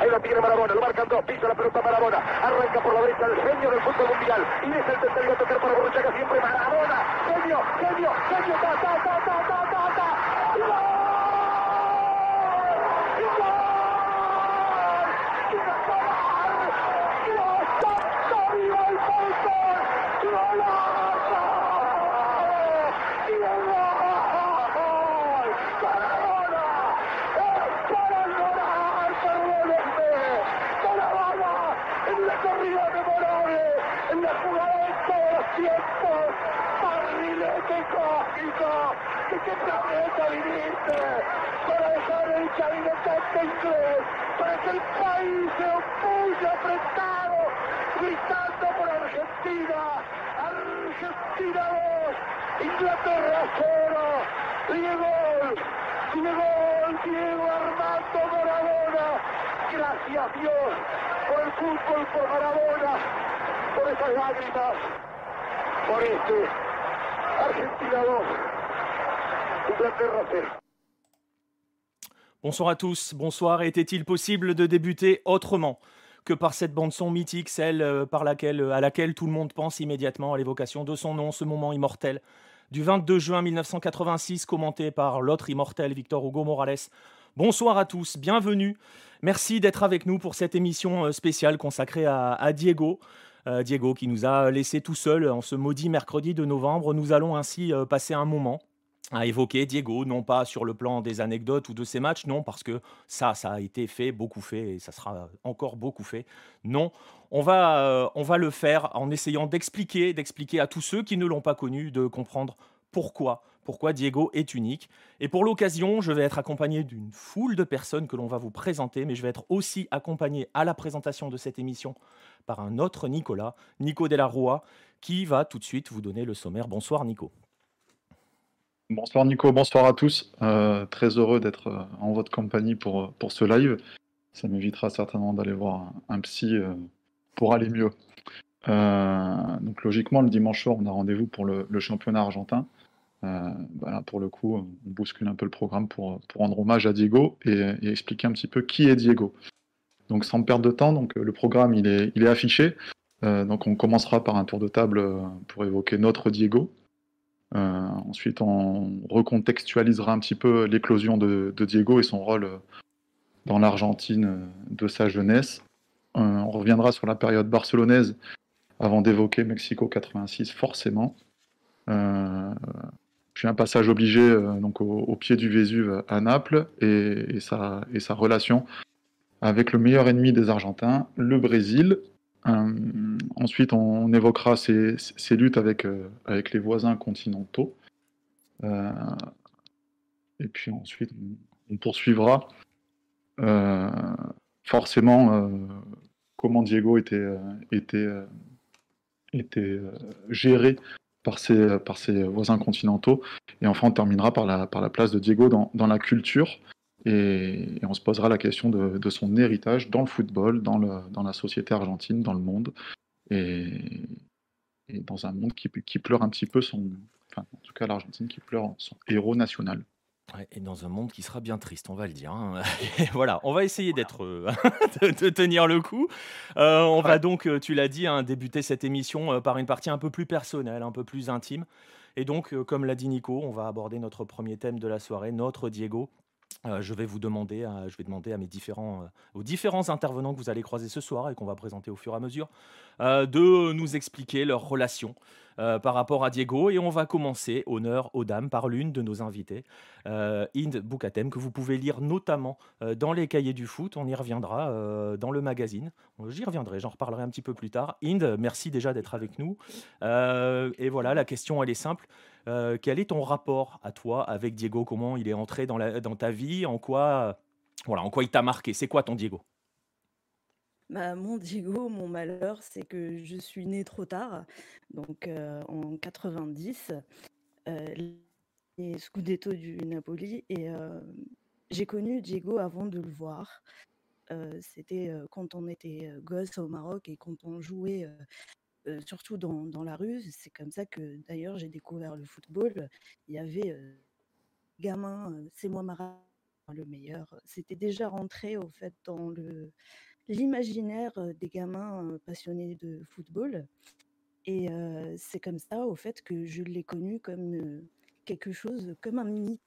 Ahí lo tiene Marabona, lo marcan dos, pisa la pelota Marabona. Arranca por la derecha el genio del fútbol mundial. Y es el tercero a tocar para Borruchaga siempre Marabona. Genio, genio, genio, ta, ta, ta, ta, ta, ta, ta. ¡Y gol! ¡Y gol! ¡Y gol! ¡Dios santo, viva el fútbol! ¡Golazo! ¡Y gol! ¡Maradona! ¡Es para llorar, perdónenme! ¡Maradona! En la corrida memorable, en la jugada de todos los tiempos, barrilete cósmico, ¿de qué planeta viniste? Para dejar el chavinetante inglés, para que el país se opulle apretado, gritando por Argentina, Argentina 2, Inglaterra 0, Diego, Diego, Diego Armando Maradona, gracias Dios por el fútbol, por Maradona, por esas lágrimas, por este Argentina 2, Inglaterra 0. Bonsoir à tous, bonsoir. Était-il possible de débuter autrement que par cette bande-son mythique, celle euh, euh, à laquelle tout le monde pense immédiatement à l'évocation de son nom, ce moment immortel du 22 juin 1986, commenté par l'autre immortel Victor Hugo Morales. Bonsoir à tous, bienvenue. Merci d'être avec nous pour cette émission euh, spéciale consacrée à, Diego. Diego qui nous a laissé tout seul en ce maudit mercredi de novembre. Nous allons ainsi passer un moment à évoquer Diego, non pas sur le plan des anecdotes ou de ses matchs, non, parce que ça, ça a été fait, beaucoup fait, et ça sera encore beaucoup fait. Non, on va, euh, on va le faire en essayant d'expliquer, d'expliquer à tous ceux qui ne l'ont pas connu, de comprendre pourquoi, pourquoi Diego est unique. Et pour l'occasion, je vais être accompagné d'une foule de personnes que l'on va vous présenter, mais je vais être aussi accompagné à la présentation de cette émission par un autre Nicolas, Nico Delarroa, qui va tout de suite vous donner le sommaire. Bonsoir Nico. Bonsoir Nico, bonsoir à tous. Euh, très heureux d'être euh, en votre compagnie pour, pour ce live. Ça m'évitera certainement d'aller voir un, psy euh, pour aller mieux. Euh, donc logiquement, le dimanche soir, on a rendez-vous pour le, championnat argentin. Euh, voilà, pour le coup, on bouscule un peu le programme pour, rendre hommage à Diego et, expliquer un petit peu qui est Diego. Donc sans perdre de temps, donc, le programme il est, affiché. Euh, donc on commencera par un tour de table euh, pour évoquer notre Diego. Euh, ensuite, on recontextualisera un petit peu l'éclosion de, Diego et son rôle euh, dans l'Argentine euh, de sa jeunesse. On reviendra sur la période barcelonaise avant d'évoquer Mexico 86, forcément. Puis un passage obligé donc au, pied du Vésuve à Naples et sa relation avec le meilleur ennemi des Argentins, le Brésil. Euh, ensuite, on, évoquera ses, luttes avec, euh, avec les voisins continentaux. Euh, et puis ensuite, on, poursuivra forcément comment Diego était, géré par ses, voisins continentaux. Et enfin, on terminera par la, place de Diego dans la culture. Et, et on se posera la question de, de son héritage dans le football, dans, le, dans la société argentine, dans le monde. Et, et dans un monde qui, qui pleure un petit peu son. Enfin, en tout cas, l'Argentine qui pleure son héros national. Ouais, et dans un monde qui sera bien triste, on va le dire. hein. Voilà, on va essayer d'être, euh, de, de tenir le coup. Euh, on va donc, euh, tu l'as dit, hein, débuter cette émission par une partie un peu plus personnelle, un peu plus intime. Et donc, comme l'a dit Nico, on va aborder notre premier thème de la soirée, notre Diego. Euh, je vais vous demander, je vais demander à mes différents, euh, aux différents intervenants que vous allez croiser ce soir et qu'on va présenter au fur et à mesure, euh, de nous expliquer leur relation par rapport à Diego. Et on va commencer, honneur aux dames, par l'une de nos invités, euh, Inde Boukatem, que vous pouvez lire notamment dans les cahiers du foot. On y reviendra dans le magazine. J'y reviendrai, j'en reparlerai un petit peu plus tard. Inde, merci déjà d'être avec nous. Et voilà, la question, elle est simple. Euh, quel est ton rapport à toi avec Diego? Comment il est entré dans, ta vie? En quoi, voilà, en quoi il t'a marqué? C'est quoi ton Diego? Bah, mon Diego, mon malheur, c'est que je suis née trop tard, donc euh, en 90, euh, les Scudetto du Napoli, et euh, j'ai connu Diego avant de le voir. Euh, C'était euh, quand on était euh, gosse au Maroc et quand on jouait, surtout dans, dans la rue. C'est comme ça que d'ailleurs j'ai découvert le football. Il y avait euh, gamin, c'est moi Maradona, le meilleur. C'était déjà rentré au fait dans le l'imaginaire des gamins passionnés de football. Et c'est comme ça, au fait, que je l'ai connu comme quelque chose, comme un mythe,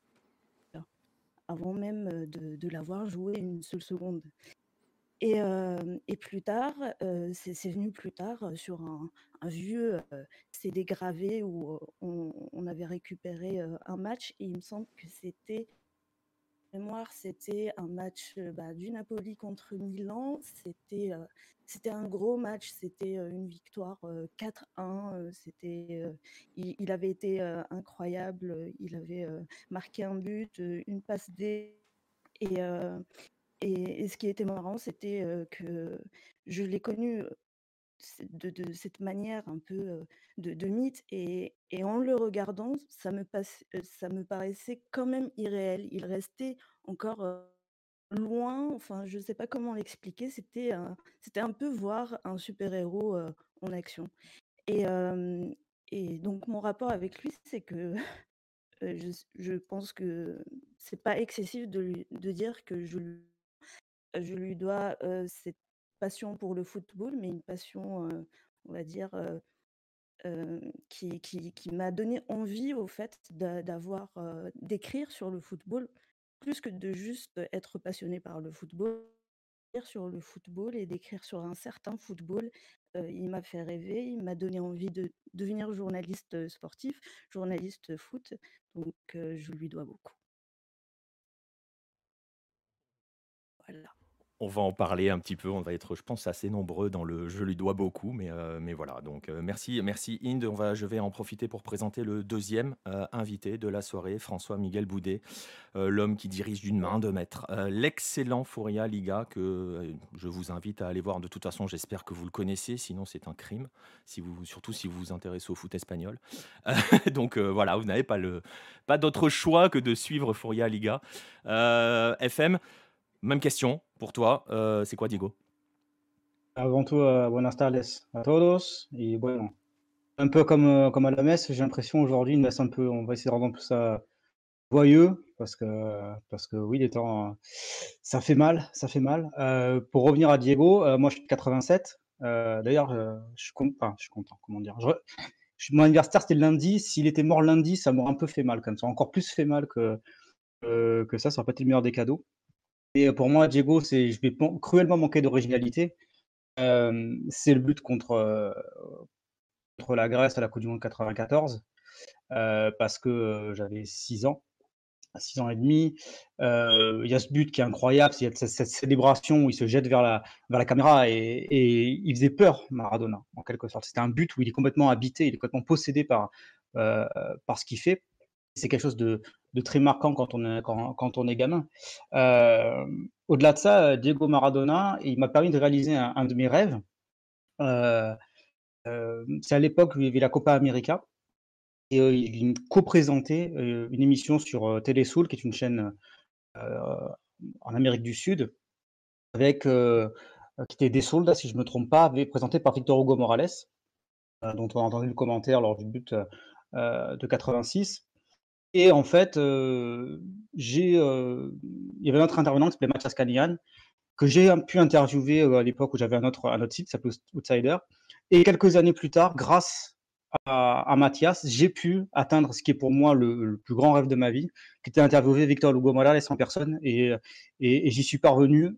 avant même de, l'avoir joué une seule seconde. Et, plus tard, c'est venu plus tard sur un, vieux CD gravé où on, avait récupéré un match et il me semble que c'était mémoire, c'était un match bah, du Napoli contre Milan. C'était un gros match, c'était une victoire 4-1. C'était, il, avait été incroyable. Il avait marqué un but, une passe D. Et, et, ce qui était marrant, c'était que je l'ai connu de, cette manière un peu de, mythe et, en le regardant, ça me, paraissait quand même irréel. Il restait encore loin, enfin je ne sais pas comment l'expliquer, c'était un, peu voir un super-héros en action. Et, donc mon rapport avec lui, c'est que je, je, pense que c'est pas excessif de, de dire que je, je lui dois cette passion pour le football, mais une passion, on va dire, qui, qui, m'a donné envie au fait d'avoir, d'écrire sur le football, plus que de juste être passionné par le football, sur le football et d'écrire sur un certain football. il m'a fait rêver, il m'a donné envie de devenir journaliste sportif, journaliste foot, donc je lui dois beaucoup. Voilà. On va en parler un petit peu. On va être, je pense, assez nombreux dans le Je lui dois beaucoup. Mais, euh, mais voilà. Donc, euh, merci, merci Inde. On va, je vais en profiter pour présenter le deuxième euh, invité de la soirée, François Miguel Boudet, l'homme qui dirige d'une main de maître l'excellent Fouria Liga que je vous invite à aller voir. De toute façon, j'espère que vous le connaissez. Sinon, c'est un crime. Si vous, surtout si vous vous intéressez au foot espagnol. donc voilà, vous n'avez pas le, pas d'autre choix que de suivre Fouria Liga FM. Même question pour toi. Euh, c'est quoi, Diego? Avant tout, uh, buenas tardes a todos. Et bueno, un peu comme, euh, comme à la messe, j'ai l'impression aujourd'hui, une messe un peu, on va essayer de rendre un peu ça joyeux, parce que, parce que oui, les temps, ça fait mal, ça fait mal. Euh, pour revenir à Diego, moi je suis de 87. D'ailleurs, je, suis content, comment dire. Mon anniversaire c'était lundi. S'il était mort lundi, ça m'aurait un peu fait mal comme ça. Encore plus fait mal que, que ça. Ça aurait pas été le meilleur des cadeaux. Et pour moi, Diego, c'est, je vais cruellement manquer d'originalité. c'est le but contre, contre la Grèce à la Coupe du Monde 94, parce que j'avais 6 ans, 6 ans et demi. Il y a ce but qui est incroyable, il y a cette, célébration où il se jette vers la, vers la caméra et, il faisait peur, Maradona, en quelque sorte. C'était un but où il est complètement habité, il est complètement possédé par, par ce qu'il fait. C'est quelque chose de, de très marquant quand on est, quand, on est gamin. Euh, au-delà de ça, Diego Maradona, il m'a permis de réaliser un, de mes rêves. Euh, euh, c'est à l'époque où il y avait la Copa América et il co-présentait une émission sur Télésoul, qui est une chaîne en Amérique du Sud, avec qui était des soldats, si je ne me trompe pas, présenté par Victor Hugo Morales, dont on a entendu le commentaire lors du but de 86. Et en fait, j'ai, il y avait un autre intervenant qui s'appelait Mathias Canian, que j'ai pu interviewer à l'époque où j'avais un autre, un autre site qui s'appelait Outsider. Et quelques années plus tard, grâce à, Mathias, j'ai pu atteindre ce qui est pour moi le, plus grand rêve de ma vie, qui était interviewer Victor Hugo Morales en personne. Et, et, j'y suis parvenu,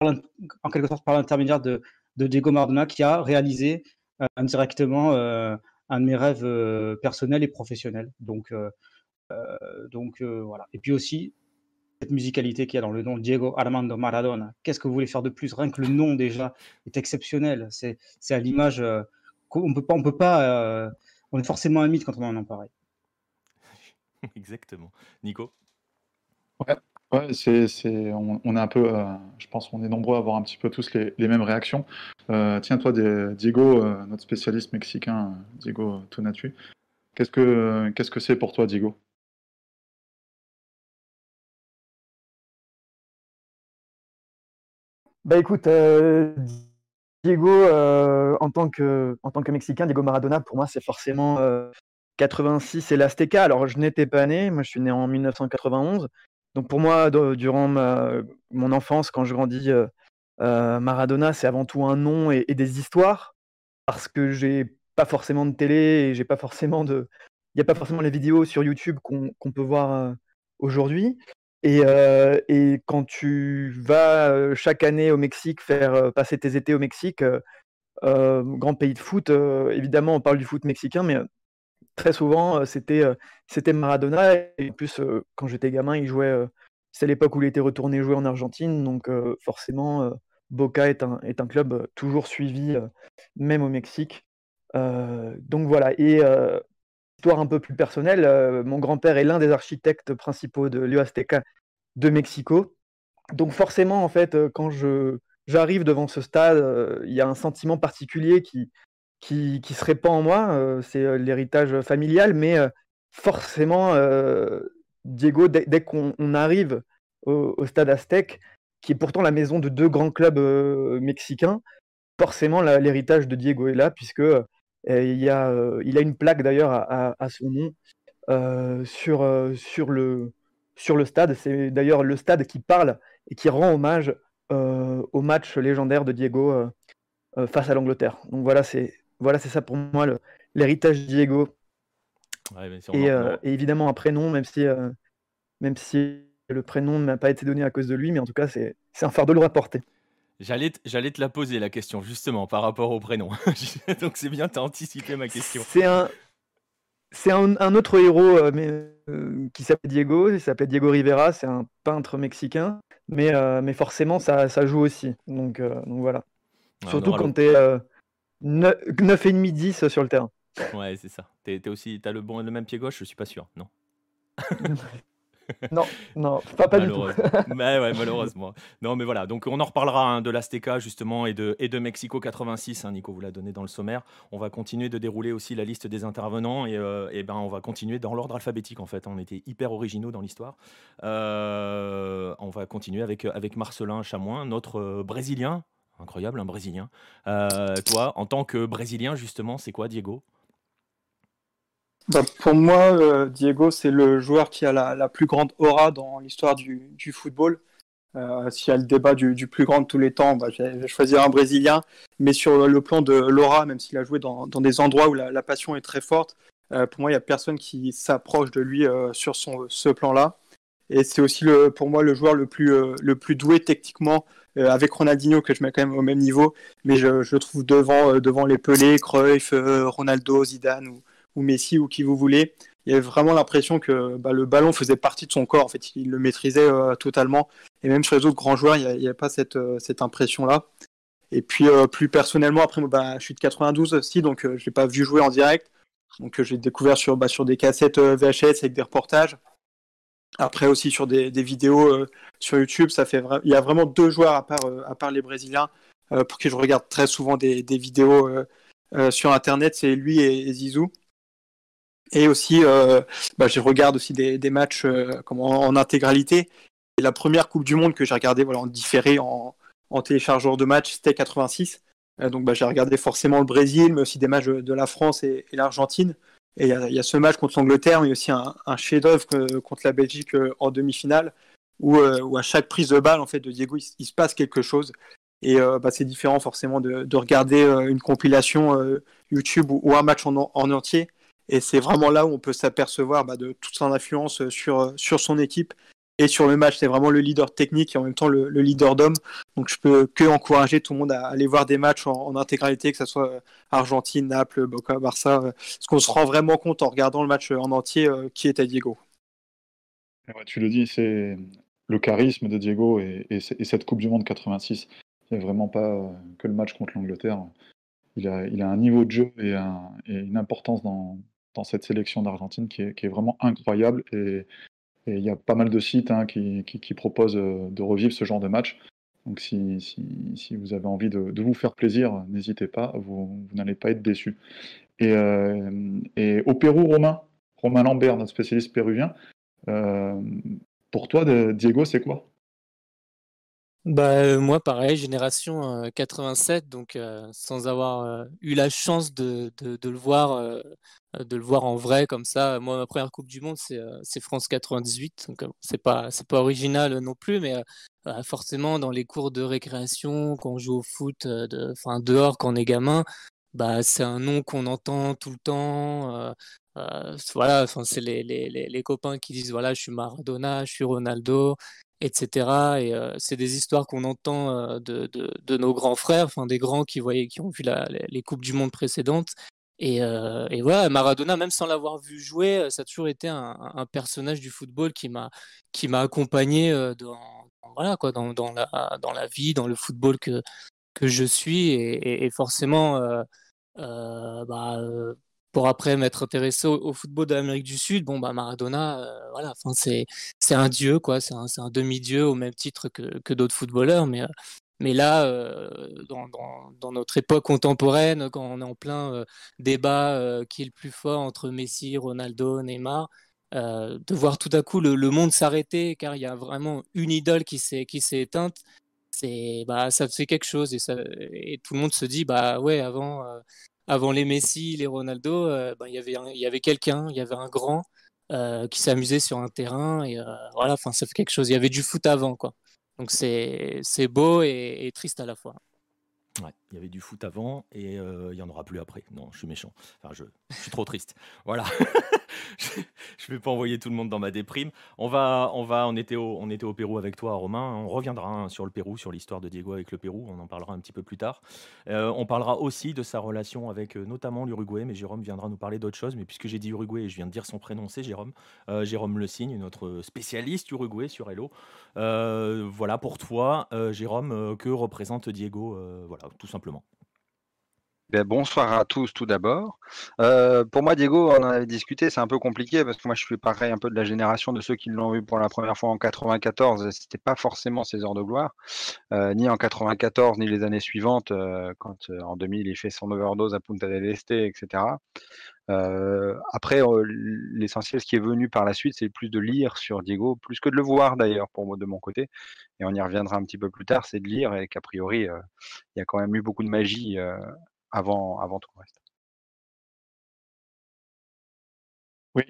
en quelque sorte, par l'intermédiaire de, de, Diego Maradona, qui a réalisé indirectement un de mes rêves personnels et professionnels. Donc, euh, donc euh, voilà. Et puis aussi, cette musicalité qu'il y a dans le nom Diego Armando Maradona. Qu'est-ce que vous voulez faire de plus? Rien que le nom déjà est exceptionnel. C'est à l'image euh, qu'on peut pas, on peut pas, on est forcément un mythe quand on en a pareil. Exactement. Nico? Ouais, c'est, on, est un peu, je pense qu'on est nombreux à avoir un petit peu tous les, mêmes réactions. tiens, toi, Diego, notre spécialiste mexicain, Diego Tonatu, qu'est-ce que, qu'est-ce que c'est pour toi, Diego? Bah écoute, euh, Diego, euh, en, tant que, Mexicain, Diego Maradona, pour moi, c'est forcément 86 euh, et l'Azteca. Alors, je n'étais pas né, moi je suis né en 1991, donc pour moi, durant mon enfance, quand je grandis, Maradona, c'est avant tout un nom et, des histoires, parce que j'ai pas forcément de télé et j'ai pas forcément de, il n'y a pas forcément les vidéos sur YouTube qu'on peut voir aujourd'hui. Et, et, quand tu vas chaque année au Mexique faire passer tes étés au Mexique, grand pays de foot, évidemment on parle du foot mexicain, mais très souvent c'était c'était Maradona. Et en plus, quand j'étais gamin, il jouait. c'est l'époque où il était retourné jouer en Argentine, donc forcément Boca est un, est un club toujours suivi, même au Mexique. donc voilà. Histoire un peu plus personnelle, mon grand-père est l'un des architectes principaux de l'UAZTECA de Mexico. Donc forcément, en fait, quand je, j'arrive devant ce stade, il y a un sentiment particulier qui, qui, qui se répand en moi. c'est l'héritage familial, mais forcément, Diego, dès, qu'on arrive au, stade Aztec, qui est pourtant la maison de deux grands clubs mexicains, forcément l'héritage de Diego est là, puisque il, y a, il a une plaque d'ailleurs à, son nom sur, sur, le, sur le stade. C'est d'ailleurs le stade qui parle et qui rend hommage au match légendaire de Diego face à l'Angleterre. Donc voilà, c'est voilà, ça pour moi l'héritage Diego. et, évidemment un prénom, même si, même si le prénom ne m'a pas été donné à cause de lui, mais en tout cas, c'est un fardeau lourd à porter. J'allais te la poser la question justement par rapport au prénom. Donc c'est bien, tu as anticipé ma question. C'est un, c'est un, autre héros euh, mais, euh, qui s'appelle Diego, il s'appelle Diego Rivera, c'est un peintre mexicain, mais, euh, mais forcément ça, ça, joue aussi. Donc, donc voilà. Surtout quand tu es 9,5-10 sur le terrain. Ouais, c'est ça. Tu aussi, as le, bon, le même pied gauche, je suis pas sûr, non non, non, pas, tout. mais ouais, malheureusement. Non, mais voilà. Donc, on en reparlera hein, de l'Azteca, justement, et de, et de Mexico 86. Hein, Nico vous l'a donné dans le sommaire. On va continuer de dérouler aussi la liste des intervenants et, euh, et ben, on va continuer dans l'ordre alphabétique, en fait. On était hyper originaux dans l'histoire. Euh, on va continuer avec, avec Marcelin Chamoin, notre euh, Brésilien. Incroyable, un Brésilien. toi, en tant que Brésilien, justement, c'est quoi, Diego? Bah, pour moi, euh, Diego, c'est le joueur qui a la, plus grande aura dans l'histoire du, football. Euh, S'il y a le débat du, plus grand de tous les temps, bah, je vais choisir un Brésilien. Mais sur le plan de l'aura, même s'il a joué dans, des endroits où la, passion est très forte, euh, pour moi, il n'y a personne qui s'approche de lui sur son, ce plan-là. Et c'est aussi le, pour moi le joueur le plus, le plus doué techniquement, avec Ronaldinho, que je mets quand même au même niveau. Mais je, je trouve devant, devant les Pelé, Cruyff, Ronaldo, Zidane ou, ou Messi ou qui vous voulez. Il y avait vraiment l'impression que bah, le ballon faisait partie de son corps. En fait, il le maîtrisait euh, totalement. Et même sur les autres grands joueurs, il n'y a, pas cette, euh, cette impression-là. Et puis, euh, plus personnellement, après, bah, je suis de 92 aussi, donc je ne l'ai pas vu jouer en direct. Donc, j'ai découvert sur, bah, des cassettes VHS avec des reportages. Après aussi sur des, vidéos sur YouTube, ça fait il y a vraiment deux joueurs à part, les Brésiliens pour qui je regarde très souvent des vidéos sur Internet, c'est lui et Zizou. Et aussi, euh, bah, je regarde aussi des, matchs euh, en, intégralité. La première Coupe du Monde que j'ai regardée voilà, en différé en, en téléchargeur de match, c'était 86. Euh, donc bah, j'ai regardé forcément le Brésil, mais aussi des matchs de la France et, l'Argentine. Et il y, a ce match contre l'Angleterre, mais aussi un, chef-d'œuvre contre la Belgique en demi-finale, où, à chaque prise de balle en fait de Diego, il, se passe quelque chose. Et bah, c'est différent forcément de, de regarder une compilation YouTube ou, un match en entier. Et c'est vraiment là où on peut s'apercevoir bah, de toute son influence sur, sur son équipe et sur le match. C'est vraiment le leader technique et en même temps le, leader d'homme. Donc je peux que encourager tout le monde à aller voir des matchs en, intégralité, que ce soit Argentine, Naples, Boca, Barça. Parce qu'on se rend vraiment compte en regardant le match en entier euh, qui est à Diego. tu le dis, c'est le charisme de Diego et, cette Coupe du Monde 86. Il n'y a vraiment pas que le match contre l'Angleterre. Il a, il a, un niveau de jeu et, et une importance dans, dans cette sélection d'Argentine qui est, vraiment incroyable. Et, il y a pas mal de sites hein, qui, proposent euh, de revivre ce genre de match. Donc si, vous avez envie de, vous faire plaisir, n'hésitez pas, vous, n'allez pas être déçus. Et, euh, et, au Pérou, Romain, Romain Lambert, notre spécialiste péruvien, euh, pour toi, Diego, c'est quoi? Bah, moi, pareil, génération 87, donc sans avoir eu la chance de, de, le voir de le voir en vrai comme ça. Moi, ma première Coupe du Monde, c'est France 98, donc c'est pas, pas original non plus, mais forcément, dans les cours de récréation, quand on joue au foot, de, dehors, quand on est gamin, bah, c'est un nom qu'on entend tout le temps. voilà, c'est les, les, les, copains qui disent voilà, je suis Maradona, je suis Ronaldo, etc. Et c'est des histoires qu'on entend de, de, nos grands frères, enfin des grands qui voyaient, qui ont vu les coupes du monde précédentes. Et, et, voilà, Maradona, même sans l'avoir vu jouer, ça a toujours été un, personnage du football qui m'a qui m'a accompagné dans, voilà quoi, dans, dans, la dans la vie, dans le football que que je suis, et, et forcément, bah, pour après m'être intéressé au, football de l'Amérique du Sud, bon bah Maradona, euh, voilà, c'est un dieu quoi, c'est un, un demi-dieu au même titre que, que d'autres footballeurs, mais euh, mais là, euh, dans, dans, dans, notre époque contemporaine, quand on est en plein débat qui est le plus fort entre Messi, Ronaldo, Neymar, de voir tout à coup le, le monde s'arrêter car il y a vraiment une idole qui s'est qui s'est éteinte, c'est bah ça fait quelque chose et ça et tout le monde se dit bah ouais avant avant les Messi, les Ronaldo, euh, ben, y il y avait quelqu'un, il y avait un grand euh, qui s'amusait sur un terrain et euh, voilà, enfin ça fait quelque chose. Il y avait du foot avant quoi. Donc c'est beau et, triste à la fois. Ouais, il y avait du foot avant et il n'y en aura plus après. Non, je suis méchant. Enfin, je, je suis trop triste. Voilà. je vais pas envoyer tout le monde dans ma déprime. On va, on va, on était au, on était au Pérou avec toi, Romain. On reviendra hein, sur le Pérou, sur l'histoire de Diego avec le Pérou. On en parlera un petit peu plus tard. Euh, on parlera aussi de sa relation avec euh, notamment l'Uruguay, mais Jérôme viendra nous parler d'autre chose. Mais puisque j'ai dit Uruguay et je viens de dire son prénom, c'est Jérôme. Euh, Jérôme Le Signe, notre spécialiste Uruguay sur Hello. voilà pour toi, Jérôme, que représente Diego Voilà, tout simplement. Ben, bonsoir à tous tout d'abord. Euh, pour moi, Diego, on en avait discuté, c'est un peu compliqué parce que moi je suis pareil un peu de la génération de ceux qui l'ont vu pour la première fois en 94. C'était pas forcément ses heures de gloire, euh, ni en 94 ni les années suivantes, euh, quand en 2000 il fait son overdose à Punta del Este, etc. après, l'essentiel, ce qui est venu par la suite, c'est plus de lire sur Diego, plus que de le voir d'ailleurs, pour moi de mon côté. Et on y reviendra un petit peu plus tard, c'est de lire et qu'a priori, il y a quand même eu beaucoup de magie avant, tout le reste. Oui,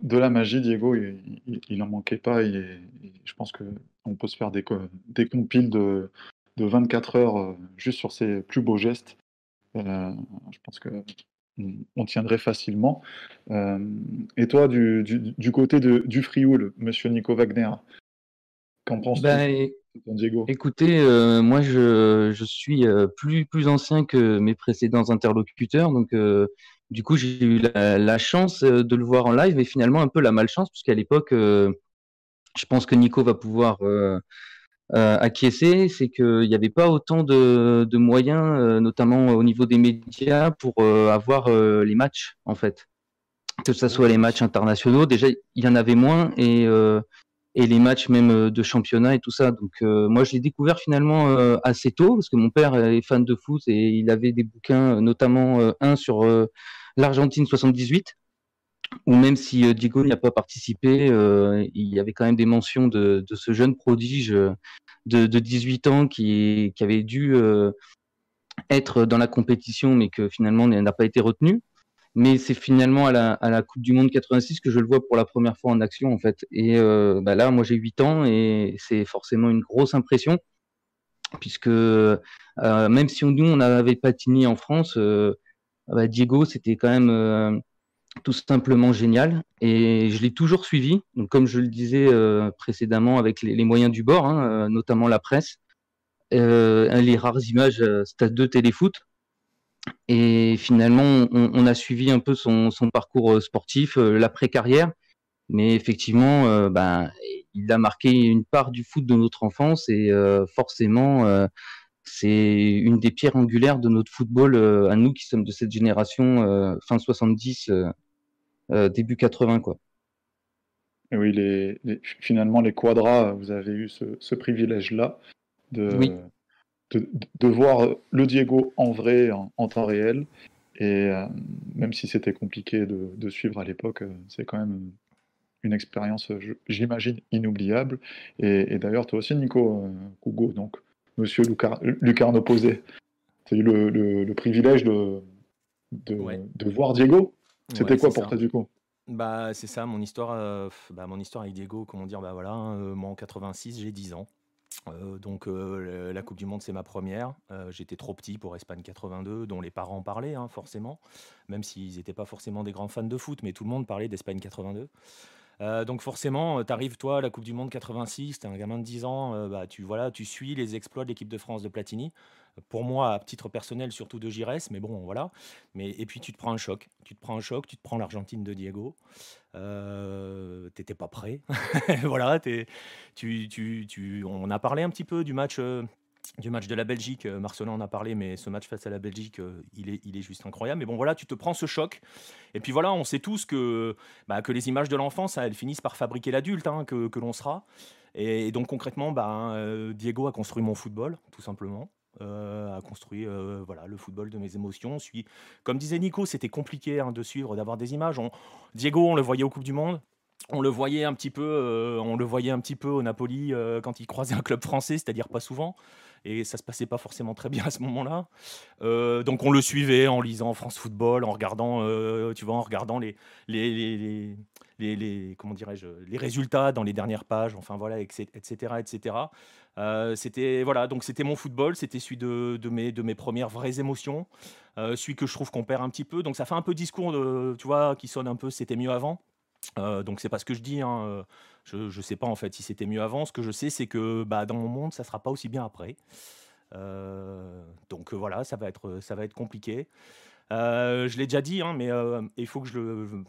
de la magie, Diego, il n'en manquait pas. Je pense qu'on peut se faire des, des compiles de, de 24 heures euh, juste sur ses plus beaux gestes. Euh, je pense que on tiendrait facilement. Euh, et toi, du, du, côté de, du Frioul, monsieur Nico Wagner, qu'en penses-tu ben, Écoutez, euh, moi je, je suis euh, plus, plus ancien que mes précédents interlocuteurs, donc euh, du coup j'ai eu la, chance de le voir en live et finalement un peu la malchance, puisqu'à l'époque, je pense que Nico va pouvoir acquiescer, c'est qu'il n'y avait pas autant de, de moyens, notamment au niveau des médias, pour avoir les matchs en fait. Que ce soit les matchs internationaux, déjà il y en avait moins et et les matchs même euh, de championnat et tout ça. Donc euh, moi je l'ai découvert finalement euh, assez tôt parce que mon père est fan de foot et il avait des bouquins, notamment un sur l'Argentine 78 où même si Diego n'y a pas participé, il y avait quand même des mentions de, ce jeune prodige de, de 18 ans qui, qui avait dû être dans la compétition mais que finalement n'a pas été retenu mais c'est finalement à la, Coupe du Monde 86 que je le vois pour la première fois en action en fait. Et euh, bah là, moi j'ai 8 ans et c'est forcément une grosse impression puisque euh, même si on, nous on avait Patini en France, euh, bah, Diego c'était quand même tout simplement génial et je l'ai toujours suivi. Donc comme je le disais précédemment avec les, les, moyens du bord, hein, notamment la presse, les rares images Stade 2 Téléfoot et finalement, on, a suivi un peu son, parcours euh, sportif, euh, l'après-carrière. Mais effectivement, euh, ben, il a marqué une part du foot de notre enfance et forcément, c'est une des pierres angulaires de notre football à nous qui sommes de cette génération fin 70, début 80. Quoi. oui, les, finalement, les quadras, vous avez eu ce, privilège-là de, de, voir le Diego en vrai, en, temps réel. Et euh, même si c'était compliqué de, suivre à l'époque, euh, c'est quand même une expérience, j'imagine, inoubliable. Et, d'ailleurs, toi aussi, Nico Hugo, euh, donc Monsieur Lucar Lucarne opposé, tu as eu le, privilège de, de, voir Diego C'était quoi pour toi du coup? Bah, c'est ça, mon histoire, bah, mon histoire avec Diego, comment dire, bah voilà, hein, moi en 86, j'ai 10 ans. Donc la Coupe du Monde, c'est ma première. j'étais trop petit pour Espagne 82, dont les parents parlaient, hein, forcément, même s'ils n'étaient pas forcément des grands fans de foot, mais tout le monde parlait d'Espagne 82. Donc forcément, tu arrives toi à la Coupe du Monde 86, tu es un gamin de 10 ans, bah, tu, voilà, tu suis les exploits de l'équipe de France de Platini pour moi, à titre personnel, surtout de Gires, mais bon, voilà. Mais, et puis tu te prends un choc. Tu te prends un choc, tu te prends l'Argentine de Diego. Euh, T'étais pas prêt. voilà, on a parlé un petit peu du match. Euh, du match de la Belgique, euh, Marcelin en a parlé, mais ce match face à la Belgique, euh, il, est, juste incroyable. Mais bon, voilà, tu te prends ce choc. Et puis voilà, on sait tous que, bah, que les images de l'enfance, elles finissent par fabriquer l'adulte hein, que, l'on sera. Et, donc concrètement, bah, Diego a construit mon football, tout simplement. Euh, a construit euh, voilà, le football de mes émotions. Comme disait Nico, c'était compliqué hein, de suivre, d'avoir des images. On... Diego, on le voyait au Coupe du Monde. On le voyait un petit peu, euh, on le voyait un petit peu au Napoli quand il croisait un club français, c'est-à-dire pas souvent et ça se passait pas forcément très bien à ce moment-là. donc on le suivait en lisant France Football, en regardant, tu vois, en regardant les, les, les, les, comment dirais-je, les résultats dans les dernières pages, enfin voilà, etc., etc. Euh, c'était voilà, donc c'était mon football, c'était celui de, de, mes, de mes premières vraies émotions, euh, celui que je trouve qu'on perd un petit peu. Donc ça fait un peu discours de, tu vois, qui sonne un peu, c'était mieux avant. Euh, donc c'est pas ce que je dis. Hein. Je, ne sais pas en fait si c'était mieux avant. Ce que je sais, c'est que bah, dans mon monde, ça sera pas aussi bien après. donc voilà, ça va être, ça va être compliqué. je l'ai déjà dit, hein, mais il faut que je le,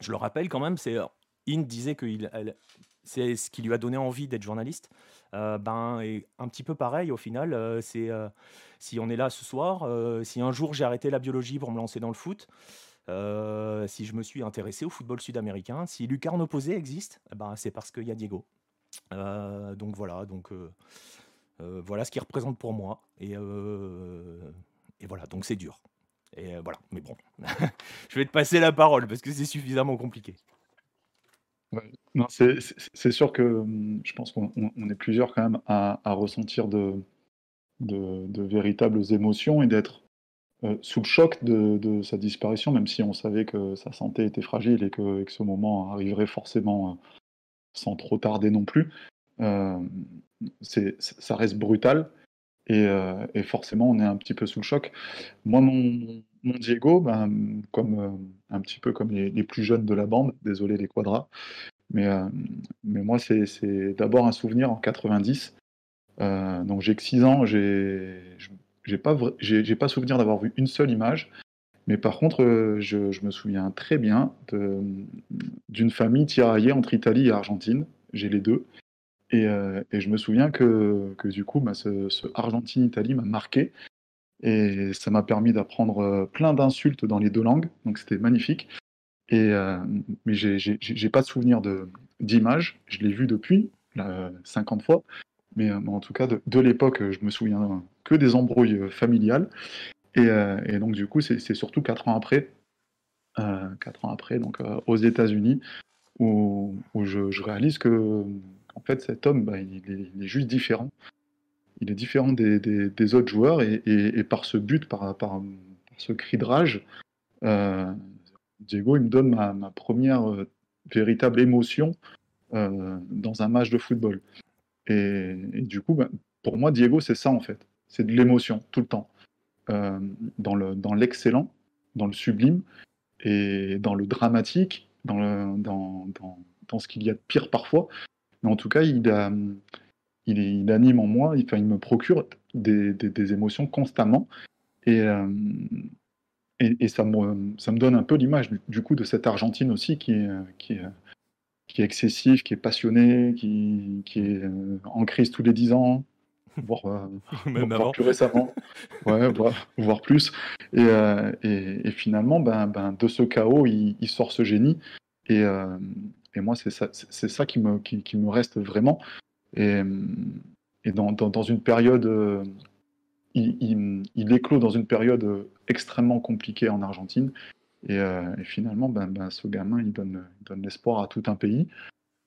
je le rappelle quand même. C'est In disait que c'est ce qui lui a donné envie d'être journaliste. Euh, ben, et un petit peu pareil au final. Euh, c'est euh, si on est là ce soir, si un jour j'ai arrêté la biologie pour me lancer dans le foot, si je me suis intéressé au football sud-américain, si Lucarne opposé existe, eh ben, c'est parce qu'il y a Diego. donc voilà, donc voilà ce qu'il représente pour moi. Et, voilà, donc c'est dur. Et voilà, mais bon, je vais te passer la parole parce que c'est suffisamment compliqué. Non, c'est sûr que hum, je pense qu'on est plusieurs quand même à, ressentir de, véritables émotions et d'être euh, sous le choc de, sa disparition, même si on savait que sa santé était fragile et que, ce moment arriverait forcément euh, sans trop tarder non plus. Euh, ça reste brutal euh, et, forcément on est un petit peu sous le choc. Moi, mon, Diego, ben, comme, un petit peu comme les, plus jeunes de la bande, désolé les quadras, mais, mais moi c'est d'abord un souvenir en 90. donc j'ai que 6 ans, j'ai pas, j'ai pas souvenir d'avoir vu une seule image, mais par contre, je, je me souviens très bien d'une famille tiraillée entre Italie et Argentine. J'ai les deux. Euh, et, je me souviens que, que du coup, bah, ce, Argentine-Italie m'a marqué. Et ça m'a permis d'apprendre euh, plein d'insultes dans les deux langues. Donc c'était magnifique. Et, euh, mais j'ai pas de souvenir d'image. Je l'ai vu depuis, 50 fois. Mais en tout cas, de, l'époque, je me souviens que des embrouilles familiales. Et, donc, du coup, c'est surtout 4 ans après, 4 ans après, donc aux États-Unis, où, je, réalise que en fait, cet homme, bah, il, est, juste différent. Il est différent des, autres joueurs et, par ce but, par, ce cri de rage, euh, Diego, il me donne ma, première euh, véritable émotion euh, dans un match de football. Et, du coup, bah, pour moi, Diego, c'est ça en fait. C'est de l'émotion tout le temps. dans l'excellent, dans, le sublime et dans le dramatique, dans, dans ce qu'il y a de pire parfois. Mais en tout cas, il, il, anime en moi, il, me procure des, émotions constamment. Et, euh, et, ça, me, ça me donne un peu l'image du, coup de cette Argentine aussi qui est, qui qui est excessive, qui est passionnée, qui, qui est euh, en crise tous les dix ans, voire, euh, plus récemment, ouais, voire, plus. Et, et, finalement, ben, ben, de ce chaos, il, il sort ce génie. Et, et moi, c'est ça, c'est ça qui, me, qui, me reste vraiment. Et, et dans, dans, une période, euh, il, il, éclot dans une période extrêmement compliquée en Argentine. Et, euh, finalement, ben, ben, ce gamin, il donne, donne l'espoir à tout un pays.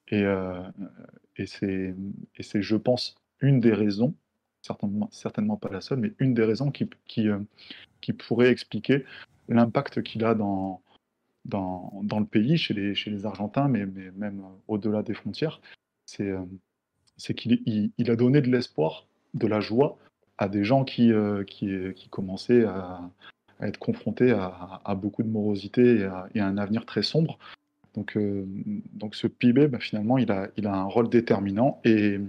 Et, euh, et c'est, je pense, une des raisons, certainement, certainement pas la seule, mais une des raisons qui, qui, qui pourrait expliquer l'impact qu'il a dans, dans, dans le pays, chez les, chez les Argentins, mais, mais même au-delà des frontières, c'est euh, c'est qu'il il, a donné de l'espoir, de la joie à des gens qui, euh, qui, qui commençaient à, être confrontés à, beaucoup de morosité et à, un avenir très sombre. Donc, euh, donc ce PIB, bah, finalement, il a, il a un rôle déterminant et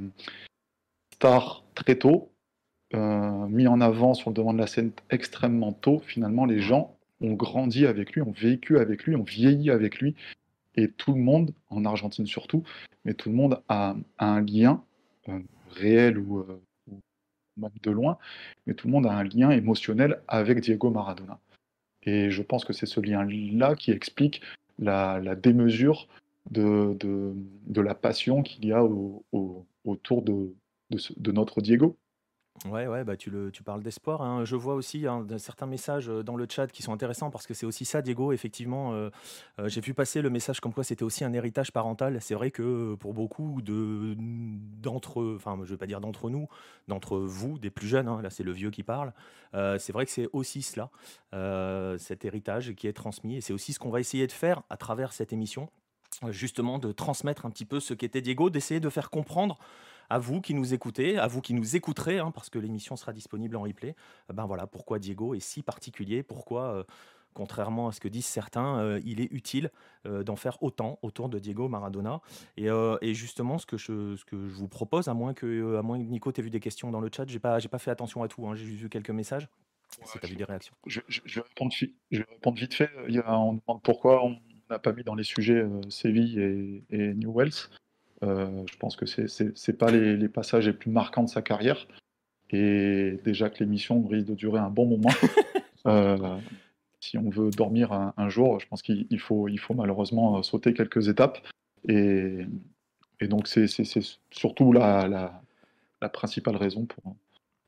très tôt, euh, mis en avant sur le devant de la scène extrêmement tôt, finalement, les gens ont grandi avec lui, ont vécu avec lui, ont vieilli avec lui. Et tout le monde, en Argentine surtout, mais tout le monde a, un lien euh, réel ou, euh, ou même de loin, mais tout le monde a un lien émotionnel avec Diego Maradona. Et je pense que c'est ce lien-là qui explique la, démesure de, la passion qu'il y a au- au- autour de, de, notre Diego. Ouais, ouais, bah tu, le, tu parles d'espoir. hein. Je vois aussi hein, certains messages euh, dans le chat qui sont intéressants parce que c'est aussi ça, Diego. Effectivement, euh, euh, j'ai vu passer le message comme quoi c'était aussi un héritage parental. C'est vrai que pour beaucoup de d'entre, enfin, je vais pas dire d'entre nous, d'entre vous, des plus jeunes, hein, là c'est le vieux qui parle. c'est vrai que c'est aussi cela, cet héritage qui est transmis. Et c'est aussi ce qu'on va essayer de faire à travers cette émission justement de transmettre un petit peu ce qu'était Diego, d'essayer de faire comprendre à vous qui nous écoutez, à vous qui nous écouterez, hein, parce que l'émission sera disponible en replay, euh, ben voilà pourquoi Diego est si particulier, pourquoi, euh, contrairement à ce que disent certains, euh, il est utile euh, d'en faire autant autour de Diego Maradona. Et, et justement, ce que, je, ce que je vous propose, à moins que, à moins que Nico, t'aies vu des questions dans le chat, j'ai pas, j'ai pas fait attention à tout, hein, j'ai juste vu quelques messages. si tu as vu des réactions. Je, je- je vais répondre, fi- je vais répondre vite fait. Il y a, on demande pourquoi on n'a pas mis dans les sujets Séville et, et Newells. Euh, je pense que c'est c'est pas les, les passages les plus marquants de sa carrière. Et déjà que l'émission risque de durer un bon moment. Euh, si on veut dormir un, un jour, je pense qu'il il faut, il faut malheureusement euh, sauter quelques étapes. Et, et donc, c'est surtout la, la, la principale raison pour.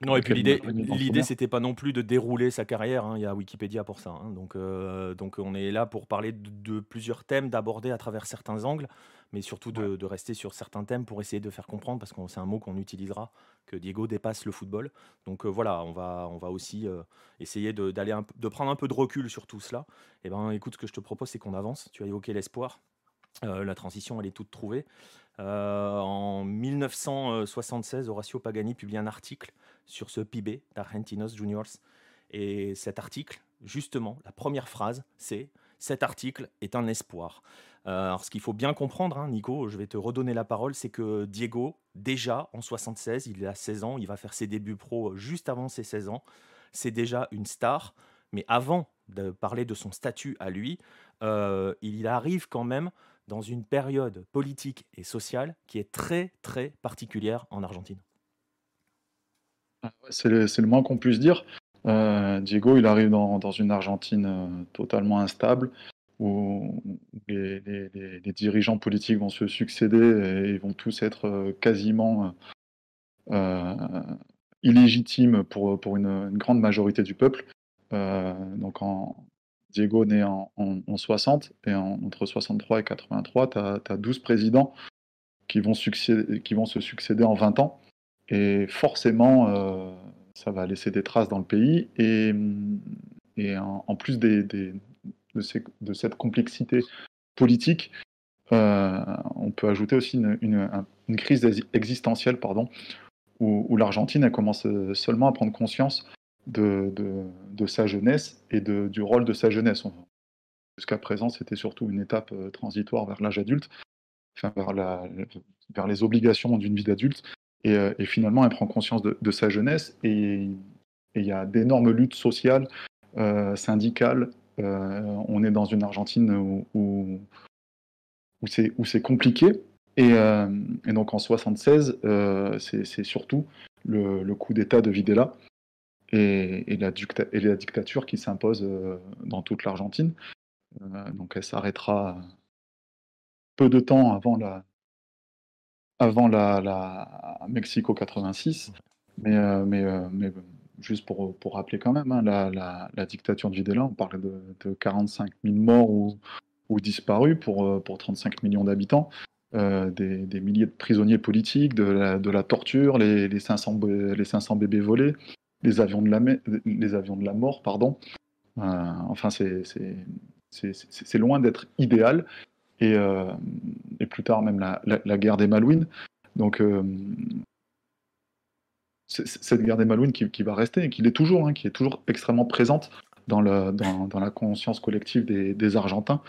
Non, et puis l'idée, l'idée, c'était pas non plus de dérouler sa carrière. hein, Il y a Wikipédia pour ça. hein, donc, euh, donc, on est là pour parler de, de plusieurs thèmes, d'aborder à travers certains angles, mais surtout de, de rester sur certains thèmes pour essayer de faire comprendre, parce que c'est un mot qu'on utilisera, que Diego dépasse le football. Donc euh, voilà, on va, on va aussi euh, essayer de, d'aller un peu- de prendre un peu de recul sur tout cela. Et ben, écoute, ce que je te propose, c'est qu'on avance. Tu as évoqué l'espoir. Euh, la transition, elle est toute trouvée. Euh, en 1976, Horacio Pagani publie un article sur ce PIB d'Argentinos Juniors. Et cet article, justement, la première phrase, c'est Cet article est un espoir. Euh, alors, ce qu'il faut bien comprendre, hein, Nico, je vais te redonner la parole, c'est que Diego, déjà en 76, il a 16 ans, il va faire ses débuts pro juste avant ses 16 ans. C'est déjà une star. Mais avant de parler de son statut à lui, euh, il arrive quand même dans une période politique et sociale qui est très très particulière en Argentine. C'est le, moins qu'on puisse dire. Euh, Diego, il arrive dans, une Argentine euh, totalement instable, où les, dirigeants politiques vont se succéder et ils vont tous être euh, quasiment illégitimes pour, pour une, grande majorité du peuple. Donc Diego né en, en- en 60 et en- entre 63 et 83, tu as, 12 présidents qui vont se succéder en 20 ans. Et forcément, euh, ça va laisser des traces dans le pays. Et, en, plus de, cette complexité politique, euh, on peut ajouter aussi une, une- un- une crise exi- existentielle pardon, où, où l'Argentine commence euh, seulement à prendre conscience de, sa jeunesse et du rôle de sa jeunesse. Jusqu'à présent, c'était surtout une étape transitoire vers l'âge adulte, vers les obligations d'une vie d'adulte. Et, euh, et finalement, elle prend conscience de, sa jeunesse et il y a d'énormes luttes sociales, euh, syndicales. Euh, on est dans une Argentine où, c'est compliqué. Et, donc en 76, euh, c'est surtout le, coup d'État de Videla et, la, dictature qui s'impose dans toute l'Argentine. Donc elle s'arrêtera peu de temps avant la, avant la, la Mexico 86. Mais, euh, mais, euh, mais juste pour, pour rappeler quand même, hein, la, la, la dictature de Videla, on parle de, de 45 000 morts ou, ou disparus pour, euh, pour 35 millions d'habitants, euh, des, des milliers de prisonniers politiques, de la, de la torture, les, les, 500, bé- les 500 bébés volés, les avions de la, me- les avions de la mort, pardon. Euh, enfin, c'est loin d'être idéal. Et, et, plus tard, même la, guerre des Malouines. Donc, cette guerre des Malouines qui, va rester et qui l'est toujours, hein, qui est toujours extrêmement présente dans, la conscience collective des, Argentins.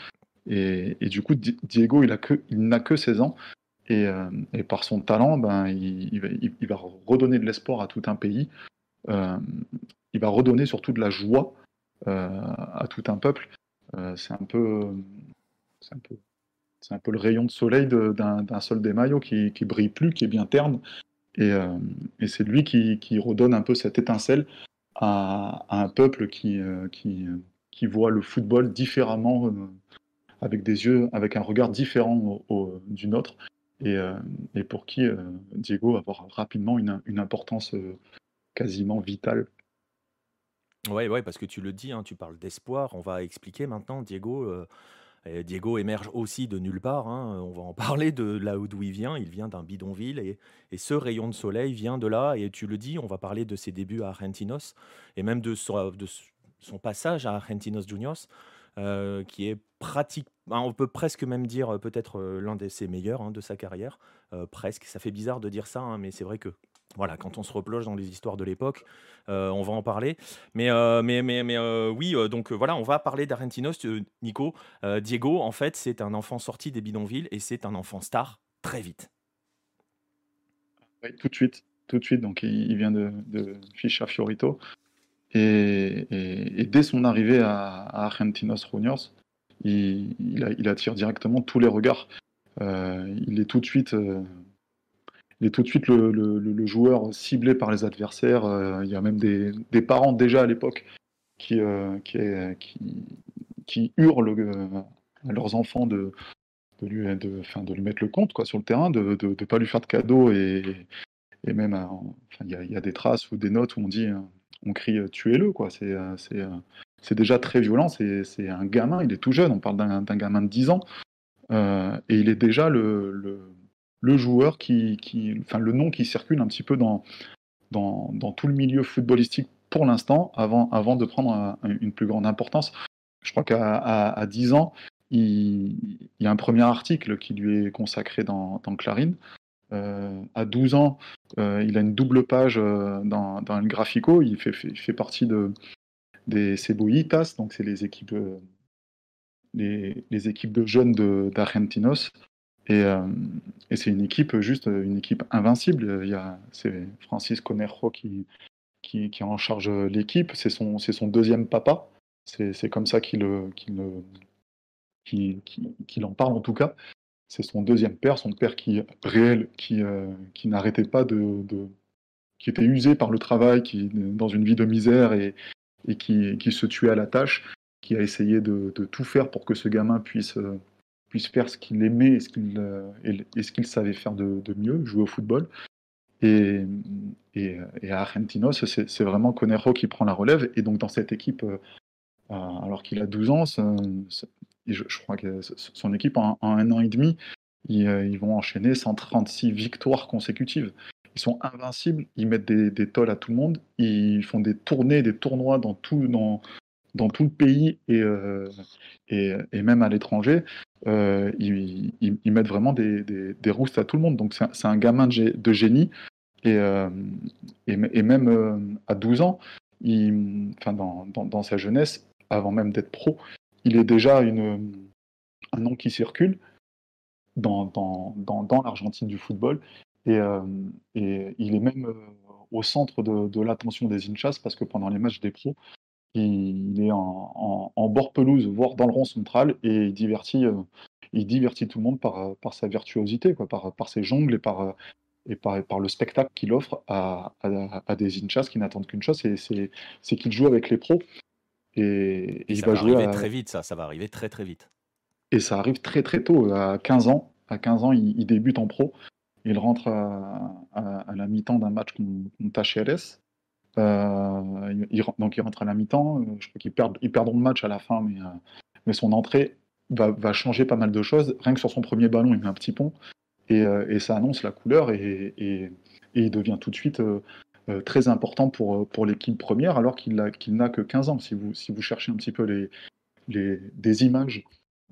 Et, du coup, Diego, il n'a que, que 16 ans. Et, euh, et, par son talent, ben, il, va, redonner de l'espoir à tout un pays. Euh, il va redonner surtout de la joie euh, à tout un peuple. Euh, c'est un c'est un peu, c'est un peu le rayon de soleil d'un sol des maillots qui, qui brille plus, qui est bien terne. Et, euh, c'est lui qui, redonne un peu cette étincelle à, un peuple qui, qui, voit le football différemment, avec des yeux, avec un regard différent du nôtre et, euh, pour qui euh, Diego va avoir rapidement une, importance euh, quasiment vitale. Ouais, ouais, parce que tu le dis, hein, tu parles d'espoir. On va expliquer maintenant, Diego. Diego émerge aussi de nulle part. Hein, on va en parler de là d'où il vient. Il vient d'un bidonville et, ce rayon de soleil vient de là. Et tu le dis, on va parler de ses débuts à Argentinos et même de son, passage à Argentinos Juniors. Euh, qui est pratique. On peut presque même dire euh, peut-être euh, l'un de ses meilleurs hein, de sa carrière. presque. Ça fait bizarre de dire ça, hein, mais c'est vrai que voilà, quand on se replonge dans les histoires de l'époque, on va en parler. Mais, mais, mais, mais oui, donc voilà, on va parler d'Argentinos, Nico. Diego, en fait, c'est un enfant sorti des bidonvilles et c'est un enfant star très vite. Oui, tout de suite. Tout de suite. Donc, il, vient de, de Fischer Fiorito. Et, dès son arrivée à, Argentinos Juniors, il, attire directement tous les regards. Euh, il est tout de suite, euh, est tout de suite le, joueur ciblé par les adversaires. Euh, il y a même des, parents déjà à l'époque qui, qui, qui, hurlent à leurs enfants de, de, lui, mettre le compte quoi, sur le terrain, de ne pas lui faire de cadeaux. Et, et même, il y, a des traces ou des notes où on dit on crie euh, tuez-le, quoi. C'est, euh, euh, c'est, déjà très violent. C'est, un gamin, il est tout jeune. On parle d'un, gamin de 10 ans. et il est déjà le, le, joueur qui, enfin, le nom qui circule un petit peu dans, tout le milieu footballistique pour l'instant, avant, de prendre une plus grande importance. Je crois qu'à à, 10 ans, il, y a un premier article qui lui est consacré dans, dans Clarine, euh, à 12 ans, euh, il a une double page euh, dans, le Graphico. Il fait, partie de, des Cebollitas, donc c'est les, équipes de jeunes d'Argentinos. Et, et c'est une équipe, juste une équipe invincible. Il y a, c'est Francis Conejo qui, qui, en charge l'équipe. C'est son, son deuxième papa. C'est comme ça qu'il qu'il qu'il en parle en tout cas c'est son deuxième père, son père qui réel, qui, euh, qui n'arrêtait pas de, de, qui était usé par le travail, qui dans une vie de misère et, et qui, qui, se tuait à la tâche, qui a essayé de, de tout faire pour que ce gamin puisse, euh, puisse faire ce qu'il aimait et ce qu'il euh, ce qu'il savait faire de, mieux, jouer au football. Et, et, à Argentinos, c'est vraiment Conero qui prend la relève. Et donc dans cette équipe, alors qu'il a 12 ans, je, crois que son équipe, en, un an et demi, euh, ils, vont enchaîner 136 victoires consécutives. Ils sont invincibles, ils mettent des, des, tolls à tout le monde, ils font des tournées, des tournois dans tout, dans, dans tout le pays et, euh, et, et, même à l'étranger. Euh, ils, ils, mettent vraiment des, des, des, roustes à tout le monde. Donc c'est un, gamin de, génie. Et, euh, et, même à 12 ans, enfin dans, dans, sa jeunesse, avant même d'être pro, il est déjà une, un nom qui circule dans, dans, l'Argentine du football. Et, il est même au centre de, de l'attention des Inchas parce que pendant les matchs des pros, il, est en, en, en, bord pelouse, voire dans le rond central, et il divertit, euh, il divertit tout le monde par, par sa virtuosité, quoi, par, par ses jongles et par, et par, par le spectacle qu'il offre à, à, à, des Inchas qui n'attendent qu'une chose, c'est qu'il joue avec les pros. Et, il va, jouer très vite, ça, ça va arriver très très vite. Et ça arrive très très tôt, à 15 ans. À 15 ans, il, débute en pro. Il rentre à, la mi-temps d'un match contre Tacheres. Euh, il, donc il rentre à la mi-temps. Euh, je crois qu'ils perdent, perdront le match à la fin, mais, euh, son entrée va, changer pas mal de choses. Rien que sur son premier ballon, il met un petit pont. Et, ça annonce la couleur et, il devient tout de suite très important pour, l'équipe première, alors qu'il n'a que 15 ans. Si vous, cherchez un petit peu les, des images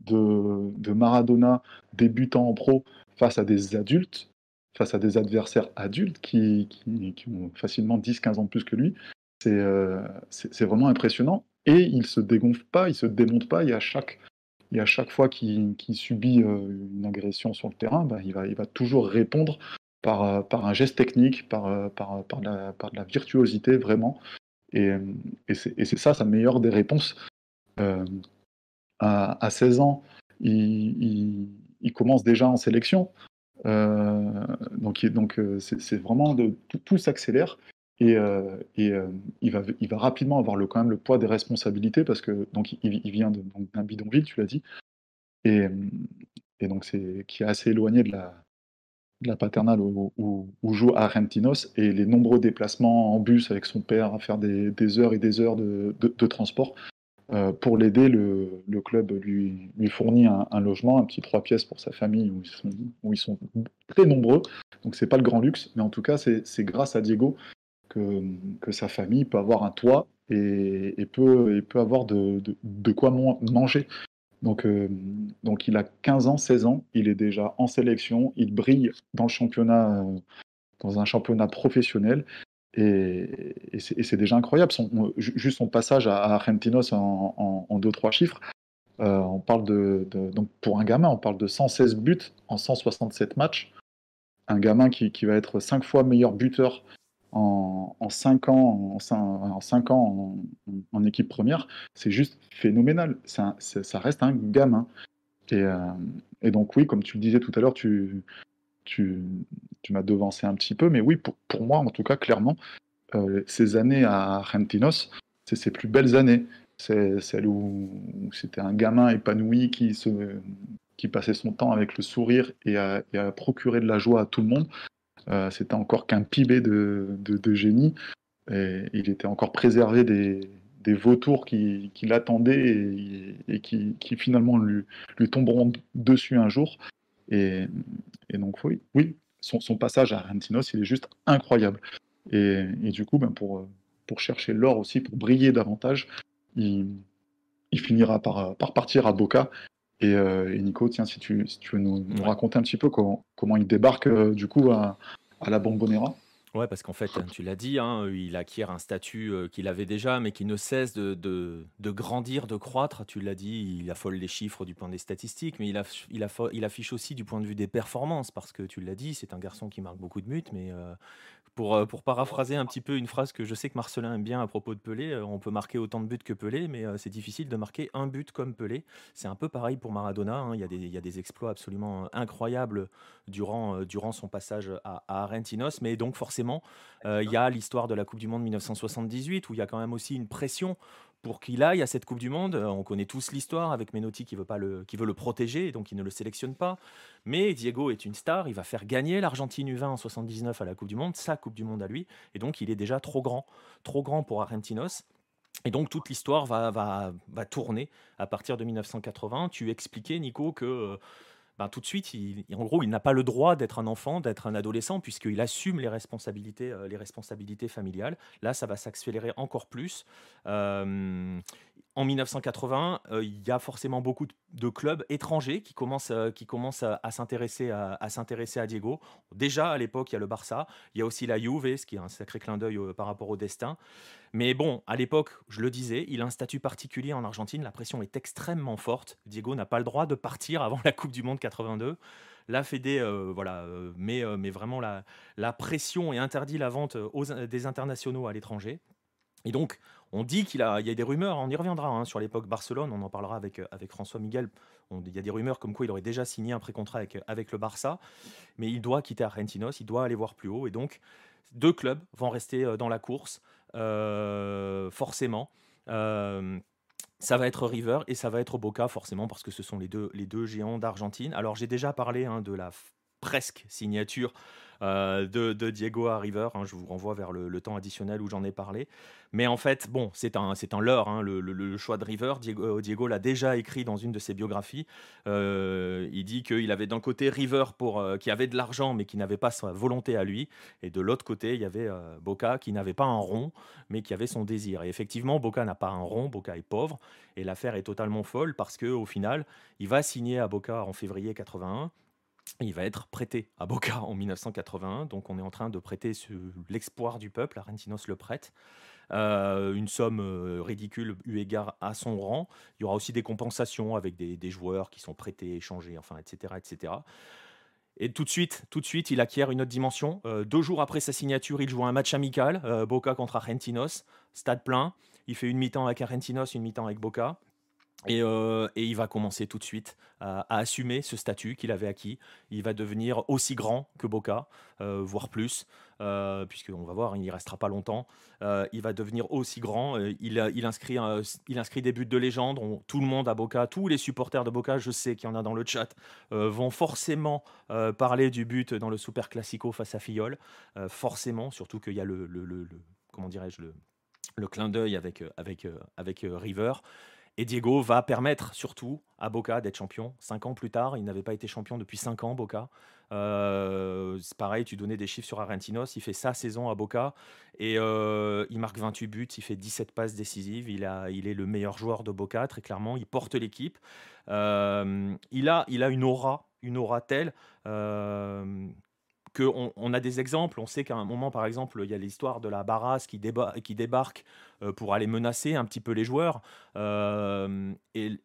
de Maradona débutant en pro face à des adultes, face à des adversaires adultes qui, qui, ont facilement 10-15 ans de plus que lui, c'est c'est vraiment impressionnant. Et il se dégonfle pas, il se démonte pas, et à chaque, chaque fois qu'il subit une agression sur le terrain, bah, il, va, il va toujours répondre par, par un geste technique, par, par, par, de la, par de la virtuosité, vraiment. Et, et c'est ça sa meilleure des réponses. Euh, à, à, 16 ans, il, commence déjà en sélection. Euh, donc donc c'est vraiment tout, s'accélère. Et, euh, euh, il, va, rapidement avoir le, quand même poids des responsabilités parce que donc il, vient d'un bidonville, tu l'as dit, et, donc c'est qui est assez éloigné de la, paternale où, joue Argentinos et les nombreux déplacements en bus avec son père à faire des, heures et des heures de transport. Euh, pour l'aider, le, club lui, fournit un, logement, un petit trois pièces pour sa famille où ils sont, très nombreux. Donc c'est pas le grand luxe, mais en tout cas c'est grâce à Diego que, sa famille peut avoir un toit et, peut, avoir de, quoi manger. Donc, euh, donc il a 15 ans, 16 ans, il est déjà en sélection, il brille dans le championnat, euh, dans un championnat professionnel. Et, c'est déjà incroyable. Juste son passage à, Argentinos en, en, en, deux, trois chiffres. Euh, on parle de, donc pour un gamin, on parle de 116 buts en 167 matchs. Un gamin qui, qui va être cinq fois meilleur buteur en, en 5 ans, en, ans en, équipe première, c'est juste phénoménal. Ça reste un gamin. Euh, et, donc oui, comme tu le disais tout à l'heure, tu, tu, m'as devancé un petit peu, mais oui, pour, moi, en tout cas, clairement, euh, ces années à Argentinos, c'est ses plus belles années. C'est celle où, c'était un gamin épanoui qui, passait son temps avec le sourire et à, procurer de la joie à tout le monde. Euh, c'était encore qu'un pibé de, génie. Il était encore préservé des, vautours qui, l'attendaient et, qui, finalement lui, tomberont dessus un jour. Et, et donc, oui, oui son, son, passage à Argentinos, il est juste incroyable. Et, et du coup, ben pour, pour chercher l'or aussi, pour briller davantage, il, il finira par, par partir à Boca. Et, euh, et, Nico, tiens, si tu, si tu veux nous, nous, raconter un petit peu comment, comment il débarque euh, du coup à, à la Bombonera Ouais, parce qu'en fait, tu l'as dit, hein, il acquiert un statut euh, qu'il avait déjà, mais qui ne cesse de, de, grandir, de croître. Tu l'as dit, il affole les chiffres du point des statistiques, mais il, affiche aussi du point de vue des performances, parce que tu l'as dit, c'est un garçon qui marque beaucoup de buts, mais euh, pour, euh, pour paraphraser un petit peu une phrase que je sais que Marcelin aime bien à propos de Pelé, euh, on peut marquer autant de buts que Pelé, mais euh, c'est difficile de marquer un but comme Pelé. C'est un peu pareil pour Maradona. Hein. Il, y a des, il, y a des, exploits absolument incroyables durant, durant son passage à, à Argentinos, mais donc forcément, il y a l'histoire de la Coupe du Monde 1978 où il y a quand même aussi une pression pour qu'il aille à cette Coupe du Monde. On connaît tous l'histoire avec Menotti qui veut, pas le, qui veut le protéger, donc il ne le sélectionne pas. Mais Diego est une star, il va faire gagner l'Argentine U20 en 79 à la Coupe du Monde, sa Coupe du Monde à lui, et donc il est déjà trop grand, trop grand pour Argentinos. Et donc toute l'histoire va, va, va, tourner à partir de 1980. Tu expliquais, Nico, que ben, tout de suite, il, en gros, il n'a pas le droit d'être un enfant, d'être un adolescent, puisqu'il assume les responsabilités, euh, familiales. Là, ça va s'accélérer encore plus. Euh, en 1980, euh, il y a forcément beaucoup de clubs étrangers qui commencent, euh, à, s'intéresser à, Diego. Déjà, à l'époque, il y a le Barça, il y a aussi la Juve, ce qui est un sacré clin d'œil euh, par rapport au destin. Mais bon, à l'époque, je le disais, il a un statut particulier en Argentine, la pression est extrêmement forte. Diego n'a pas le droit de partir avant la Coupe du Monde 82 la Fédé euh, voilà, vraiment la, pression et interdit la vente des internationaux à l'étranger. Et donc, on dit qu'il a, il y a des rumeurs, on y reviendra hein, sur l'époque Barcelone, on en parlera avec, avec François Miguel. On, il y a des rumeurs comme quoi il aurait déjà signé un pré-contrat avec, avec le Barça, mais il doit quitter Argentinos, il doit aller voir plus haut. Et donc, deux clubs vont rester dans la course, euh, forcément. Euh, ça va être River et ça va être Boca, forcément, parce que ce sont les deux, les deux géants d'Argentine. Alors, j'ai déjà parlé hein, de la presque signature euh, de, Diego à River. hein. je vous renvoie vers le, temps additionnel où j'en ai parlé. Mais en fait, bon, c'est un, un leurre, hein, le, choix de River. Diego, Diego l'a déjà écrit dans une de ses biographies. Euh, il dit qu'il avait d'un côté River pour, euh, qui avait de l'argent mais qui n'avait pas sa volonté à lui. Et de l'autre côté, il y avait euh, Boca qui n'avait pas un rond mais qui avait son désir. Et effectivement, Boca n'a pas un rond, Boca est pauvre. Et l'affaire est totalement folle parce qu'au final, il va signer à Boca en février 81. Il va être prêté à Boca en 1981, donc on est en train de prêter l'espoir du peuple, Argentinos le prête. Euh, une somme euh, ridicule eu égard à son rang. Il y aura aussi des compensations avec des, joueurs qui sont prêtés, échangés, enfin, etc., etc. Et tout de suite, tout de suite, il acquiert une autre dimension. Euh, deux jours après sa signature, il joue un match amical, Boca contre Argentinos, stade plein. Il fait une mi-temps avec Argentinos, une mi-temps avec Boca. Et, euh, et il va commencer tout de suite à, assumer ce statut qu'il avait acquis. Il va devenir aussi grand que Boca, euh, voire plus, euh, puisqu'on va voir, il n'y restera pas longtemps. Euh, il va devenir aussi grand. il, inscrit, il inscrit des buts de légende. Tout le monde à Boca, tous les supporters de Boca, je sais qu'il y en a dans le chat, vont forcément parler du but dans le Super Classico face à. Euh, forcément, surtout qu'il y a le, comment dirais-je, le, clin d'œil avec, avec, River. Et Diego va permettre surtout à Boca d'être champion. Cinq ans plus tard, il n'avait pas été champion depuis cinq ans, Boca. Euh, c'est pareil, tu donnais des chiffres sur Argentinos. Il fait sa saison à Boca et euh, il marque 28 buts, il fait 17 passes décisives. Il, est le meilleur joueur de Boca, très clairement. Il porte l'équipe. Euh, il, a, une aura, une aura telle. Qu'on on a des exemples. On sait qu'à un moment, par exemple, il y a l'histoire de la Barras qui, déba- qui débarque euh, pour aller menacer un petit peu les joueurs. Euh, et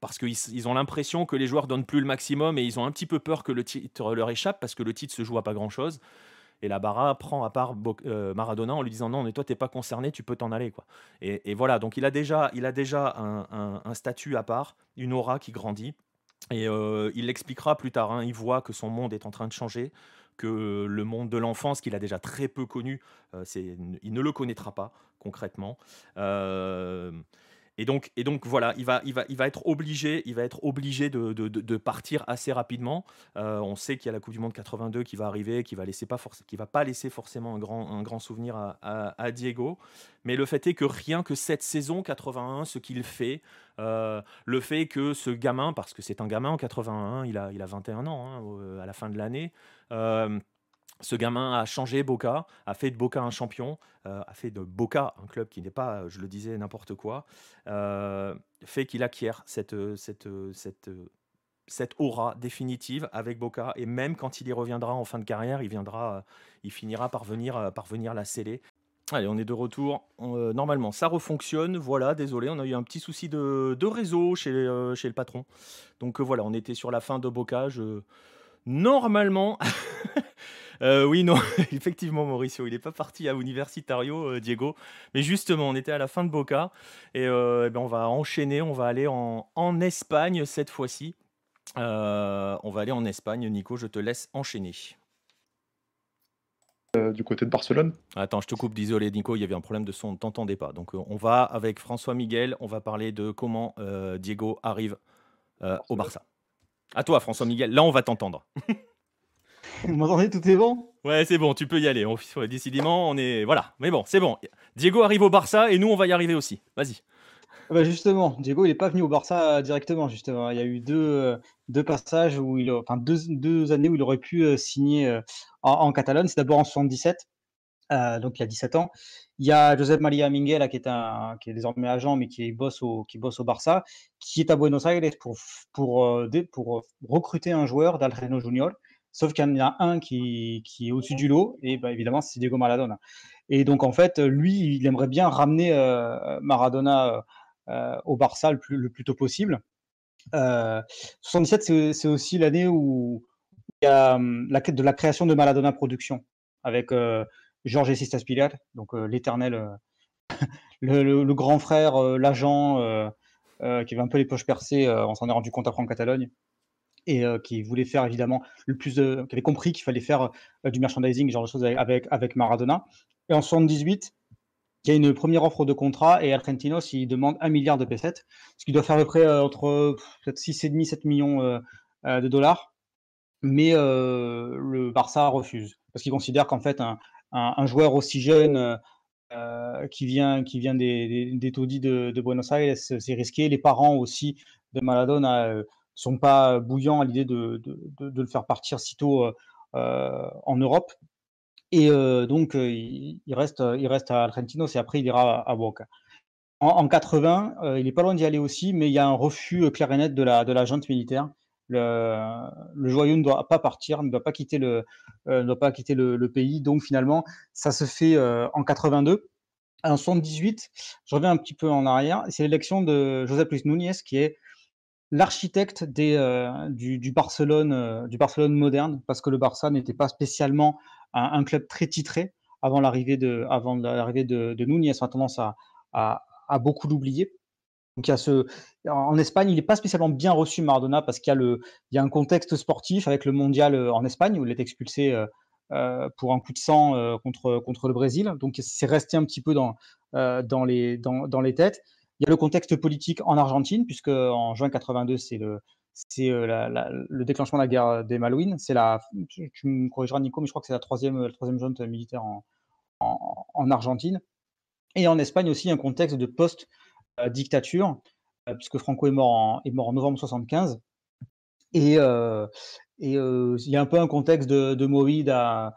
parce qu'ils ont l'impression que les joueurs donnent plus le maximum et ils ont un petit peu peur que le titre leur échappe parce que le titre se joue à pas grand chose. Et la Barra prend à part euh, Maradona en lui disant non, mais toi, t'es pas concerné, tu peux t'en aller. Quoi. Et, voilà, donc il a déjà, il a déjà un, statut à part, une aura qui grandit. Et il l'expliquera plus tard. hein, il voit que son monde est en train de changer, que le monde de l'enfance qu'il a déjà très peu connu, euh, il ne le connaîtra pas concrètement. Euh, et donc, et donc voilà, il va, il va, il va être obligé, il va être obligé de, partir assez rapidement. Euh, on sait qu'il y a la Coupe du Monde 82 qui va arriver, qui va laisser pas qui va pas laisser forcément un grand, un grand souvenir à, Diego. Mais le fait est que rien que cette saison 81, ce qu'il fait, euh, le fait que ce gamin, parce que c'est un gamin en 81, il a, il a 21 ans hein, à la fin de l'année. euh, ce gamin a changé Boca, a fait de Boca un champion, euh, a fait de Boca un club qui n'est pas, je le disais, n'importe quoi, euh, fait qu'il acquiert cette, cette, cette, aura définitive avec Boca. Et même quand il y reviendra en fin de carrière, il, viendra, euh, il finira par venir, par venir la sceller. Allez, on est de retour. Normalement, ça refonctionne. Voilà, désolé, on a eu un petit souci de, réseau chez, chez le patron. Donc voilà, on était sur la fin de Boca. Je... Normalement, Euh, oui, non, effectivement, Mauricio, il n'est pas parti à Universitario, euh, Diego. Mais justement, on était à la fin de Boca. Et, euh, eh ben, on va enchaîner, on va aller en, en Espagne cette fois-ci. On va aller en Espagne. Nico, je te laisse enchaîner. Du côté de Barcelone? Attends, je te coupe, désolé Nico, il y avait un problème de son, on ne t'entendait pas. Donc on va avec François Miguel, on va parler de comment Diego arrive au Barça. À toi François Miguel, là on va t'entendre. Vous m'entendez Tout est bon? Ouais, c'est bon, tu peux y aller. On, décidément, on est. Voilà, mais bon, c'est bon. Diego arrive au Barça et nous, on va y arriver aussi. Vas-y. Ah bah justement, Diego, il n'est pas venu au Barça directement, justement. Il y a eu deux, euh, deux passages où il, enfin deux, deux années où il aurait pu euh, signer euh, en, en Catalogne. C'est d'abord en 77, euh, donc il y a 17 ans. Il y a Josep Maria Minguela qui est un, qui est désormais agent, mais qui bosse au, qui bosse au Barça, qui est à Buenos Aires pour, pour, pour euh, recruter un joueur d'Alreno Junior. Sauf qu'il y en a un qui, est au-dessus du lot, et bah, évidemment, c'est Diego Maradona. Et donc, en fait, lui, il aimerait bien ramener euh, Maradona euh, au Barça le plus, le plus tôt possible. Euh, 77, c'est aussi l'année où il y a la, de la création de Maradona Productions avec euh, Georges Sistas Pilar, donc euh, l'éternel, euh, le, le- grand frère, euh, l'agent euh, euh, qui avait un peu les poches percées, euh, on s'en est rendu compte après en Catalogne, et euh, qui voulait faire évidemment le plus de, qui avait compris qu'il fallait faire euh, du merchandising, genre de choses avec, avec, Maradona. Et en 78, il y a une première offre de contrat et Argentinos il demande un milliard de pesettes, ce qui doit faire à peu près euh, entre pff, peut-être 6,5 7 millions euh, euh, de dollars. mais le Barça refuse parce qu'il considère qu'en fait un, un, joueur aussi jeune qui vient, qui vient des, des, taudis de, Buenos Aires, c'est risqué. Les parents aussi de Maradona sont pas bouillants à l'idée de, de, de, le faire partir sitôt en Europe. Et donc, il, reste, il reste à Argentino, et après, il ira à, Boca. En, 80, il n'est pas loin d'y aller aussi, mais il y a un refus clair et net de la, de la junte militaire. Le, le, joyau ne doit pas partir, ne doit pas quitter le, ne doit pas quitter le, pays. Donc finalement, ça se fait en 82. En 78, je reviens un petit peu en arrière, c'est l'élection de José Luis Núñez qui est l'architecte du, du, Barcelone, du Barcelone moderne, parce que le Barça n'était pas spécialement un, club très titré avant l'arrivée de, avant l'arrivée de, de. On a tendance à, beaucoup l'oublier. Donc en Espagne, il n'est pas spécialement bien reçu Maradona parce qu'il y a un contexte sportif avec le mondial euh, en Espagne où il est expulsé euh, euh, pour un coup de sang contre le Brésil. Donc c'est resté un petit peu dans, les têtes. Il y a le contexte politique en Argentine puisque en juin 82 c'est le c'est le déclenchement de la guerre des Malouines. C'est la, tu, me corrigeras Nico, mais je crois que c'est la troisième, la troisième junte militaire en, en, Argentine. Et en Espagne aussi, un contexte de post-dictature, puisque Franco est mort en, est mort en novembre 75. Et, et il y a un peu un contexte de, de Movida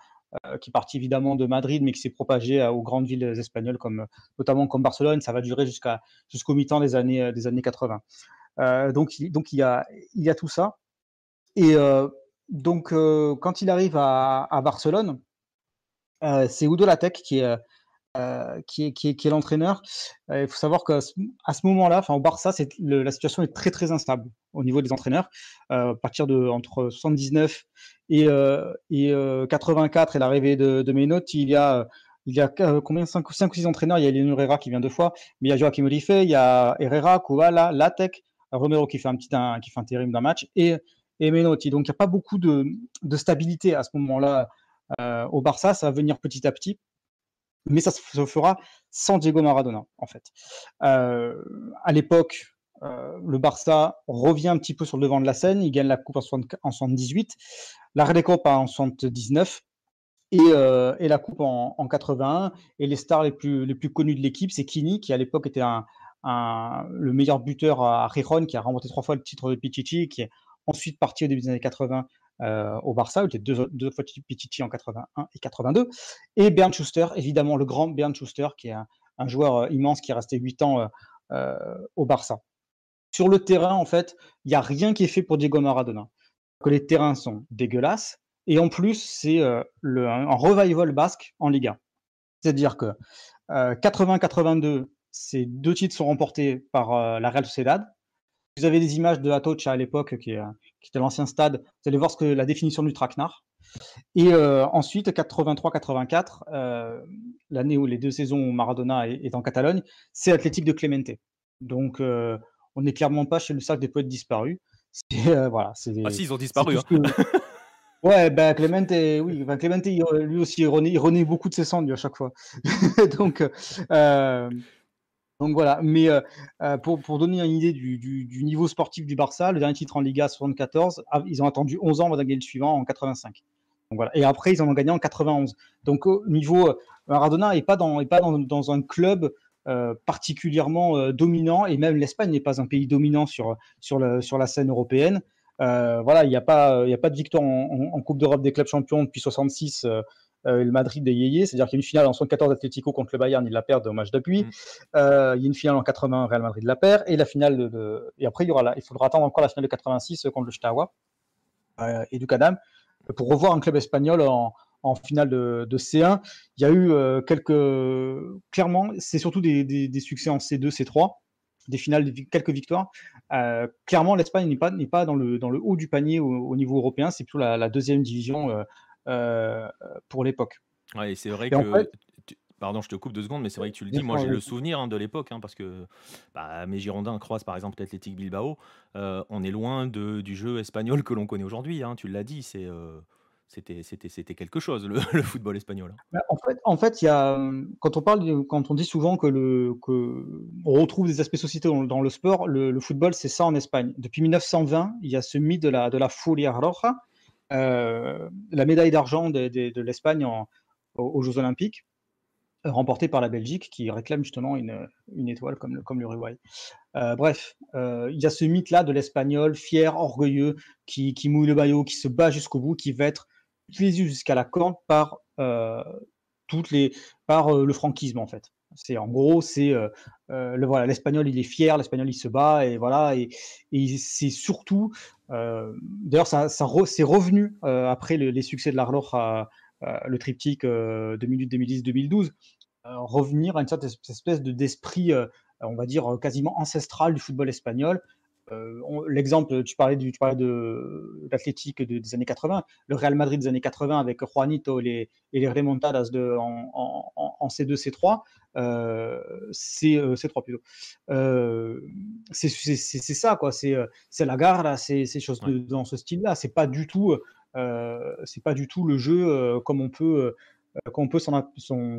qui est parti évidemment de Madrid, mais qui s'est propagé aux grandes villes espagnoles, comme, notamment comme Barcelone. Ça va durer jusqu'à, jusqu'au mi-temps des années, des années 80. Euh, donc, donc il, y a, il y a tout ça. Et euh, donc, euh, quand il arrive à, Barcelone, c'est Udo Latec qui est, qui est, qui est, l'entraîneur. il faut savoir qu'à ce, moment-là, enfin au Barça, la situation est très très instable au niveau des entraîneurs. à partir de entre 79 et, et 84 et l'arrivée de, de Menotti, il y a combien? 5, 5 ou 6 entraîneurs. Il y a Eleno Herrera qui vient deux fois, mais il y a Joaquim Rife, il y a Herrera, Kovala, Latec, Romero qui fait un petit un, qui fait intérim d'un match et, et Menotti. Donc il n'y a pas beaucoup de, stabilité à ce moment-là euh, au Barça. Ça va venir petit à petit, mais ça se fera sans Diego Maradona en fait. Euh, à l'époque, euh, le Barça revient un petit peu sur le devant de la scène. Il gagne la coupe en, 78, la Recopa en 79 et, et, la coupe en, en, 81. Et les stars les plus, les plus connues de l'équipe, c'est Kini, qui à l'époque était le meilleur buteur à Rijon, qui a remporté trois fois le titre de Pichichi, qui est ensuite parti au début des années 80 euh, au Barça, il était deux, deux, fois Pichichi en 81 et 82. Et Bernd Schuster, évidemment, le grand Bernd Schuster, qui est un, joueur euh, immense qui est resté 8 ans euh, au Barça. Sur le terrain, en fait, il n'y a rien qui est fait pour Diego Maradona. Que les terrains sont dégueulasses. Et en plus, c'est le, un revival basque en Liga. C'est-à-dire que 80-82, ces deux titres sont remportés par euh, la Real Sociedad. Vous avez des images de Atocha à l'époque, qui, était l'ancien stade. Vous allez voir ce que la définition du traquenard. Et euh, ensuite, 83-84, euh, l'année où les deux saisons où Maradona est, en Catalogne, c'est l'Athletic de Clemente. Donc, on n'est clairement pas chez le sac des poètes disparus. voilà, ah si, ils ont disparu. Hein. Ouais, ben Clemente, oui, ben Clemente, lui aussi, il renaît, beaucoup de ses cendres à chaque fois. Donc, donc voilà, mais euh, euh, pour, pour, donner une idée du, du, niveau sportif du Barça, le dernier titre en Liga 74, ah, ils ont attendu 11 ans avant de gagner le suivant en 85. Donc voilà. Et après, ils en ont gagné en 91. Donc au niveau, euh, Maradona n'est pas, dans, est pas dans, dans, un club particulièrement dominant, et même l'Espagne n'est pas un pays dominant sur, sur, sur la scène européenne. voilà, il n'y a, pas, a pas de victoire en, en, en Coupe d'Europe des clubs champions depuis 66 euh, le Madrid des Yéyé, c'est-à-dire qu'il y a une finale en 74 Atlético contre le Bayern, il la perd au match d'appui. Euh, il y a une finale en 80, Real Madrid la perd, et la finale de, et après il y aura il faudra attendre encore la finale de 86 contre le Steaua euh, et du Cadam pour revoir un club espagnol en, en finale de, de, C1. Il y a eu quelques, clairement, c'est surtout des, des, succès en C2, C3 des finales, quelques victoires. clairement, l'Espagne n'est pas, n'est pas dans, le, dans le haut du panier au, niveau européen, c'est plutôt la, la deuxième division euh, pour l'époque. Ouais, c'est vrai que. Pardon, je te coupe deux secondes, mais c'est vrai que tu le dis. Moi, j'ai le souvenir hein, de l'époque, hein, parce que bah, mes Girondins croisent par exemple l'Athletic Bilbao. Euh, on est loin de, du jeu espagnol que l'on connaît aujourd'hui. Hein, tu l'as dit, c'est euh, c'était quelque chose le, football espagnol. Bah, en fait, en fait, y a quand on parle, quand on dit souvent que le que on retrouve des aspects sociétaux dans, le sport, le, football, c'est ça en Espagne. Depuis 1920, il y a ce mythe de la de la Furia Roja la médaille d'argent de, l'Espagne aux Jeux Olympiques remportée par la Belgique, qui réclame justement une, étoile comme, comme l'Uruguay. Euh, bref, euh, il y a ce mythe-là de l'Espagnol, fier, orgueilleux, qui, qui, mouille le maillot, qui se bat jusqu'au bout, qui va être utilisé jusqu'à la corde par, euh, toutes les, par le franquisme, en fait. C'est en gros, c'est le voilà, l'espagnol, il est fier, l'espagnol, il se bat, et voilà, et c'est surtout, d'ailleurs, ça, c'est revenu après les succès de l'Arloja, le triptyque 2008, 2010, 2012, revenir à une certaine espèce de d'esprit, on va dire quasiment ancestral du football espagnol. L'exemple, tu parlais, du, tu parlais de l'athlétique des années 80, le Real Madrid des années 80 avec Juanito et les, et les remontadas de, en, en, en, C2, C3, euh, C, 3 plutôt. c'est ça, quoi. C'est la gare, c'est ces choses dans ce style-là. C'est pas du tout, c'est pas du tout le jeu comme on peut euh, qu'on peut, son,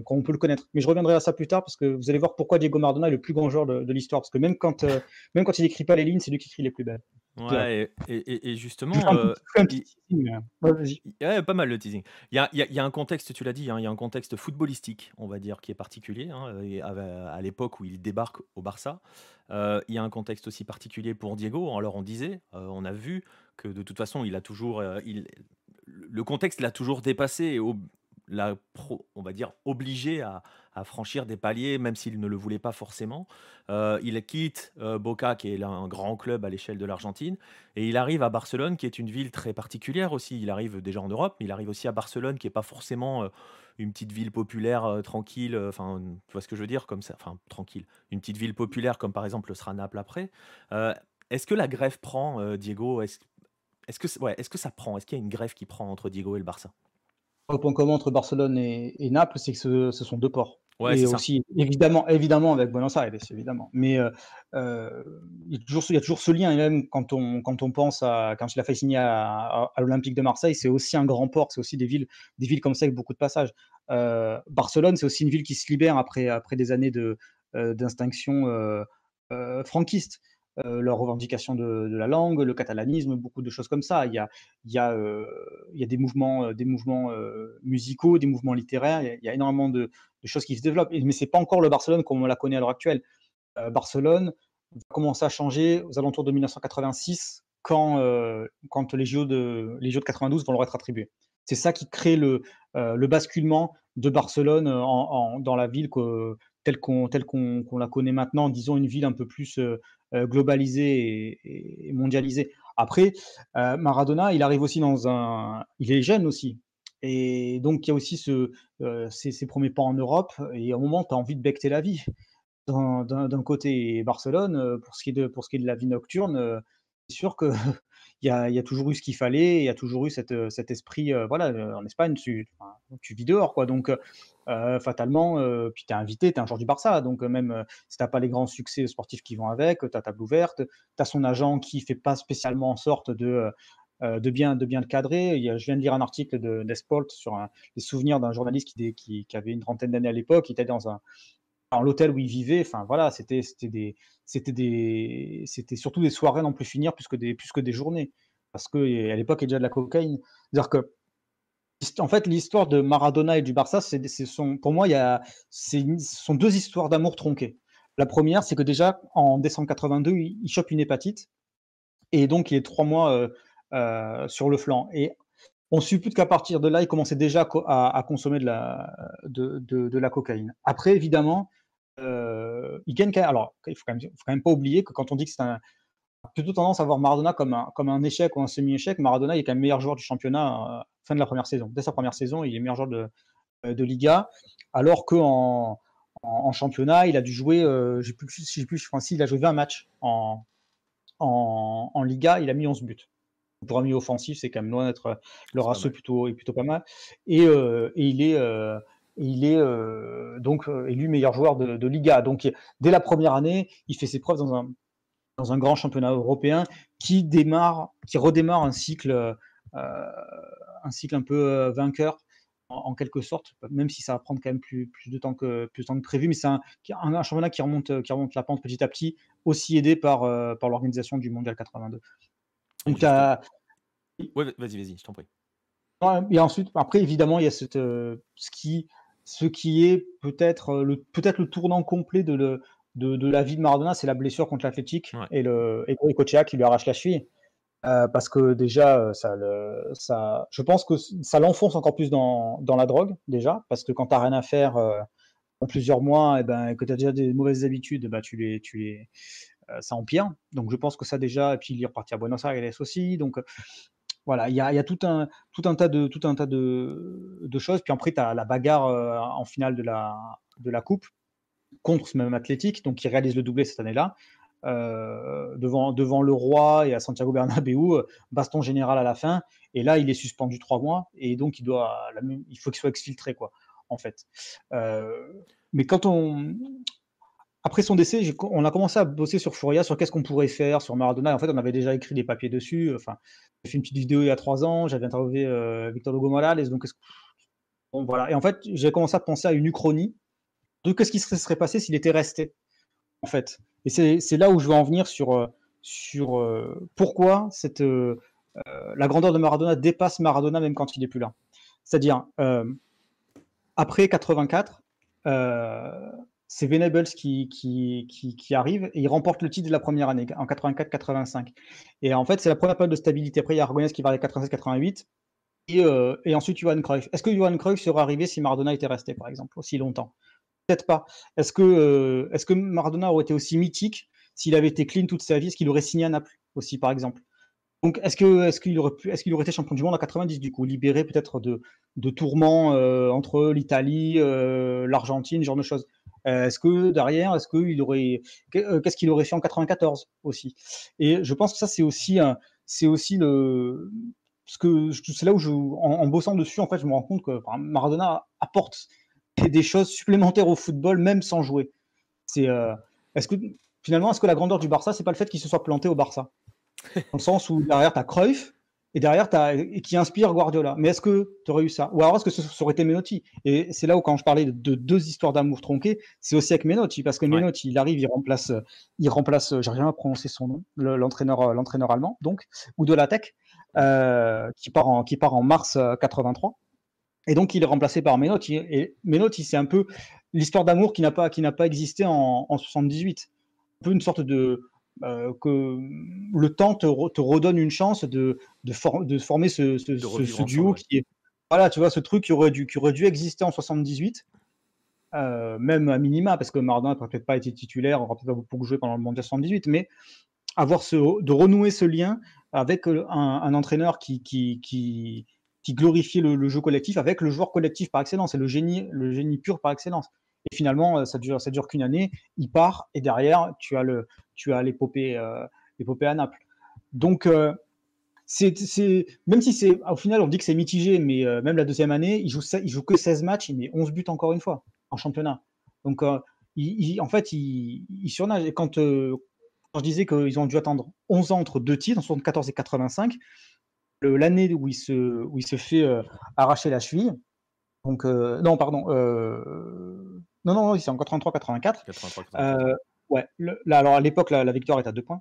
on peut le connaître. Mais je reviendrai à ça plus tard parce que vous allez voir pourquoi Diego Maradona est le plus grand joueur de, l'histoire. Parce que même quand, euh, même quand il écrit pas les lignes, c'est lui qui écrit les plus belles. Ouais, et, justement, euh, il, pas mal le teasing. Il y a, il y a un contexte, tu l'as dit, hein, il y a un contexte footballistique, on va dire, qui est particulier. Hein, à, l'époque où il débarque au Barça, il y a un contexte aussi particulier pour Diego. Alors on disait, on a vu que de toute façon, il a toujours, il, le contexte l'a toujours dépassé et au, l'a, on va dire, obligé à, franchir des paliers, même s'il ne le voulait pas forcément. Euh, il quitte euh, Boca, qui est un grand club à l'échelle de l'Argentine, et il arrive à Barcelone, qui est une ville très particulière aussi. Il arrive déjà en Europe, mais il arrive aussi à Barcelone, qui n'est pas forcément euh, une petite ville populaire tranquille. Enfin, tu vois ce que je veux dire comme ça Enfin, tranquille. Une petite ville populaire, comme par exemple le sera Naples après. est-ce que la grève prend, Diego? Est-ce, que, ouais, est-ce que ça prend? Est-ce qu'il y a une grève qui prend entre Diego et le Barça? Le point commun entre Barcelone et, Naples, c'est que ce, sont deux ports. Ouais, et aussi, évidemment, évidemment, avec Buenos Aires, évidemment. Mais euh, euh, il, y a toujours, il, y a toujours, ce lien, et même quand on, quand on pense à quand il a fait signer à, l'Olympique de Marseille, c'est aussi un grand port, c'est aussi des villes, des villes comme ça avec beaucoup de passages. Euh, Barcelone, c'est aussi une ville qui se libère après, après des années de, d'instinction franquiste. Euh, leur revendication de, la langue, le catalanisme, beaucoup de choses comme ça. Il y a, il y a, euh, il y a des mouvements, euh, des mouvements musicaux, des mouvements littéraires, il y a, énormément de, choses qui se développent. Mais ce n'est pas encore le Barcelone comme on la connaît à l'heure actuelle. Barcelone va commencer à changer aux alentours de 1986 quand, quand les, JO de, les JO de 92 vont leur être attribués. C'est ça qui crée le, le basculement de Barcelone en, dans la ville que, telle qu'on la connaît maintenant, disons une ville un peu plus euh, globalisé et, mondialisé. Après, euh, Maradona, il arrive aussi dans un. Il est jeune aussi. Et donc, il y a aussi ce, euh, ses, premiers pas en Europe. Et à un moment, tu as envie de becter la vie. D'un côté, Barcelone, pour ce qui est de la vie nocturne, c'est sûr que il y a, toujours eu ce qu'il fallait, il y a toujours eu cet esprit, voilà, en Espagne, tu, vis dehors, quoi. Donc, fatalement, puis tu es invité, tu es un joueur du Barça, donc même si tu pas les grands succès sportifs qui vont avec, tu as table ouverte, tu as son agent qui fait pas spécialement en sorte de, de, bien, de bien le cadrer. je viens de lire un article d'Esport sur les souvenirs d'un journaliste qui, qui, avait une trentaine d'années à l'époque, qui était dans un, l'hôtel où il vivait, enfin voilà, c'était des c'était des c'était surtout des soirées non plus finir plus que des plus des journées parce que à l'époque il y a déjà de la cocaïne. C'est-à-dire que en fait l'histoire de Maradona et du Barça, c'est son pour moi il y a c'est sont deux histoires d'amour tronquées. La première, c'est que déjà en décembre 82, il, il, chope une hépatite et donc il est trois mois euh, euh, sur le flanc et on suppute qu'à partir de là, il commençait déjà à, consommer de la, cocaïne. Après, évidemment, euh, il gagne. Alors, il faut, quand même, pas oublier que quand on dit que c'est un plutôt tendance à voir Maradona comme un, échec ou un semi-échec, Maradona est quand même meilleur joueur du championnat euh, fin de la première saison. Dès sa première saison, il est meilleur joueur de, euh, Liga, alors qu'en en, championnat, il a dû jouer, euh, j'ai plus, j'ai plus, je il a joué 20 matchs en, en, en, Liga, il a mis 11 buts. Pour un milieu offensif, c'est quand même loin d'être le ratio plutôt, est plutôt pas mal. Et, et il est il est euh, donc euh, élu meilleur joueur de, Liga. Donc dès la première année, il fait ses preuves dans un, dans un grand championnat européen qui démarre, qui redémarre un cycle, euh, un cycle un peu vainqueur en, quelque sorte, même si ça va prendre quand même plus, plus de temps que plus de temps que prévu. Mais c'est un, un, championnat qui remonte, qui remonte la pente petit à petit, aussi aidé par, par l'organisation du Mondial 82. Donc Ouais, vas-y, vas-y, je t'en prie. Et ensuite, après, évidemment, il y a cette, euh, ce, qui, ce qui est peut-être euh, le, peut-être le tournant complet de, le, de, de la vie de Maradona, c'est la blessure contre l'Athletic et le et Goicoechea qui lui arrache la cheville. Euh, parce que déjà, ça, le, ça, je pense que ça l'enfonce encore plus dans, dans, la drogue, déjà, parce que quand tu n'as rien à faire en plusieurs mois et, ben, et que tu as déjà des mauvaises habitudes, bah, tu les, tu les, ça empire. Donc je pense que ça déjà, et puis il est reparti à Buenos Aires aussi. Donc voilà, il y a, tout, un, tout un tas, de, tout un tas de, choses. Puis après, tu as la bagarre euh, en finale de la, de la Coupe contre ce même Athlétique, donc qui réalise le doublé cette année-là. Euh, devant, devant le roi et à Santiago Bernabéu, euh, baston général à la fin. Et là, il est suspendu trois mois et donc il, doit, il faut qu'il soit exfiltré, quoi, en fait. mais quand on, après son décès, on a commencé à bosser sur Furia, sur qu'est-ce qu'on pourrait faire, sur Maradona. En fait, on avait déjà écrit des papiers dessus. Enfin, j'ai fait une petite vidéo il y a trois ans, j'avais interviewé euh, Victor Hugo Morales. Donc, voilà. Et en fait, j'ai commencé à penser à une uchronie de qu'est-ce qui se serait passé s'il était resté, en fait. Et c'est là où je veux en venir sur, euh, sur euh, pourquoi cette, la grandeur de Maradona dépasse Maradona même quand il n'est plus là. C'est-à-dire, après 84, c'est Venables qui, qui, qui, arrive et il remporte le titre de la première année, en 84-85. Et en fait, c'est la première période de stabilité. Après, il y a Aragonès qui va aller 87-88. Et, euh, et, ensuite, Johan Cruyff. Est-ce que Johan Cruyff serait arrivé si Maradona était resté, par exemple, aussi longtemps? Peut-être pas. Est-ce que, euh, que Maradona aurait été aussi mythique s'il avait été clean toute sa vie Est-ce qu'il aurait signé à Naples aussi, par exemple? Donc, est-ce qu'il aurait est-ce qu'il aurait été champion du monde en 90 du coup, libéré peut-être de, de tourments euh, entre l'Italie, l'Argentine, ce genre de choses? Euh, est-ce que derrière, est-ce qu'il aurait, euh, qu'est-ce qu'il aurait fait en 94 aussi? Et je pense que ça, c'est aussi, c'est aussi le, que c'est là où je, en, bossant dessus, en fait, je me rends compte que Maradona apporte des choses supplémentaires au football, même sans jouer. Euh, est-ce que finalement, est-ce que la grandeur du Barça, c'est pas le fait qu'il se soit planté au Barça, dans le sens où derrière, tu as Cruyff, et derrière, as, qui inspire Guardiola. Mais est-ce que tu aurais eu ça? Ou alors est-ce que ça aurait été Menotti? Et c'est là où, quand je parlais de, deux histoires d'amour tronquées, c'est aussi avec Menotti, parce que Menotti, il arrive, il remplace, il remplace, j'arrive à prononcer son nom, l'entraîneur, l'entraîneur allemand, donc, ou de la Tech, euh, qui part en, qui part en mars 83. Euh, et donc, il est remplacé par Menotti. Et Menotti, c'est un peu l'histoire d'amour qui n'a pas, qui pas existé en, en 78. Un peu une sorte de, euh, que le temps te, redonne une chance de, de, former ce, duo qui est. Voilà, tu vois, ce truc qui aurait dû, qui aurait dû exister en 78, euh, même à minima, parce que Maradona n'a peut-être pas été titulaire, on n'aura peut-être pas beaucoup joué pendant le Mondial 78, mais avoir ce, de renouer ce lien avec euh, un, entraîneur qui, qui, qui, qui glorifiait le, jeu collectif avec le joueur collectif par excellence, c'est le génie, le génie pur par excellence. Et finalement, ça dure, ça dure qu'une année, il part, et derrière, tu as le, tu as l'épopée euh, l'épopée à Naples. Donc, euh, c'est, même si c'est au final on dit que c'est mitigé, mais euh, même la deuxième année, il joue, il joue que 16 matchs, il met 11 buts encore une fois en championnat. Donc, en fait, il, surnage. Quand je disais qu'ils ont dû attendre 11 ans entre deux titres, en 74 et 85, l'année où il se, où il se fait arracher la cheville, donc, non, pardon, non, non, c'est en 83-84. Ouais, là, alors à l'époque, la, victoire est à deux points.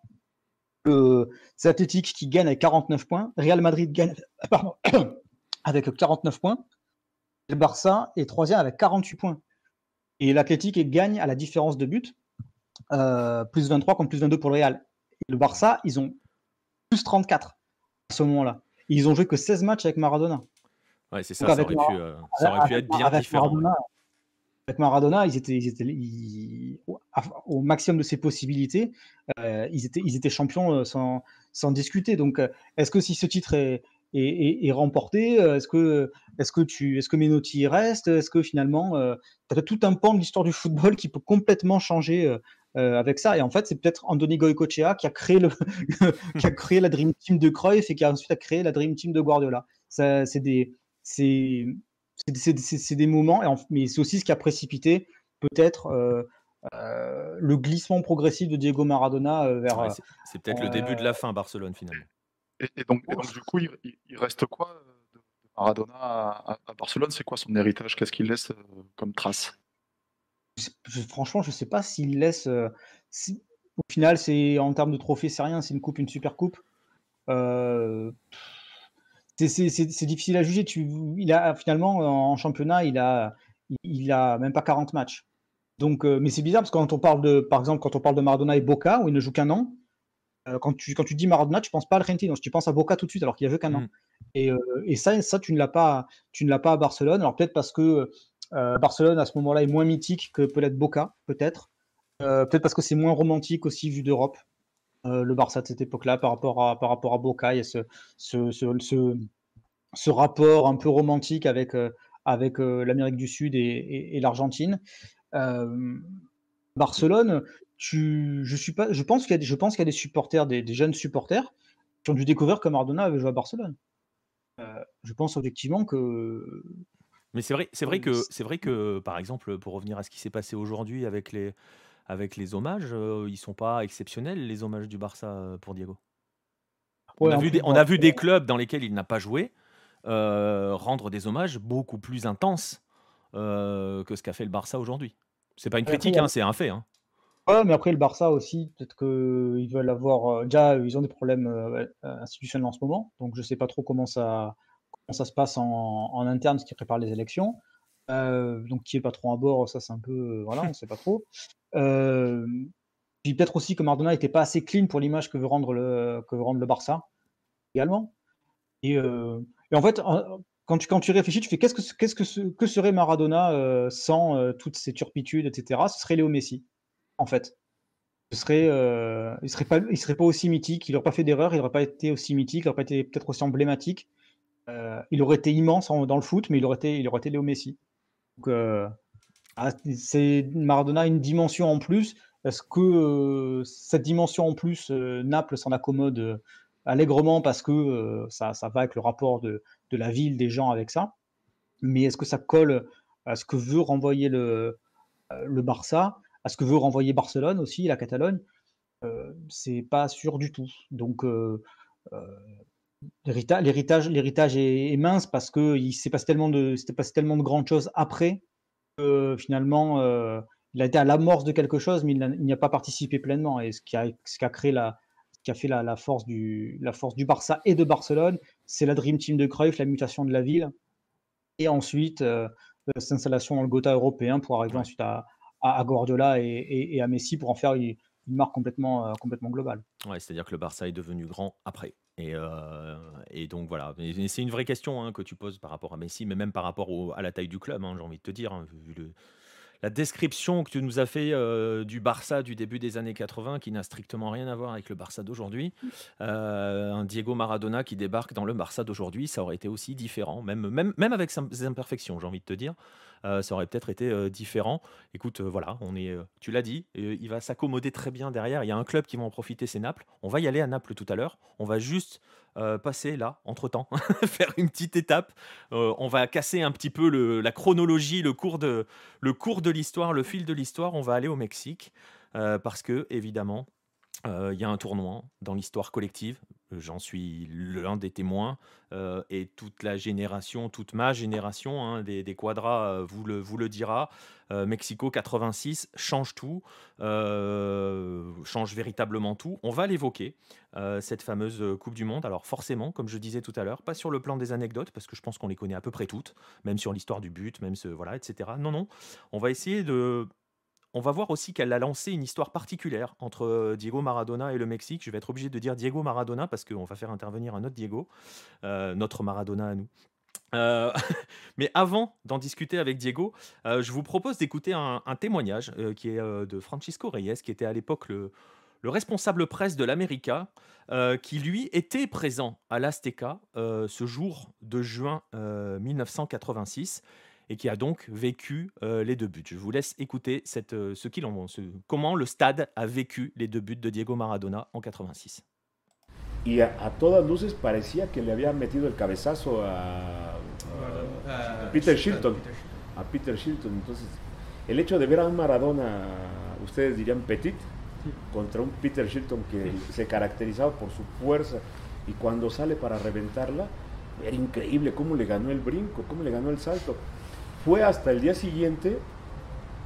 c'est Athletic qui gagne avec 49 points. Real Madrid gagne pardon, avec 49 points. Le Barça est troisième avec 48 points. Et l'Athletic gagne à la différence de but, euh, plus 23 contre plus 22 pour le Real. Et le Barça, ils ont plus 34 à ce moment-là. Ils ont joué que 16 matchs avec Maradona. Ouais, c'est ça, ça aurait, pu, euh, ça aurait pu, être bien différent avec Maradona, ils étaient, au maximum de ses possibilités, euh, ils, étaient, champions euh, sans, sans discuter. Donc, euh, est-ce que si ce titre est, est, est, remporté, est-ce que, est-ce que, est-ce que Menotti reste Est-ce que finalement, tu as tout un pan de l'histoire du football qui peut complètement changer avec ça? Et en fait, c'est peut-être Andoni Goicoechea qui a créé la Dream Team de Cruyff et qui a ensuite a créé la Dream Team de Guardiola. C'est des, c'est c'est des moments, mais c'est aussi ce qui a précipité peut-être euh, euh, le glissement progressif de Diego Maradona euh, vers. c'est peut-être le début de la fin, Barcelone finalement. Et, donc, du coup, il, reste quoi de Maradona à, Barcelone? C'est quoi son héritage? Qu'est-ce qu'il laisse comme trace? Franchement, je ne sais pas s'il laisse. au final, c'est en termes de trophée, c'est rien. C'est une coupe, une super coupe. C'est difficile à juger. Tu, il a finalement en championnat, il a, il a même pas 40 matchs. Donc, euh, mais c'est bizarre parce que quand on parle de, par exemple, quand on parle de Maradona et Boca, où il ne joue qu'un an, euh, quand, tu, quand tu dis Maradona, tu penses pas à Argentine, tu penses à Boca tout de suite alors qu'il a joué qu'un an. Mm. Et, euh, et, ça, ça, tu ne l'as pas, tu ne l'as pas à Barcelone. Alors peut-être parce que Barcelone à ce moment-là est moins mythique que peut-être Boca, peut-être. peut-être parce que c'est moins romantique aussi vu d'Europe. Le Barça de cette époque-là par rapport à par rapport à Boca, il y a ce, ce, ce, ce rapport un peu romantique avec avec l'Amérique du Sud et, l'Argentine. Barcelone, tu, je, suis pas, je pense qu'il y, a des, je pense qu'il y a des supporters, des, jeunes supporters, qui ont dû découvrir que Maradona avait joué à Barcelone. je pense objectivement que. Mais c'est vrai, c'est vrai que, c'est vrai que, par exemple, pour revenir à ce qui s'est passé aujourd'hui avec les, avec les hommages, ils ils sont pas exceptionnels les hommages du Barça pour Diego? on, a vu, des, on a vu des clubs dans lesquels il n'a pas joué. Euh, rendre des hommages beaucoup plus intenses euh, que ce qu'a fait le Barça aujourd'hui. C'est pas une critique, hein, c'est un fait. Hein. Ouais, mais après le Barça aussi, peut-être qu'ils veulent avoir. Euh, déjà, ils ont des problèmes institutionnels en ce moment, donc je sais pas trop comment ça, comment ça se passe en, interne, ce qui prépare les élections. donc qui est patron à bord, ça c'est un peu. voilà, on sait pas trop. Puis peut-être aussi que Mardona n'était pas assez clean pour l'image que veut rendre le, que veut rendre le Barça également. Et, et en fait, quand tu, quand tu réfléchis, tu fais qu'est-ce que, qu'est-ce que, que serait Maradona euh, sans euh, toutes ces turpitudes, etc. Ce serait Léo Messi, en fait. Ce serait, euh, il serait pas, il serait pas aussi mythique. Il n'aurait pas fait d'erreur. Il n'aurait pas été aussi mythique. Il n'aurait pas été peut-être aussi emblématique. il aurait été immense dans le foot, mais il aurait été, il aurait été Léo Messi. Donc, ah, c'est Maradona une dimension en plus. Est-ce que cette dimension en plus, Naples s'en accommode allègrement parce que ça, ça, va avec le rapport de, de, la ville, des gens avec ça? Mais est-ce que ça colle à ce que veut renvoyer le, le Barça, à ce que veut renvoyer Barcelone aussi, la Catalogne? Euh, C'est pas sûr du tout. Donc euh, l'héritage, l'héritage est, mince parce que il s'est passé tellement de, passé tellement de grandes choses après que finalement il a été à l'amorce de quelque chose, mais il n'y a, pas participé pleinement. Et ce qui a, ce qui a créé la, qui a fait la, force du, la force du Barça et de Barcelone, c'est la Dream Team de Cruyff, la mutation de la ville, et ensuite euh, euh cette installation dans le Gotha européen pour arriver ensuite à, à, Guardiola et, à Messi pour en faire une, marque complètement, euh, complètement globale. Ouais, c'est-à-dire que le Barça est devenu grand après. Et, euh, et donc voilà, c'est une vraie question hein, que tu poses par rapport à Messi, mais même par rapport à la taille du club, hein, j'ai envie de te dire, hein, vu le, la description que tu nous as fait euh, du Barça du début des années 80, qui n'a strictement rien à voir avec le Barça d'aujourd'hui. Euh, un Diego Maradona qui débarque dans le Barça d'aujourd'hui, ça aurait été aussi différent, même, même, même avec ses imperfections, j'ai envie de te dire. Euh, ça aurait peut-être été différent. Écoute, voilà, on est, tu l'as dit, il va s'accommoder très bien derrière. Il y a un club qui va en profiter, c'est Naples. On va y aller à Naples tout à l'heure. On va juste euh, passer là, entre-temps, faire une petite étape. Euh, on va casser un petit peu la chronologie, le cours de l'histoire, le fil de l'histoire. On va aller au Mexique euh, parce que évidemment, il y a un tournoi dans l'histoire collective j'en suis l'un des témoins, euh, et toute la génération, toute ma génération hein, des, quadras euh, vous, le, dira. Euh, Mexico 86 change tout, change véritablement tout. On va l'évoquer, cette fameuse Coupe du Monde. Alors forcément, comme je disais tout à l'heure, pas sur le plan des anecdotes, parce que je pense qu'on les connaît à peu près toutes, même sur l'histoire du but, même ce, voilà, etc. Non, non, on va essayer de on va voir aussi qu'elle a lancé une histoire particulière entre euh, Diego Maradona et le Mexique. Je vais être obligé de dire Diego Maradona parce qu'on va faire intervenir un autre Diego, euh, notre Maradona à nous. Euh, mais avant d'en discuter avec Diego, je vous propose d'écouter un, témoignage qui est de Francisco Reyes, qui était à l'époque le, le, responsable presse de l'América, qui lui était présent à l'Azteca ce jour de juin 1986 et qui a donc vécu euh, les deux buts. Je vous laisse écouter cette, euh, ce qu'il en, ce, comment le stade a vécu les deux buts de Diego Maradona en 86. Y a, a todas luces parecía que le había metido el cabezazo a, a, a Peter Shilton. A Peter Shilton. Entonces, el hecho de ver a un Maradona, ustedes dirían petit, contra un Peter Shilton que se caracterizaba por su fuerza y cuando sale para reventarla, era increíble cómo le ganó el brinco, cómo le ganó el salto. Fue hasta el día siguiente,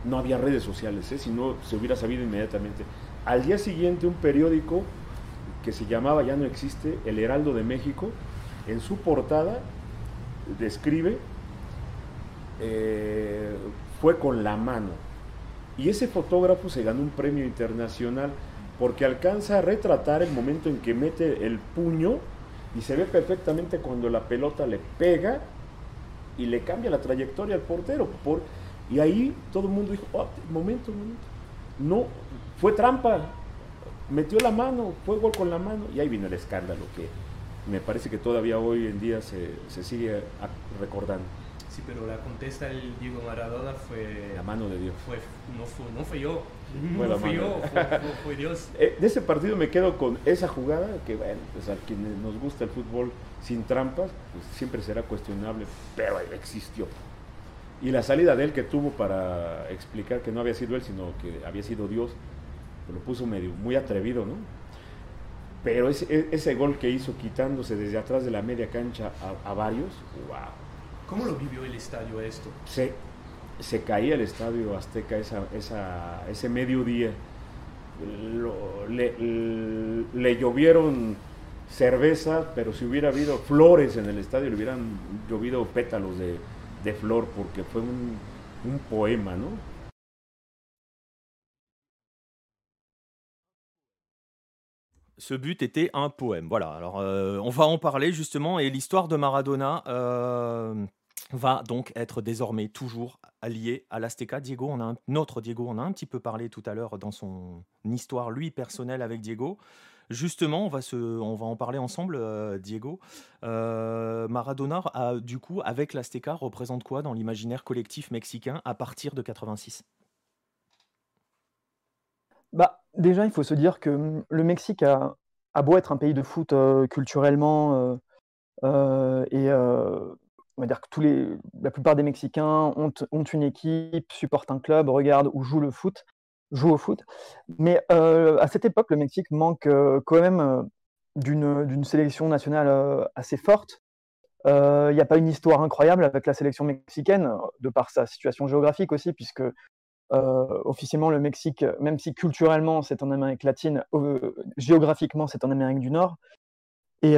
no había redes sociales, ¿eh? si no se hubiera sabido inmediatamente. Al día siguiente un periódico que se llamaba, ya no existe, El Heraldo de México, en su portada describe, eh, fue con la mano. Y ese fotógrafo se ganó un premio internacional porque alcanza a retratar el momento en que mete el puño y se ve perfectamente cuando la pelota le pega y le cambia la trayectoria al portero. Por, y ahí todo el mundo dijo, oh, momento, momento. No, fue trampa. Metió la mano, fue gol con la mano. Y ahí vino el escándalo que me parece que todavía hoy en día se, se sigue recordando. Sí, pero la contesta el Diego Maradona fue... La mano de Dios. Fue, no, fue, no fue yo. no fue yo, fue, fue, Dios. Eh, de ese partido me quedo con esa jugada, que bueno, pues a quienes nos gusta el fútbol sin trampas, pues siempre será cuestionable, pero existió. Y la salida de él que tuvo para explicar que no había sido él, sino que había sido Dios, pues lo puso medio, muy atrevido, ¿no? Pero ese, e, ese gol que hizo quitándose desde atrás de la media cancha a, a varios, wow ¿Cómo lo vivió el estadio esto? Se, se caía el estadio Azteca esa, esa, ese mediodía. le, le, llovieron cerveza, pero si hubiera habido flores en el estadio, le hubieran llovido pétalos de, de flor, porque fue un, un poema, ¿no? Ce but était un poème. Voilà, alors euh, on va en parler justement. Et l'histoire de Maradona, euh, va donc être désormais toujours allié à l'Azteca. Diego, on a un, notre Diego, on a un petit peu parlé tout à l'heure dans son histoire, lui, personnelle avec Diego. Justement, on va, en parler ensemble, euh, Diego. Euh, Maradona, a, du coup, avec l'Azteca, représente quoi dans l'imaginaire collectif mexicain à partir de 86 bah, Déjà, il faut se dire que hum, le Mexique a, beau être un pays de foot euh, culturellement et dire que la plupart des Mexicains ont, une équipe, supportent un club, regardent ou jouent le foot, jouent au foot. Mais euh, à cette époque, le Mexique manque euh, quand même euh, d'une sélection nationale assez forte. Il n'y a pas une histoire incroyable avec la sélection mexicaine, de par sa situation géographique aussi, puisque officiellement le Mexique, même si culturellement c'est en Amérique latine, géographiquement c'est en Amérique du Nord. Et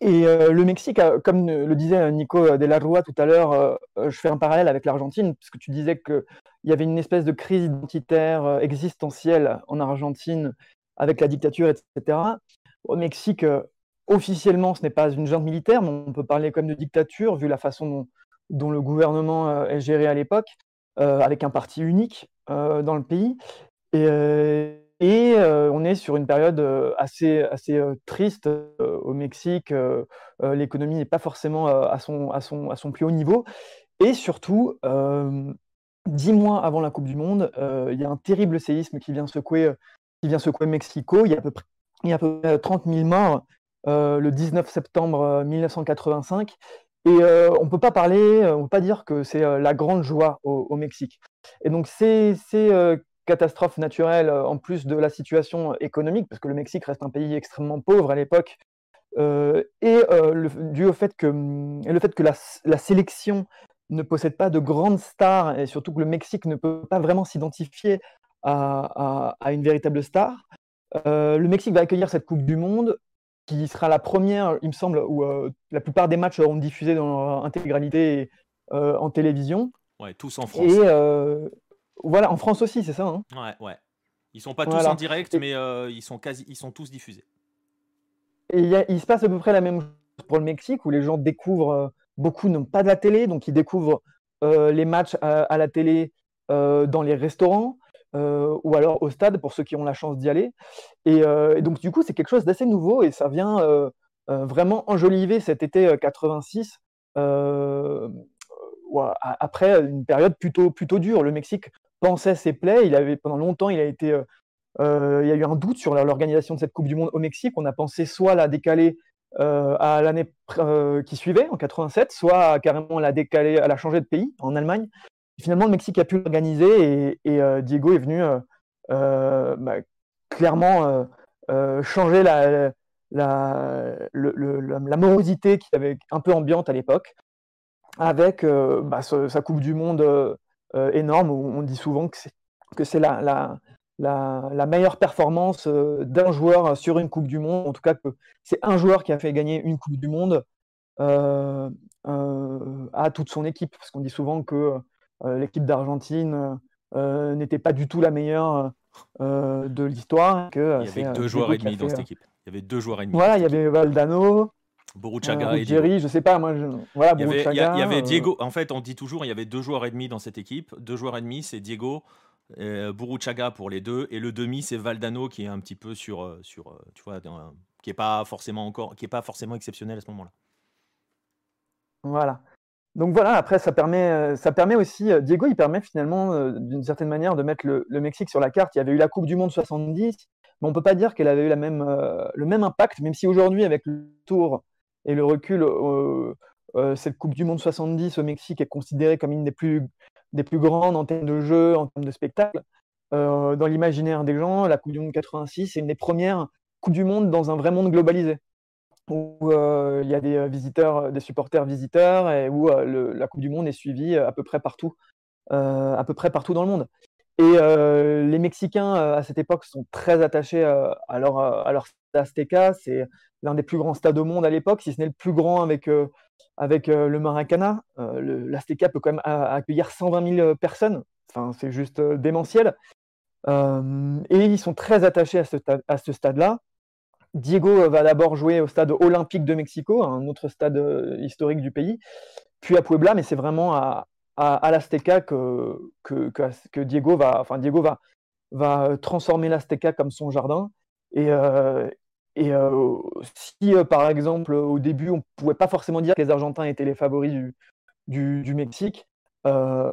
et euh, le Mexique, comme le disait Nico de la Rua tout à l'heure, euh, je fais un parallèle avec l'Argentine, puisque tu disais qu'il y avait une espèce de crise identitaire euh, existentielle en Argentine avec la dictature, etc. Au Mexique, officiellement, ce n'est pas une junte militaire, mais on peut parler comme de dictature, vu la façon dont, dont le gouvernement est géré à l'époque, avec un parti unique dans le pays. Et et on est sur une période assez, assez triste au Mexique. L'économie n'est pas forcément à son, à, son, à son plus haut niveau. Et surtout, dix mois avant la Coupe du Monde, il y a un terrible séisme qui vient secouer, qui vient secouer Mexico. Il y a à peu près, y a à peu près 30 000 morts le 19 septembre 1985. Et on ne peut pas parler, on peut pas dire que c'est la grande joie au, Mexique. Et donc, c'est catastrophe naturelle euh, en plus de la situation économique, parce que le Mexique reste un pays extrêmement pauvre à l'époque, euh, et euh, le, dû au fait que, et le fait que la, la, sélection ne possède pas de grandes stars, et surtout que le Mexique ne peut pas vraiment s'identifier à, à, à, une véritable star, euh, le Mexique va accueillir cette Coupe du Monde, qui sera la première, il me semble, où la plupart des matchs seront diffusés dans leur intégralité en télévision. Ouais, tous en France. Et, voilà, en France aussi, c'est ça. Hein ouais, ouais. Ils sont pas tous voilà. en direct, mais euh, ils, sont quasi, ils sont tous diffusés. Et il, y a, il, se passe à peu près la même chose pour le Mexique, où les gens découvrent, euh, beaucoup n'ont pas de la télé, donc ils découvrent euh, les matchs à, à la télé dans les restaurants, ou alors au stade, pour ceux qui ont la chance d'y aller. Et, et, donc du coup, c'est quelque chose d'assez nouveau, et ça vient vraiment enjoliver cet été 86 après une période plutôt, plutôt dure. Le Mexique pensait ses plaies. Il avait, pendant longtemps, il a été, euh, euh, il y a eu un doute sur l'organisation de cette Coupe du Monde au Mexique. On a pensé soit la décaler euh, à l'année qui suivait, en 87, soit carrément la décaler, à la changer de pays, en Allemagne. Finalement, le Mexique a pu l'organiser et, Diego est venu clairement changer la, morosité qui avait un peu ambiante à l'époque, avec bah, sa Coupe du Monde énorme où on dit souvent que c'est la, la, la, la meilleure performance euh, d'un joueur sur une Coupe du Monde. En tout cas, que c'est un joueur qui a fait gagner une Coupe du Monde euh, euh, à toute son équipe. Parce qu'on dit souvent que euh, l'équipe d'Argentine euh, n'était pas du tout la meilleure euh, de l'histoire. Il y avait euh, deux joueurs et demi dans cette équipe. Il y avait deux joueurs et demi. Voilà, il y avait Valdano, Boruchaga euh, et Diego. Ruggieri, je sais pas, moi, je... voilà, Il y, avait, il y avait euh, Diego. En fait, on dit toujours il y avait deux joueurs et demi dans cette équipe. Deux joueurs et demi, c'est Diego, euh, Boruchaga pour les deux, et le demi, c'est Valdano qui est un petit peu sur, euh, sur tu vois, dans- qui est pas forcément encore, qui est pas forcément exceptionnel à ce moment-là. Voilà. Donc voilà, après, ça permet, ça permet aussi, Diego, il permet finalement, euh, d'une certaine manière, de mettre le, le Mexique sur la carte. Il y avait eu la Coupe du Monde 70, mais on peut pas dire qu'elle avait eu la même, euh, le même impact, même si aujourd'hui, avec le tour et le recul, euh, euh, cette Coupe du Monde 70 au Mexique est considérée comme une des plus, des plus grandes en termes de jeu, en termes de spectacle. Euh, dans l'imaginaire des gens, la Coupe du Monde 86 c'est une des premières Coupes du Monde dans un vrai monde globalisé où il y a des visiteurs, des supporters visiteurs, et où la Coupe du Monde est suivie à peu près partout, à peu près partout dans le monde. Et euh, les Mexicains euh, à cette époque sont très attachés euh, à leur à leur stade Azteca. C'est l'un des plus grands stades au monde à l'époque, si ce n'est le plus grand avec avec le Maracana. L'Azteca peut quand même accueillir 120 000 personnes. Enfin, c'est juste démentiel. Et ils sont très attachés à ce, stade-là. Diego va d'abord jouer au stade olympique de Mexico, un autre stade historique du pays, puis à Puebla, mais c'est vraiment à, à, l'Azteca que, que, Diego va, enfin Diego va, va transformer l'Azteca comme son jardin. Et, euh, et euh, si euh, par exemple au début on pouvait pas forcément dire que les Argentins étaient les favoris du, du, du Mexique, euh,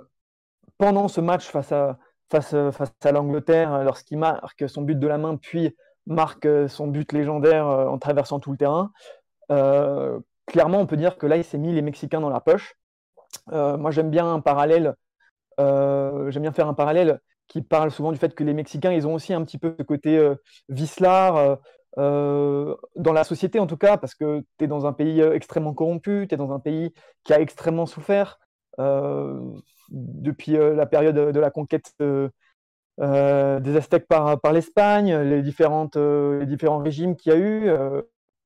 pendant ce match face à, face, euh, face à l'Angleterre, euh, lorsqu'il marque son but de la main, puis marque euh, son but légendaire euh, en traversant tout le terrain, euh, clairement, on peut dire que là, il s'est mis les Mexicains dans la poche. Euh, moi, j'aime bien un parallèle. euh, j'aime bien faire un parallèle qui parle souvent du fait que les Mexicains, ils ont aussi un petit peu ce côté euh, vicelard dans la société, en tout cas, parce que tu es dans un pays extrêmement corrompu, tu es dans un pays qui a extrêmement souffert depuis la période de la conquête des Aztèques par, l'Espagne, les, les différents régimes qu'il y a eu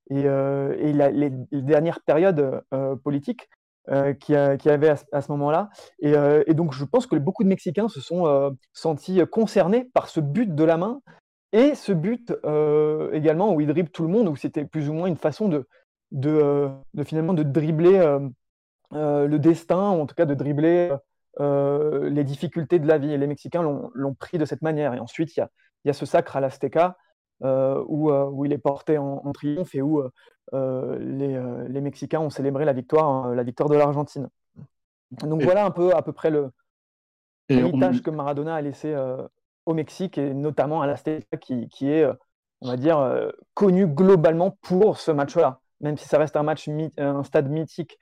et, les, dernières périodes politiques euh, qu'il y, avait à, ce- moment-là. Et, euh, et donc, je pense que beaucoup de Mexicains se sont euh, sentis concernés par ce but de la main et ce but euh, également où il dribble tout le monde, où c'était plus ou moins une façon de, finalement de dribbler le destin, ou en tout cas de dribbler les difficultés de la vie. Et les Mexicains l'ont pris de cette manière. Et ensuite, il y a, ce sacre à l'Azteca où, il est porté en, triomphe et où les, euh, les Mexicains ont célébré la victoire, euh, la victoire de l'Argentine. Donc Et- voilà un peu à peu près le on- l'héritage que Maradona a laissé euh, au Mexique et notamment à l'Azteca qui, qui est, euh, on va dire, euh, connu globalement pour ce match-là. Même si ça reste un match, un stade mythique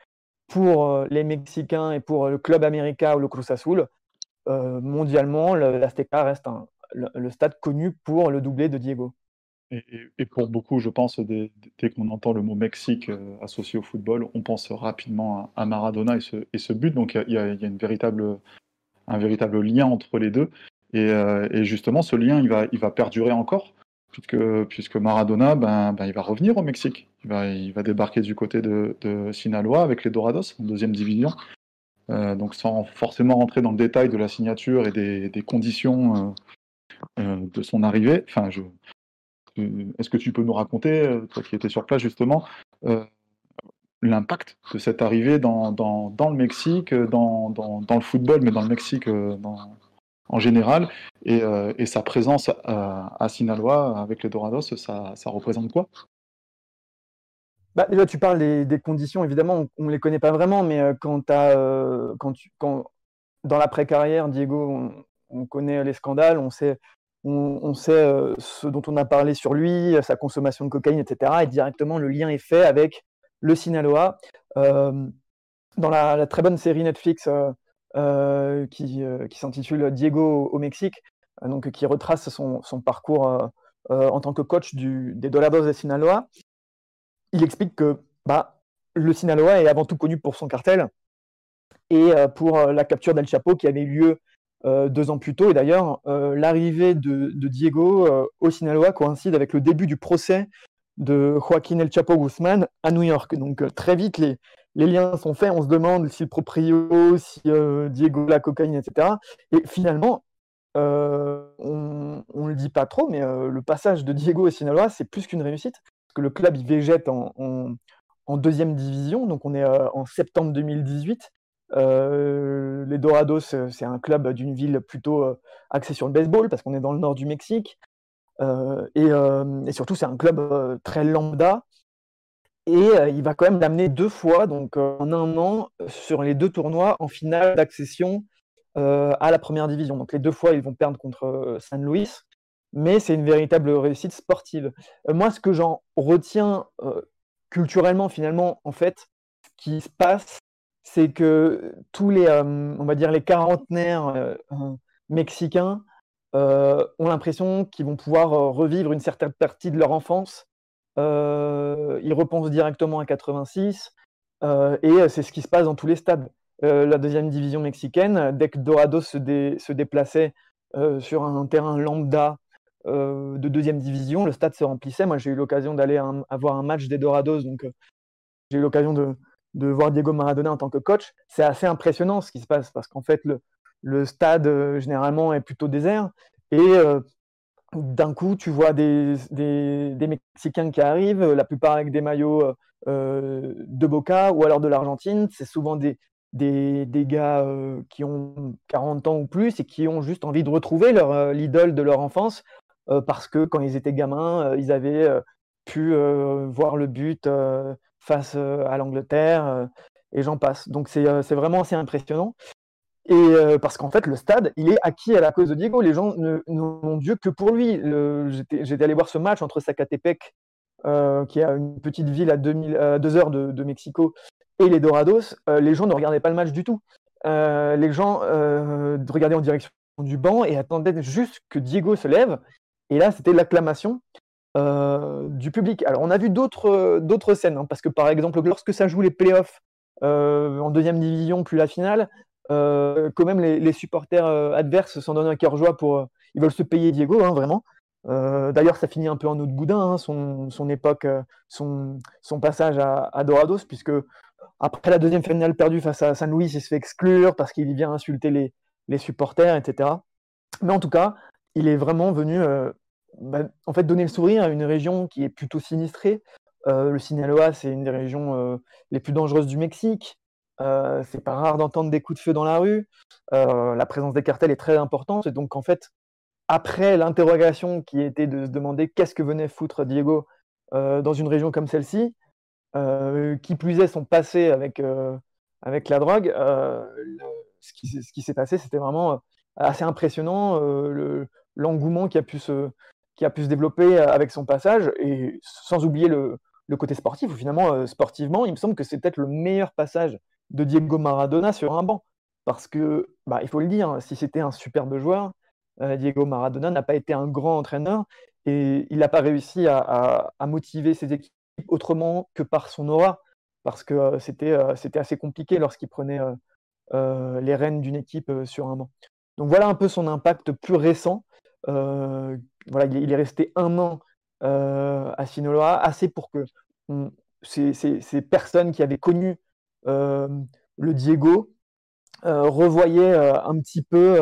pour euh, les Mexicains et pour le club América ou le Cruz Azul, euh, mondialement, le- l'Azteca reste un- le, le stade connu pour le doublé de Diego. Et, pour beaucoup, je pense, dès, qu'on entend le mot Mexique euh, associé au football, on pense rapidement à, Maradona et ce, but. Donc il y a, une véritable, un véritable lien entre les deux. Et, euh, et justement, ce lien, il va, il va perdurer encore, puisque, puisque Maradona, ben, ben, il va revenir au Mexique. Il va, il va débarquer du côté de, Sinaloa avec les Dorados, en deuxième division. Euh, donc sans forcément rentrer dans le détail de la signature et des, des conditions de son arrivée. Enfin, je, Est-ce que tu peux nous raconter, euh, toi qui étais sur place justement, euh, l'impact de cette arrivée dans, dans, le Mexique, euh, dans, le football, mais dans le Mexique en général, et, sa présence à, Sinaloa avec les Dorados, ça, ça représente quoi? Bah, déjà, tu parles des, conditions, évidemment, on ne les connaît pas vraiment, mais quand, tu, dans l'après-carrière, Diego, on connaît les scandales, on sait, on, sait euh, ce dont on a parlé sur lui, sa consommation de cocaïne, etc. Et directement, le lien est fait avec le Sinaloa. Euh, dans la, très bonne série Netflix euh, euh, qui, euh, s'intitule Diego au Mexique, euh, donc, qui retrace son, parcours euh, euh, en tant que coach des Dorados de Sinaloa, il explique que bah, le Sinaloa est avant tout connu pour son cartel et euh, pour euh, la capture d'El Chapo qui avait eu lieu deux ans plus tôt. Et d'ailleurs, l'arrivée de, Diego au Sinaloa coïncide avec le début du procès de Joaquín El Chapo Guzman à New York. Donc très vite, les, liens sont faits, on se demande si le proprio, si Diego la cocaïne, etc. Et finalement, on ne le dit pas trop, mais le passage de Diego au Sinaloa, c'est plus qu'une réussite, parce que le club, il végète en deuxième division, donc on est en septembre 2018. Les Dorados, c'est un club d'une ville plutôt axé sur le baseball, parce qu'on est dans le nord du Mexique. Et, et, surtout, c'est un club très lambda. Et il va quand même l'amener deux fois, donc en un an, sur les deux tournois en finale d'accession à la première division. Donc les deux fois, ils vont perdre contre San Luis, mais c'est une véritable réussite sportive. moi, ce que j'en retiens culturellement, finalement, en fait, ce qui se passe, c'est que tous les, euh, on va dire, les quarantenaires euh, mexicains euh, ont l'impression qu'ils vont pouvoir revivre une certaine partie de leur enfance. ils repensent directement à 86, et c'est ce qui se passe dans tous les stades. la deuxième division mexicaine, dès que Dorado se, déplaçait sur un terrain lambda de deuxième division, le stade se remplissait. Moi, j'ai eu l'occasion d'aller avoir un match des Dorados, donc j'ai eu l'occasion de, voir Diego Maradona en tant que coach. C'est assez impressionnant ce qui se passe parce qu'en fait, le, stade euh, généralement est plutôt désert et d'un coup, tu vois des, Mexicains qui arrivent, la plupart avec des maillots de Boca ou alors de l'Argentine. C'est souvent des, gars qui ont 40 ans ou plus et qui ont juste envie de retrouver leur l'idole de leur enfance euh, parce que quand ils étaient gamins, euh, ils avaient euh, pu voir le but face à l'Angleterre et j'en passe. Donc c'est vraiment assez impressionnant. Et parce qu'en fait, le stade, il est acquis à la cause de Diego. Les gens n'ont Dieu que pour lui. J'étais allé voir ce match entre Zacatepec, qui est une petite ville à, 2000, deux heures de, Mexico, et les Dorados. les gens ne regardaient pas le match du tout. les gens regardaient en direction du banc et attendaient juste que Diego se lève et là, c'était l'acclamation euh, du public. Alors, on a vu d'autres scènes, hein, parce que par exemple, lorsque ça joue les playoffs euh, en deuxième division, puis la finale, euh, quand même, les, supporters adverses s'en donnent un cœur joie pour. ils veulent se payer Diego, hein, vraiment. D'ailleurs, ça finit un peu en eau de boudin, hein, son, époque, son, passage à, Dorados, puisque après la deuxième finale perdue face à San Luis, il se fait exclure parce qu'il vient insulter les, les supporters, etc. Mais en tout cas, il est vraiment venu euh, bah, en fait donner le sourire à une région qui est plutôt sinistrée. Euh, le Sinaloa, c'est une des régions euh, les plus dangereuses du Mexique. c'est pas rare d'entendre des coups de feu dans la rue. la présence des cartels est très importante. Donc, en fait, après l'interrogation qui était de se demander qu'est-ce que venait foutre Diego dans une région comme celle-ci, qui plus est son passé avec, avec la drogue, ce qui, ce qui s'est passé, c'était vraiment assez impressionnant. Le, l'engouement qui a pu se qui a pu se développer euh, avec son passage. Et sans oublier le, côté sportif où finalement euh, sportivement il me semble que c'est peut-être le meilleur passage de Diego Maradona sur un banc. Parce que bah, il faut le dire si c'était un superbe joueur euh, Diego Maradona n'a pas été un grand entraîneur et il n'a pas réussi à, motiver ses équipes autrement que par son aura. Parce que c'était assez compliqué lorsqu'il prenait les rênes d'une équipe sur un banc. Donc voilà un peu son impact plus récent voilà, il, est resté un an euh, à Sinaloa, assez pour que ces, personnes qui avaient connu euh, le Diego revoyaient un petit peu,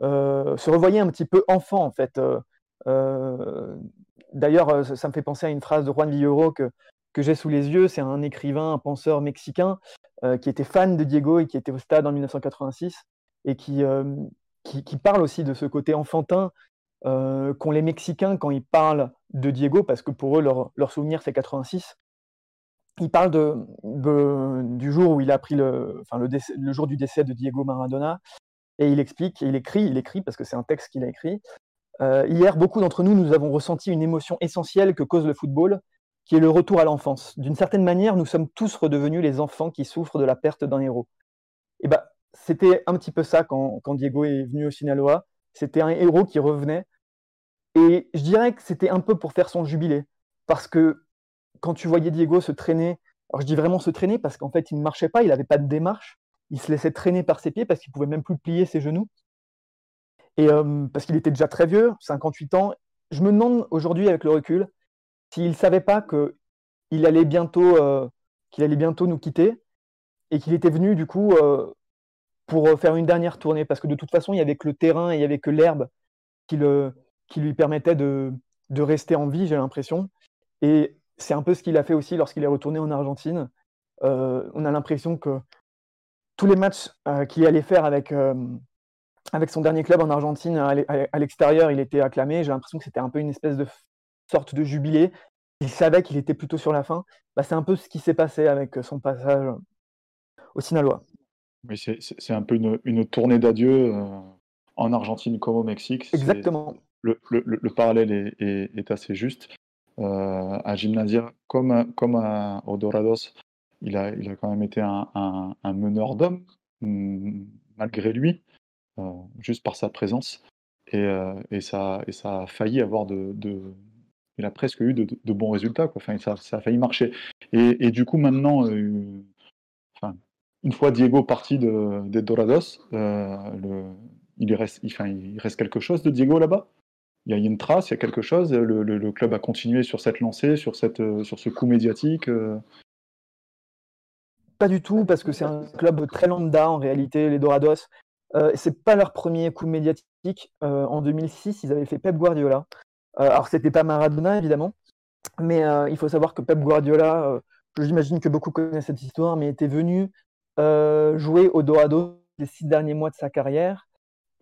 se revoyaient un petit peu enfant en fait. D'ailleurs, ça me fait penser à une phrase de Juan Villoro que, que j'ai sous les yeux. C'est un écrivain, un penseur mexicain qui était fan de Diego et qui était au stade en 1986 et qui, qui, parle aussi de ce côté enfantin euh, qu'ont les Mexicains quand ils parlent de Diego, parce que pour eux, leur, souvenir, c'est 86. Ils parlent du jour où il a pris le, enfin, le, le, jour du décès de Diego Maradona, et il explique, il écrit, il écrit, parce que c'est un texte qu'il a écrit. Euh, hier, beaucoup d'entre nous, nous avons ressenti une émotion essentielle que cause le football, qui est le retour à l'enfance. D'une certaine manière, nous sommes tous redevenus les enfants qui souffrent de la perte d'un héros. Et ben, c'était un petit peu ça quand, quand, Diego est venu au Sinaloa. C'était un héros qui revenait. Et je dirais que c'était un peu pour faire son jubilé. Parce que quand tu voyais Diego se traîner, alors je dis vraiment se traîner parce qu'en fait, il ne marchait pas, il n'avait pas de démarche. Il se laissait traîner par ses pieds parce qu'il pouvait même plus plier ses genoux. Et parce qu'il était déjà très vieux, 58 ans. Je me demande aujourd'hui, avec le recul, s'il ne savait pas qu'il allait bientôt, qu'il allait bientôt nous quitter et qu'il était venu du coup pour faire une dernière tournée, parce que de toute façon, il n'y avait que le terrain et il n'y avait que l'herbe qui, qui lui permettait de, de rester en vie, j'ai l'impression. Et c'est un peu ce qu'il a fait aussi lorsqu'il est retourné en Argentine. Euh, on a l'impression que tous les matchs euh, qu'il allait faire avec, euh, avec son dernier club en Argentine à l'extérieur, il était acclamé. J'ai l'impression que c'était un peu une espèce de sorte de jubilé. Il savait qu'il était plutôt sur la fin. Bah, c'est un peu ce qui s'est passé avec son passage au Sinaloa. C'est un peu une, tournée d'adieu en Argentine comme au Mexique. Exactement. Le, le, parallèle est, assez juste. Euh, à Gymnasia, comme, comme à, Dorados, il a, il a quand même été un, meneur d'hommes, mm, malgré lui, euh, juste par sa présence. Et, euh, et, ça, a failli avoir de, il a presque eu de, bons résultats. Ça, a failli marcher. Et, du coup, maintenant, une fois Diego parti de, des Dorados, il reste quelque chose de Diego là-bas? Il y a une trace, il y a quelque chose. Le, club a continué sur cette lancée, sur, euh, ce coup médiatique. Euh. Pas du tout, parce que c'est un club très lambda en réalité, les Dorados. Euh, c'est pas leur premier coup médiatique. Euh, en 2006, ils avaient fait Pep Guardiola. alors c'était pas Maradona évidemment, mais il faut savoir que Pep Guardiola, j'imagine que beaucoup connaissent cette histoire, mais était venu jouer aux Dorados les six derniers mois de sa carrière,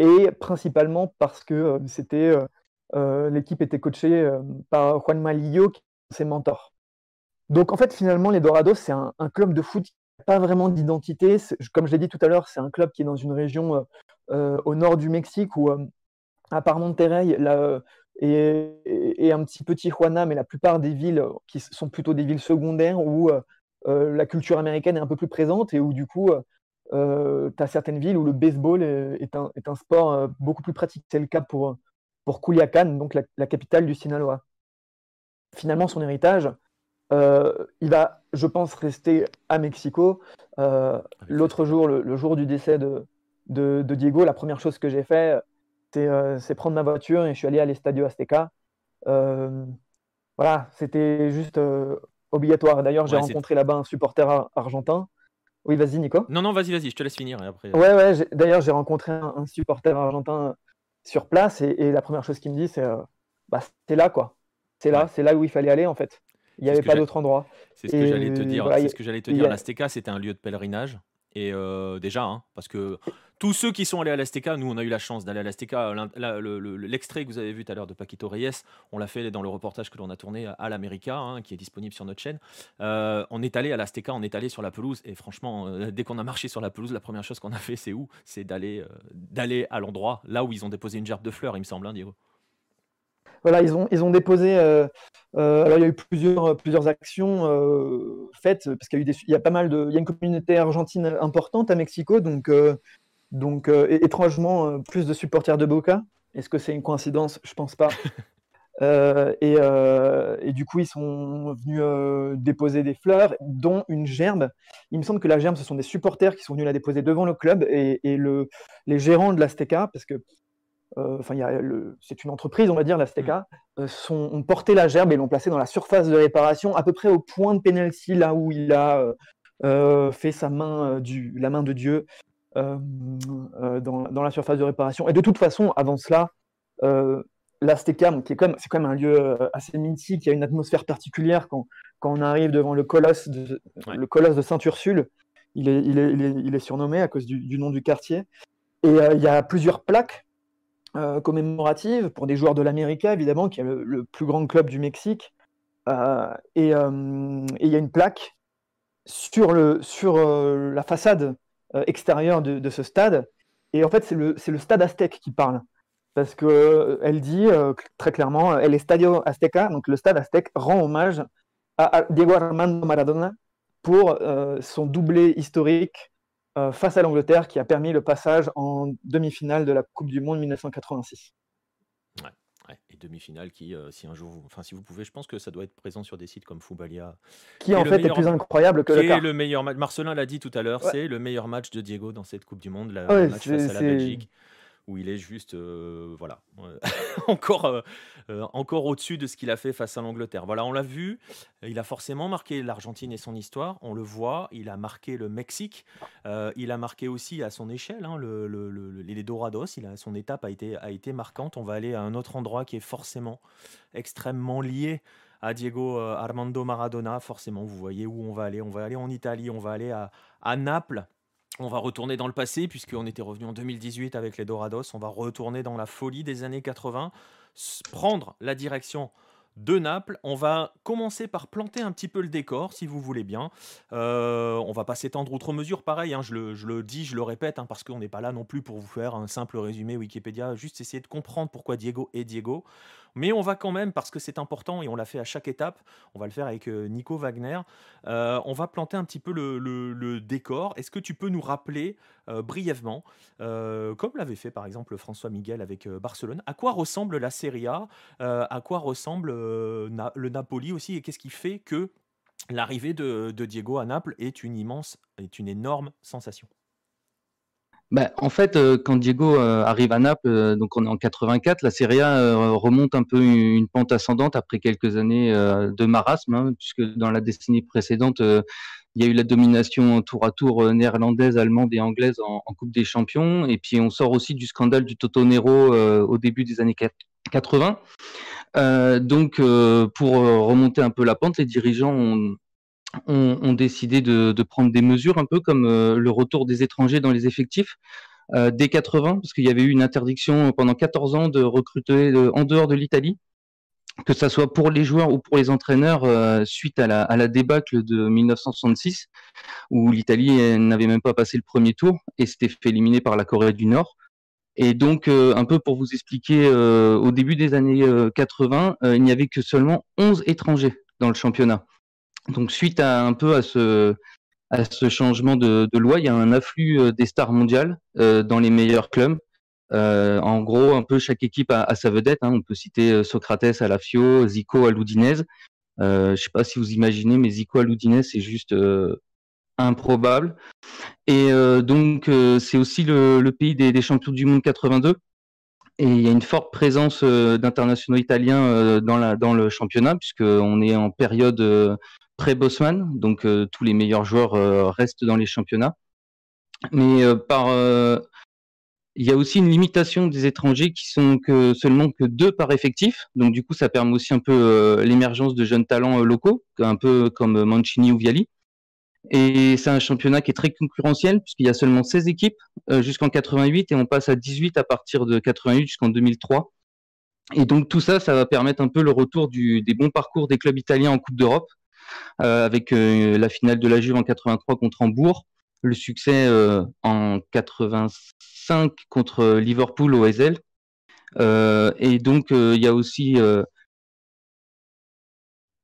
et principalement parce que c'était euh, l'équipe était coachée euh, par Juan Malillo, qui est ses mentors. Donc en fait, finalement, les Dorados, c'est un, club de foot qui n'a pas vraiment d'identité. Comme je l'ai dit tout à l'heure, c'est un club qui est dans une région euh, au nord du Mexique où, à part Monterrey et, un petit petit Tijuana, mais la plupart des villes qui sont plutôt des villes secondaires où la culture américaine est un peu plus présente et où du coup, tu as certaines villes où le baseball est un, sport beaucoup plus pratique. C'est le cas pour, pour Culiacán, donc la, capitale du Sinaloa. Finalement, son héritage, euh, il va, je pense, rester à Mexico. Euh, l'autre jour, le, jour du décès de, de, Diego, la première chose que j'ai fait, euh, c'est prendre ma voiture et je suis allé à l'Estadio Azteca. voilà, c'était juste obligatoire. D'ailleurs, j'ai rencontré là-bas un supporter argentin. Oui, vas-y, Nico. Non, non, vas-y, vas-y, je te laisse finir. après... Ouais, ouais, d'ailleurs, j'ai rencontré un, supporter argentin sur place et, la première chose qu'il me dit, c'est euh, bah, c'est là, quoi. C'est là, c'est là où il fallait aller, en fait. Il n'y avait pas d'autre endroit. C'est ce, que j'allais te dire. c'est ce que j'allais te dire. L'Azteca, c'était un lieu de pèlerinage. Et euh, déjà, hein, parce que tous ceux qui sont allés à l'Azteca, nous on a eu la chance d'aller à l'Azteca. L'extrait que vous avez vu tout à l'heure de Paquito Reyes, on l'a fait dans le reportage que l'on a tourné à l'América, hein, qui est disponible sur notre chaîne. Euh, on est allé à l'Azteca, on est allé sur la pelouse, et franchement, euh, dès qu'on a marché sur la pelouse, la première chose qu'on a fait, c'est où? C'est d'aller d'aller à l'endroit, là où ils ont déposé une gerbe de fleurs, il me semble, hein, Diego. Voilà, ils ont, ils ont déposé. Euh, euh, alors, il y a eu plusieurs, plusieurs actions euh, faites, parce qu'il y, a eu des, il y a pas mal de. Il y a une communauté argentine importante à Mexico, donc, donc étrangement, plus de supporters de Boca. Est-ce que c'est une coïncidence? Je pense pas. et, et, du coup, ils sont venus déposer des fleurs, dont une gerbe. Il me semble que la gerbe, ce sont des supporters qui sont venus la déposer devant le club et, et le, les gérants de l'Azteca, parce que euh, enfin, c'est une entreprise, on va dire, l'Azteca, mmh. euh, ont porté la gerbe et l'ont placé dans la surface de réparation, à peu près au point de penalty, là où il a euh, fait sa main, du, la main de Dieu dans, la surface de réparation. Et de toute façon, avant cela, l'Azteca, qui est quand même, c'est quand même un lieu assez mythique, il y a une atmosphère particulière quand, quand on arrive devant le colosse de, le colosse de Sainte-Ursule. Il est, il, est, il, est, surnommé à cause du, du nom du quartier. Et il y a plusieurs plaques euh, commémorative pour des joueurs de l'América, évidemment, qui est le, plus grand club du Mexique. Euh, euh, et il y a une plaque sur, le, sur la façade extérieure de, ce stade. Et en fait, c'est le, le stade aztèque qui parle. Parce qu'elle dit très clairement, elle est Stadio Azteca, donc le stade aztèque rend hommage à Diego Armando Maradona pour son doublé historique euh, face à l'Angleterre qui a permis le passage en demi-finale de la Coupe du Monde 1986. Ouais, et demi-finale qui, euh, si un jour, vous, enfin si vous pouvez, je pense que ça doit être présent sur des sites comme Foubalia. Qui, en fait est plus incroyable que le quart. Est le meilleur match. Marcelin l'a dit tout à l'heure, c'est le meilleur match de Diego dans cette Coupe du Monde, le match face à la Belgique où il est juste, euh, voilà, encore, euh, euh, encore au-dessus de ce qu'il a fait face à l'Angleterre. Voilà, on l'a vu, il a forcément marqué l'Argentine et son histoire, on le voit, il a marqué le Mexique, il a marqué aussi à son échelle hein, le- le- le- les Dorados, il a, son étape a été, marquante. On va aller à un autre endroit qui est forcément extrêmement lié à Diego Armando Maradona. Forcément, vous voyez où on va aller. On va aller en Italie, on va aller à Naples. On va retourner dans le passé, puisqu'on était revenu en 2018 avec les Dorados. On va retourner dans la folie des années 80, s- prendre la direction de Naples. On va commencer par planter un petit peu le décor, si vous voulez bien. Euh, on va pas s'étendre outre mesure, pareil, hein, je, le, je le dis, je le répète, hein, parce qu'on n'est pas là non plus pour vous faire un simple résumé Wikipédia, juste essayer de comprendre pourquoi Diego est Diego. Mais on va quand même, parce que c'est important et on l'a fait à chaque étape, on va le faire avec euh, Nico Wagner, euh, on va planter un petit peu le, décor. Est-ce que tu peux nous rappeler euh, brièvement, comme l'avait fait par exemple François Miguel avec Barcelone, à quoi ressemble la Serie A, à quoi ressemble le Napoli aussi, et qu'est-ce qui fait que l'arrivée de, de Diego à Naples est une immense, est une énorme sensation? Bah, en fait, euh, quand Diego euh, arrive à Naples, euh, donc on est en 84, la Serie A remonte un peu une, pente ascendante après quelques années de marasme, hein, puisque dans la décennie précédente, il y a eu la domination tour à tour néerlandaise, allemande et anglaise en, en Coupe des Champions, et puis on sort aussi du scandale du Toto Nero au début des années 80. Euh, donc, pour remonter un peu la pente, les dirigeants ont, ont, décidé de, prendre des mesures un peu comme euh, le retour des étrangers dans les effectifs euh, dès 80, parce qu'il y avait eu une interdiction pendant 14 ans de recruter en dehors de l'Italie, que ça soit pour les joueurs ou pour les entraîneurs, euh, suite à la, à la débâcle de 1966, où l'Italie n'avait même pas passé le premier tour et s'était fait éliminer par la Corée du Nord. Et donc, euh, un peu pour vous expliquer, au début des années euh, 80, euh, il n'y avait que seulement 11 étrangers dans le championnat. Donc, suite à un peu à ce, changement de, loi, il y a un afflux euh, des stars mondiales euh, dans les meilleurs clubs. Euh, en gros, un peu chaque équipe a, sa vedette. hein. On peut citer Socrates à la Fio, Zico à. Euh, je sais pas si vous imaginez, mais Zico à l'Udinese, c'est juste improbable. Et donc, c'est aussi le, pays des, champions du monde 82. Et il y a une forte présence d'internationaux italiens dans, dans le championnat, puisqu'on est en période pré-Bosman, donc euh, tous les meilleurs joueurs euh, restent dans les championnats. Mais euh, par, il y a aussi une limitation des étrangers qui sont que seulement que deux par effectif. Donc du coup, ça permet aussi un peu l'émergence de jeunes talents locaux, un peu comme Mancini ou Viali. Et c'est un championnat qui est très concurrentiel puisqu'il y a seulement 16 équipes jusqu'en 88 et on passe à 18 à partir de 88 jusqu'en 2003. Et donc tout ça, ça va permettre un peu le retour des bons parcours des clubs italiens en Coupe d'Europe, avec euh, la finale de la Juve en 83 contre Hambourg, le succès euh, en 85 contre Liverpool au Ezel. Euh, et donc euh, il y a aussi euh,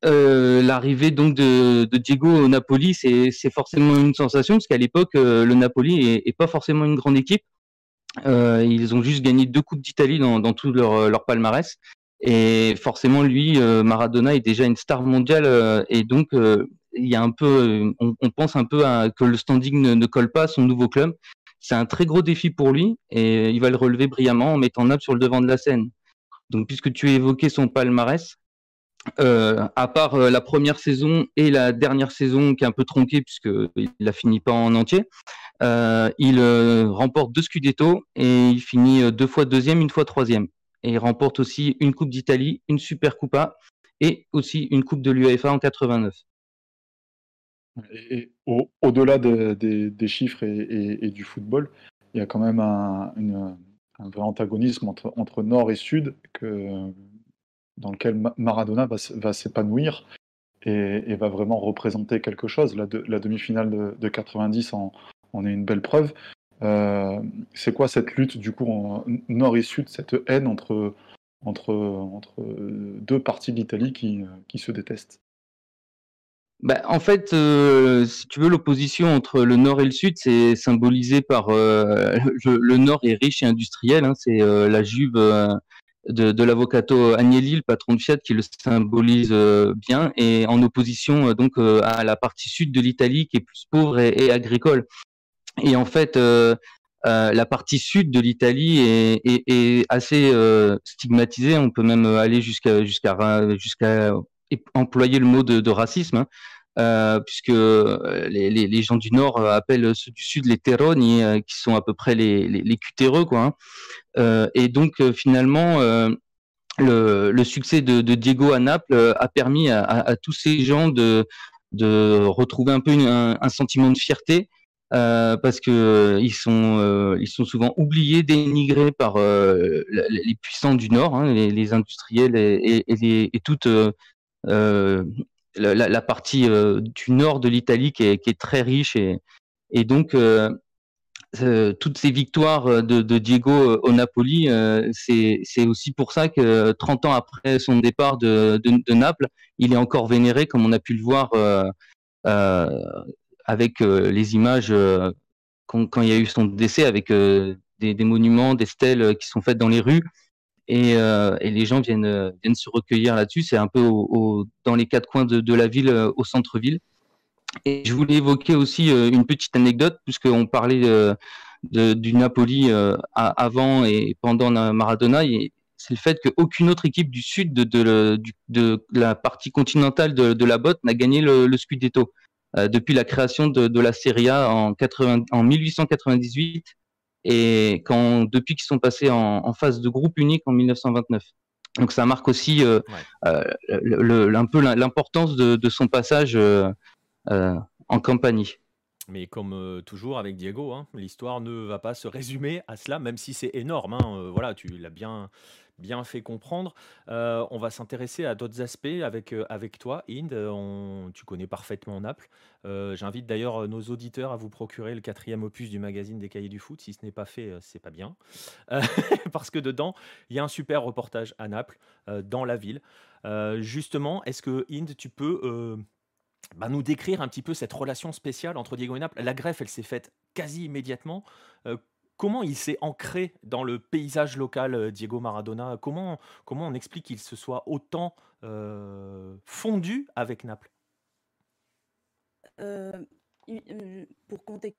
euh, l'arrivée donc de, Diego au Napoli, c'est forcément une sensation parce qu'à l'époque euh, le Napoli est, pas forcément une grande équipe. Euh, ils ont juste gagné deux coupes d'Italie dans, tout leur palmarès. Et forcément, lui, euh, Maradona est déjà une star mondiale. euh, et donc, euh, il y a un peu, on, pense un peu à, que le standing ne, ne colle pas à son nouveau club. C'est un très gros défi pour lui et il va le relever brillamment en mettant Naples sur le devant de la scène. Donc, puisque tu évoqué son palmarès, à part la première saison et la dernière saison qui est un peu tronquée puisqu'il la finit pas en entier, il remporte deux Scudetto et il finit deux fois deuxième, une fois troisième. Et il remporte aussi une Coupe d'Italie, une Super Coupa et aussi une Coupe de l'UEFA en 89. Et, et au- au-delà de- des, chiffres et, du football, il y a quand même un, vrai antagonisme entre, entre Nord et Sud dans lequel Ma- Maradona va, va s'épanouir et, va vraiment représenter quelque chose. La, de- la demi-finale de, de 90 en, en est une belle preuve. Euh, c'est quoi cette lutte du coup en Nord et Sud, cette haine entre, entre, entre deux parties de l'Italie qui, qui se détestent? Bah, en fait, euh, si tu veux, l'opposition entre le nord et le sud, c'est symbolisé par euh, le, nord est riche et industriel. hein, c'est euh, la Juve euh, de, l'avocato Agnelli, le patron de Fiat, qui le symbolise euh, bien, et en opposition euh, donc euh, à la partie sud de l'Italie, qui est plus pauvre et agricole. Et en fait, euh, la partie sud de l'Italie est, assez stigmatisée. On peut même aller jusqu'à jusqu'à jusqu'à employer le mot de, racisme. Hein. Euh, puisque euh, les, les, gens du Nord euh, appellent ceux du Sud les terroni, qui sont à peu près les, les, cutéreux, quoi. Hein. et donc finalement, le, le, succès de, de, Diego à Naples a permis à, à, tous ces gens de, de retrouver un peu un, un, sentiment de fierté. Euh, parce que ils sont ils sont souvent oubliés, dénigrés par les puissants du Nord, hein, les, industriels et, toutes la, partie euh, du nord de l'Italie qui est, très riche et, donc euh, euh, toutes ces victoires de, Diego au Napoli, c'est aussi pour ça que 30 ans après son départ de, Naples, il est encore vénéré, comme on a pu le voir avec les images quand, il y a eu son décès, avec des, des, monuments, des stèles qui sont faites dans les rues et, euh, les gens viennent, euh, se recueillir là-dessus. C'est un peu dans les quatre coins de, la ville, euh, au centre-ville. Et je voulais évoquer aussi une petite anecdote, puisqu'on parlait du Napoli avant et pendant Maradona. C'est le fait qu'aucune autre équipe du sud de la partie continentale de, la botte n'a gagné le, le Scudetto. Depuis la création de, la Serie A en, 80, en 1898, et quand depuis qu'ils sont passés en, phase de groupe unique en 1929. Donc ça marque aussi euh, euh, le, un peu l'importance de, son passage euh, en campagne. Mais comme toujours avec Diego, hein, l'histoire ne va pas se résumer à cela, même si c'est énorme. Hein, voilà, tu l'as bien, bien fait comprendre. Euh, on va s'intéresser à d'autres aspects avec, euh, avec toi, Inde. On- tu connais parfaitement Naples. Euh, j'invite d'ailleurs nos auditeurs à vous procurer le quatrième opus du magazine des Cahiers du Foot. Si ce n'est pas fait, c'est pas bien. parce que dedans, il y a un super reportage à Naples, dans la ville. justement, est-ce que, Inde, tu peux bah, nous décrire un petit peu cette relation spéciale entre Diego et Naples La greffe, elle s'est faite quasi immédiatement. Comment il s'est ancré dans le paysage local, euh, Diego Maradona? Comment, comment on explique qu'il se soit autant euh, fondu avec Naples? Euh, Pour contextualiser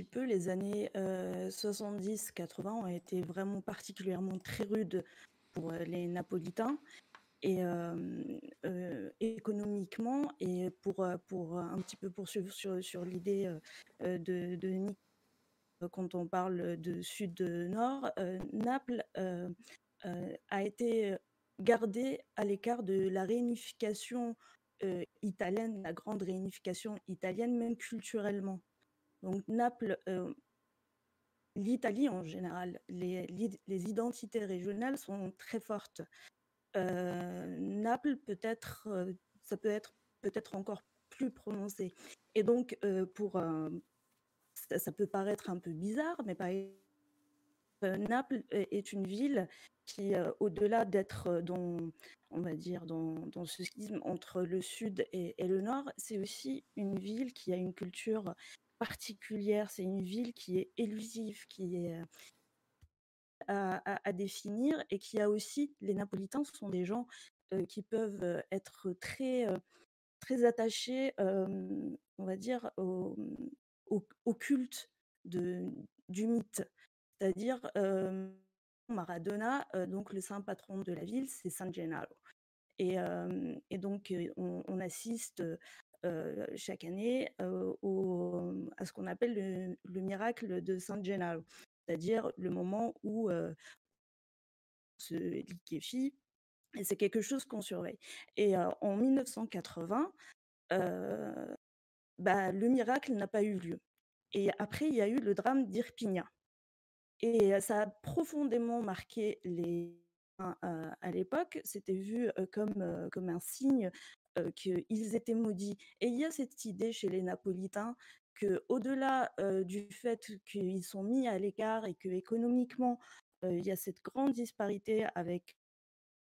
un peu, les années 70-80 ont été vraiment particulièrement très rudes pour les Napolitains. Et économiquement, et pour, pour un petit peu poursuivre sur, sur l'idée de, de quand on parle de sud-nord, Naples a été gardé à l'écart de la réunification italienne, la grande réunification italienne, même culturellement. Donc Naples, l'Italie en général, les, les, identités régionales sont très fortes. Naples peut-être, ça peut être peut-être encore plus prononcé. Et donc pour ça, peut paraître un peu bizarre, mais par Naples est une ville qui, au-delà d'être dans, on va dire, dans, dans ce schisme entre le sud et, le nord, c'est aussi une ville qui a une culture particulière. C'est une ville qui est élusive, qui est à, définir et qui a aussi, les Napolitains sont des gens qui peuvent être très, très attachés, on va dire, au, au, culte de, du mythe. C'est-à-dire, Maradona, donc le saint patron de la ville, c'est San Gennaro. Et, et donc, on, assiste chaque année au, à ce qu'on appelle le, miracle de San Gennaro, c'est-à-dire le moment où se liquéfie, c'est quelque chose qu'on surveille. Et en 1980, bah, le miracle n'a pas eu lieu. Et après, il y a eu le drame d'Irpinia. Et ça a profondément marqué les à l'époque, c'était vu comme, comme un signe qu'ils étaient maudits. Et il y a cette idée chez les Napolitains que, au-delà du fait qu'ils sont mis à l'écart et que économiquement il y a cette grande disparité avec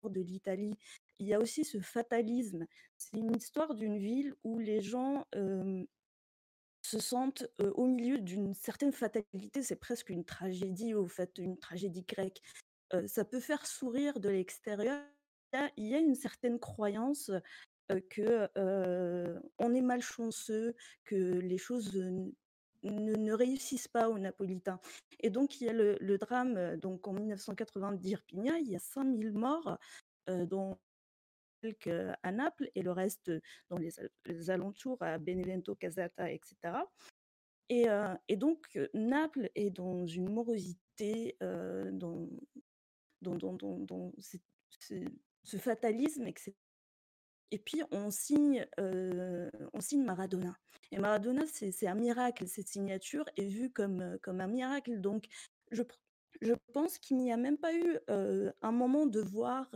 de l'Italie, il y a aussi ce fatalisme. C'est une histoire d'une ville où les gens se sentent au milieu d'une certaine fatalité. C'est presque une tragédie, au fait, une tragédie grecque. ça peut faire sourire de l'extérieur. Il y a une certaine croyance que on est malchanceux, que les choses ne, réussissent pas aux Napolitains. Et donc, il y a le, drame, euh, donc en 1980 d'Irpinia, il y a 5000 morts, euh, dont quelques à Naples et le reste dans les, al- les alentours, à Benevento, Casata, etc. Et, euh, donc, euh, Naples est dans une morosité, euh, dans, ce fatalisme, etc. Et puis, on signe, euh, on signe Maradona. Et Maradona, c'est un miracle. Cette signature est vue comme, euh, comme un miracle. Donc, je, je pense qu'il n'y a même pas eu euh, un moment de voir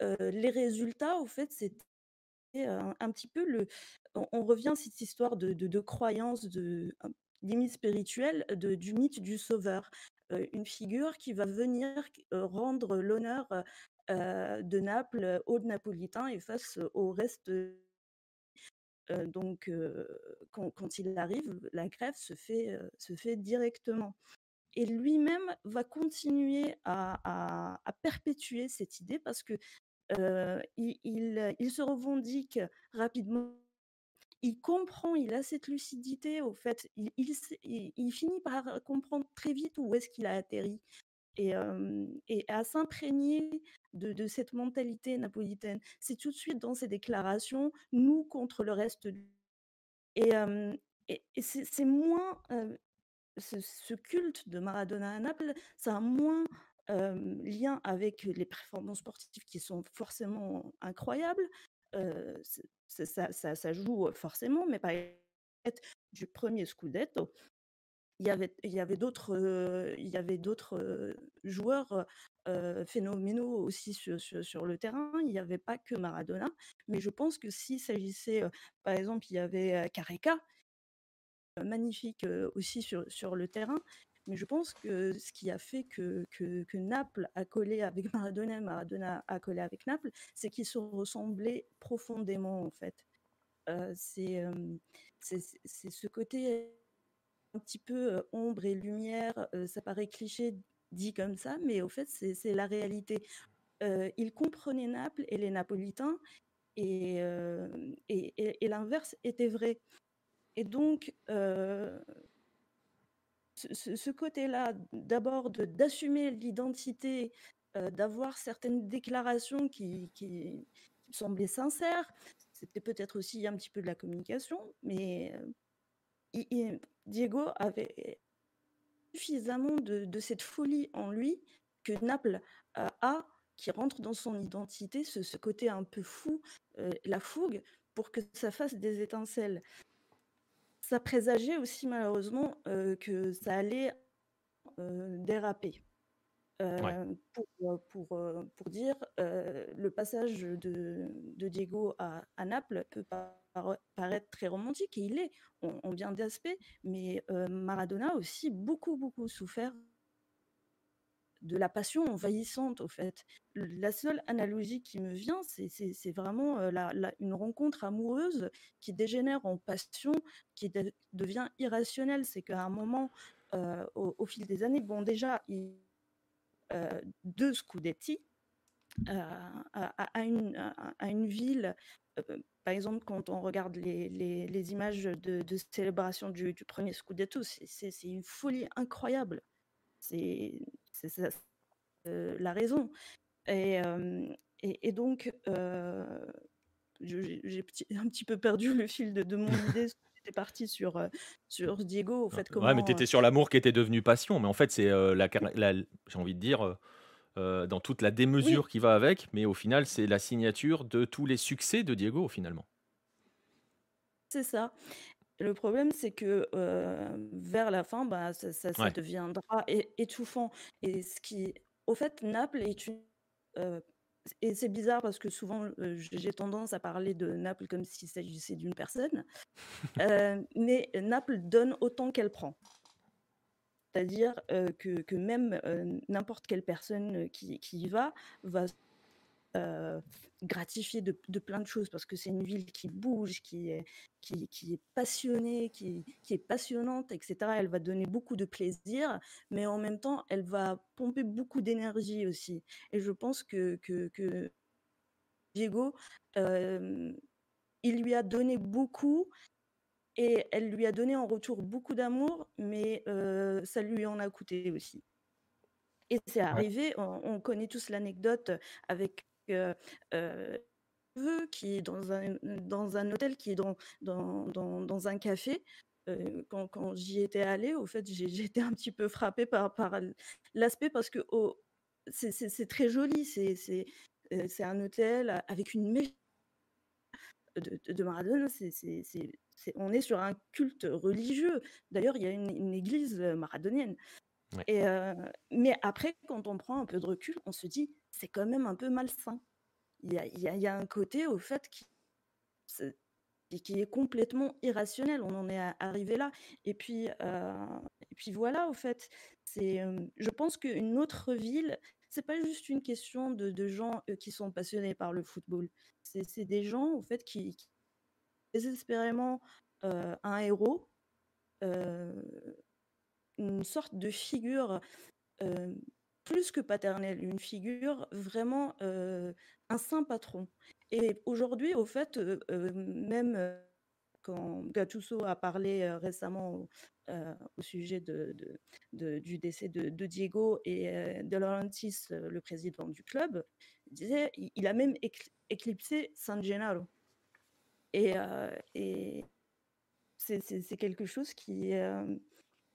les résultats. Au fait, c'était un, petit peu le. On, revient à cette histoire de, de, de croyance, de limite spirituelle, de, du mythe du sauveur. Une figure qui va venir rendre l'honneur de Naples aux Napolitains et face au reste. Euh, donc, euh, quand, quand il arrive, la grève se fait, euh, se fait directement. Et lui-même va continuer à, perpétuer cette idée parce que euh, il, se revendique rapidement. Il comprend, il a cette lucidité, au fait, il finit par comprendre très vite où est-ce qu'il a atterri et, à s'imprégner de, cette mentalité napolitaine. C'est tout de suite dans ses déclarations, nous contre le reste. Et, et, c'est moins, ce, culte de Maradona à Naples, ça a moins lien avec les performances sportives qui sont forcément incroyables. Ça- ça joue forcément, mais par exemple, du premier Scudetto, il y avait, d'autres, il y avait d'autres joueurs phénoménaux aussi sur, sur- le terrain. Il n'y avait pas que Maradona, mais je pense que s'il s'agissait, par exemple, il y avait Careca, magnifique aussi sur, sur le terrain. Mais je pense que ce qui a fait que, que, Naples a collé avec Maradona, Maradona a collé avec Naples, c'est qu'ils se ressemblaient profondément en fait. C'est c'est c'est ce côté un petit peu ombre et lumière, ça paraît cliché dit comme ça, mais au fait c'est la réalité. Euh, ils comprenaient Naples et les Napolitains, et, l'inverse était vrai. Et donc, ce, côté-là, d'abord d'assumer l'identité, d'avoir certaines déclarations qui, qui, semblaient sincères, c'était peut-être aussi un petit peu de la communication, mais Diego avait suffisamment de, cette folie en lui que Naples euh, a, qui rentre dans son identité, ce, côté un peu fou, euh, la fougue, pour que ça fasse des étincelles ça présageait aussi malheureusement euh, que ça allait déraper. Euh, pour, euh, euh, pour dire, le passage de, Diego à, Naples peut pa- para- paraître très romantique, et il est, on, on vient d'aspect, mais Maradona a aussi beaucoup, beaucoup souffert de la passion envahissante, au fait. La seule analogie qui me vient, c'est vraiment une rencontre amoureuse qui dégénère en passion, qui de- devient irrationnelle. C'est qu'à un moment, au, au fil des années, bon, déjà, il euh, deux Scudetti euh, à, une, à- une ville. euh, par exemple, quand on regarde les, les- les images de, de célébration du, du premier Scudetto, c'est- une folie incroyable. C'est la raison. Et, et, et donc, j'ai un petit peu perdu le fil de, de mon idée. J'étais partie sur, euh, sur Diego, au fait, comment... Ouais, mais tu euh, étais sur l'amour qui était devenu passion. Mais en fait, c'est euh, la, la- j'ai envie de dire, euh, dans toute la démesure qui va avec. Mais au final, c'est la signature de tous les succès de Diego, finalement. C'est ça. Le problème, c'est que euh, vers la fin, bah, ça, ça- ça Ouais. deviendra étouffant. Et ce qui, au fait, Naples est une. euh, et c'est bizarre parce que souvent, j'ai tendance à parler de Naples comme s'il s'agissait d'une personne. Mais Naples donne autant qu'elle prend. C'est-à-dire que, même n'importe quelle personne qui y va va euh, gratifier de, de plein de choses parce que c'est une ville qui bouge, qui est, qui, qui est passionnée, qui, qui est passionnante, etc. Elle va donner beaucoup de plaisir, mais en même temps, elle va pomper beaucoup d'énergie aussi. Et je pense que, que, que Diego, euh, il lui a donné beaucoup et elle lui a donné en retour beaucoup d'amour, mais heu, ça lui en a coûté aussi. Et c'est arrivé, on on connaît tous l'anecdote avec, qui est dans un dans un hôtel, qui est dans dans dans dans un café. Quand j'y étais allée, au fait, été un petit peu frappée par par l'aspect parce que au c'est très joli, c'est un hôtel avec une mé de de Maradona, c'est on est sur un culte religieux. D'ailleurs, il y a une église, maradonienne Mais après, quand on prend un peu de recul, on se dit: «C'est quand même un peu malsain». Il y a un côté, au fait, qui est complètement irrationnel. On en est arrivé là et puis, voilà, au fait, c'est, je pense qu'une autre ville, c'est pas juste une question de gens, qui sont passionnés par le football. C'est des gens, au fait, qui qui désespérément, un héros, une sorte de figure, heu, plus que paternelle, une figure vraiment, heu, un saint patron. Et aujourd'hui, au fait, heu, même, quand Gattuso a parlé, récemment au sujet de du décès de Diego et De Laurentiis, heu, le président du club, il disait il a même écl éclipsé San Gennaro. Et et c'est quelque chose qui,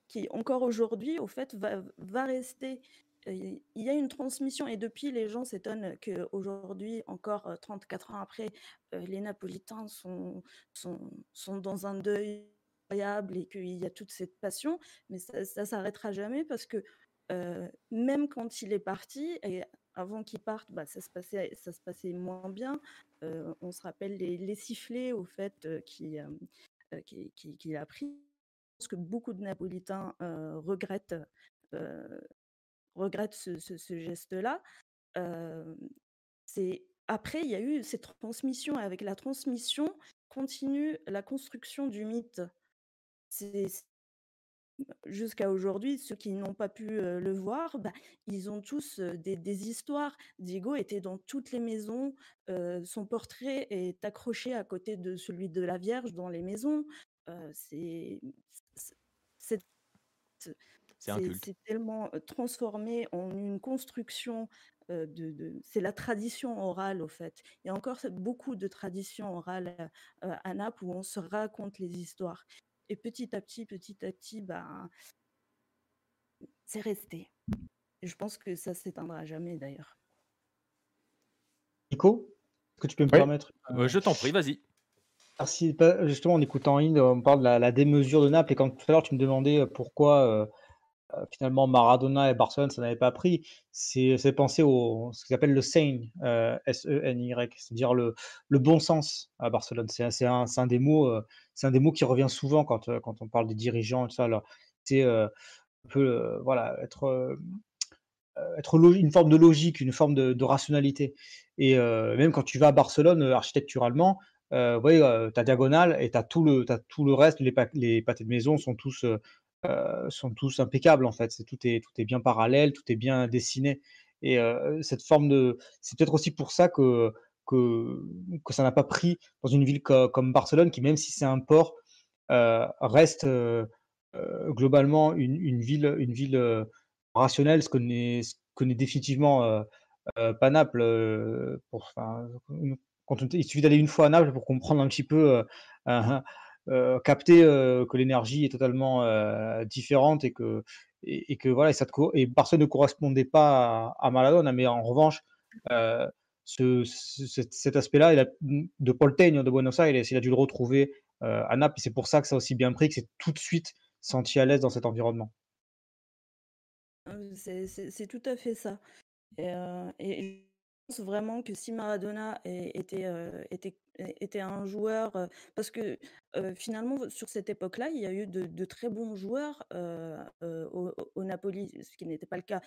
qui encore aujourd'hui, au fait, va rester. Il y a une transmission et depuis, les gens s'étonnent qu'aujourd'hui, encore, heu, 34 ans après, les Napolitains sont sont sont dans un deuil incroyable et qu'il y a toute cette passion, mais ça ça s'arrêtera jamais parce que, même quand il est parti et avant qu'il parte, bah, ça se passait ça se passait moins bien. On se rappelle les les sifflets, au fait, qu'il a pris. Que beaucoup de Napolitains, regrettent, regrettent ce geste-là. C'est après, il y a eu cette transmission et avec la transmission, continue la construction du mythe. Jusqu'à aujourd'hui, ceux qui n'ont pas pu, le voir, bah, ils ont tous, des histoires. Diego était dans toutes les maisons, son portrait est accroché à côté de celui de la Vierge dans les maisons. C'est c c cette C'est un c'est culte. c'est tellement, transformé en une construction, de de c'est la tradition orale, au fait. Il y a encore beaucoup de traditions orales, à Naples où on se raconte les histoires et petit à petit, petit à petit, ben c'est resté et je pense que ça s'éteindra jamais d'ailleurs. Nico, est-ce que tu peux me Oui. permettre, Heu, heu je t'en prie, vas-y. Pas justement en écoutant Inde, on parle de la démesure de Naples et quand tout à l'heure tu me demandais, heu, pourquoi, heu heu, finalement Maradona et Barcelone ça n'avait pas pris, c'est penser au ce qu'ils appellent le heu, S-E-N-Y, c'est-à-dire le bon sens à Barcelone. C'est un des mots, c'est un des mots qui revient souvent quand, on parle des dirigeants et tout ça. C'est, un peu, voilà, être, être une forme de logique, une forme de rationalité et même quand tu vas à Barcelone, architecturalement, ouais, heu, tu as diagonale et tu as as tout le reste, les pâtés de maison sont tous, heu heu, sont tous impeccables en fait. C'est tout est tout est bien parallèle, tout est bien dessiné et heu, cette forme de c'est peut-être aussi pour ça que que que ça n'a pas pris dans une ville co comme Barcelone qui, même si c'est un port, reste, globalement une ville une ville, rationnelle, ce que n'est définitivement, heu heu, pas Naples, pour on il suffit d'aller une fois à Naples pour comprendre un petit peu, heu, hein, heu, capter, que l'énergie est totalement, différente et que et que voilà et ça te et ne correspondait pas à à Maradona, mais en revanche, cet aspect-là, il a mmh, de de Buenos Aires, il a dû le retrouver, à Naples. Et c'est pour ça que ça a aussi bien pris, que c'est tout de suite senti à l'aise dans cet environnement. C'est tout à fait ça pense vraiment que si Maradona é était, un joueur, heu parce que, heu, finalement, sur cette époque-là, il y a eu de très bons joueurs, au Napoli, ce qui n'était pas le cas.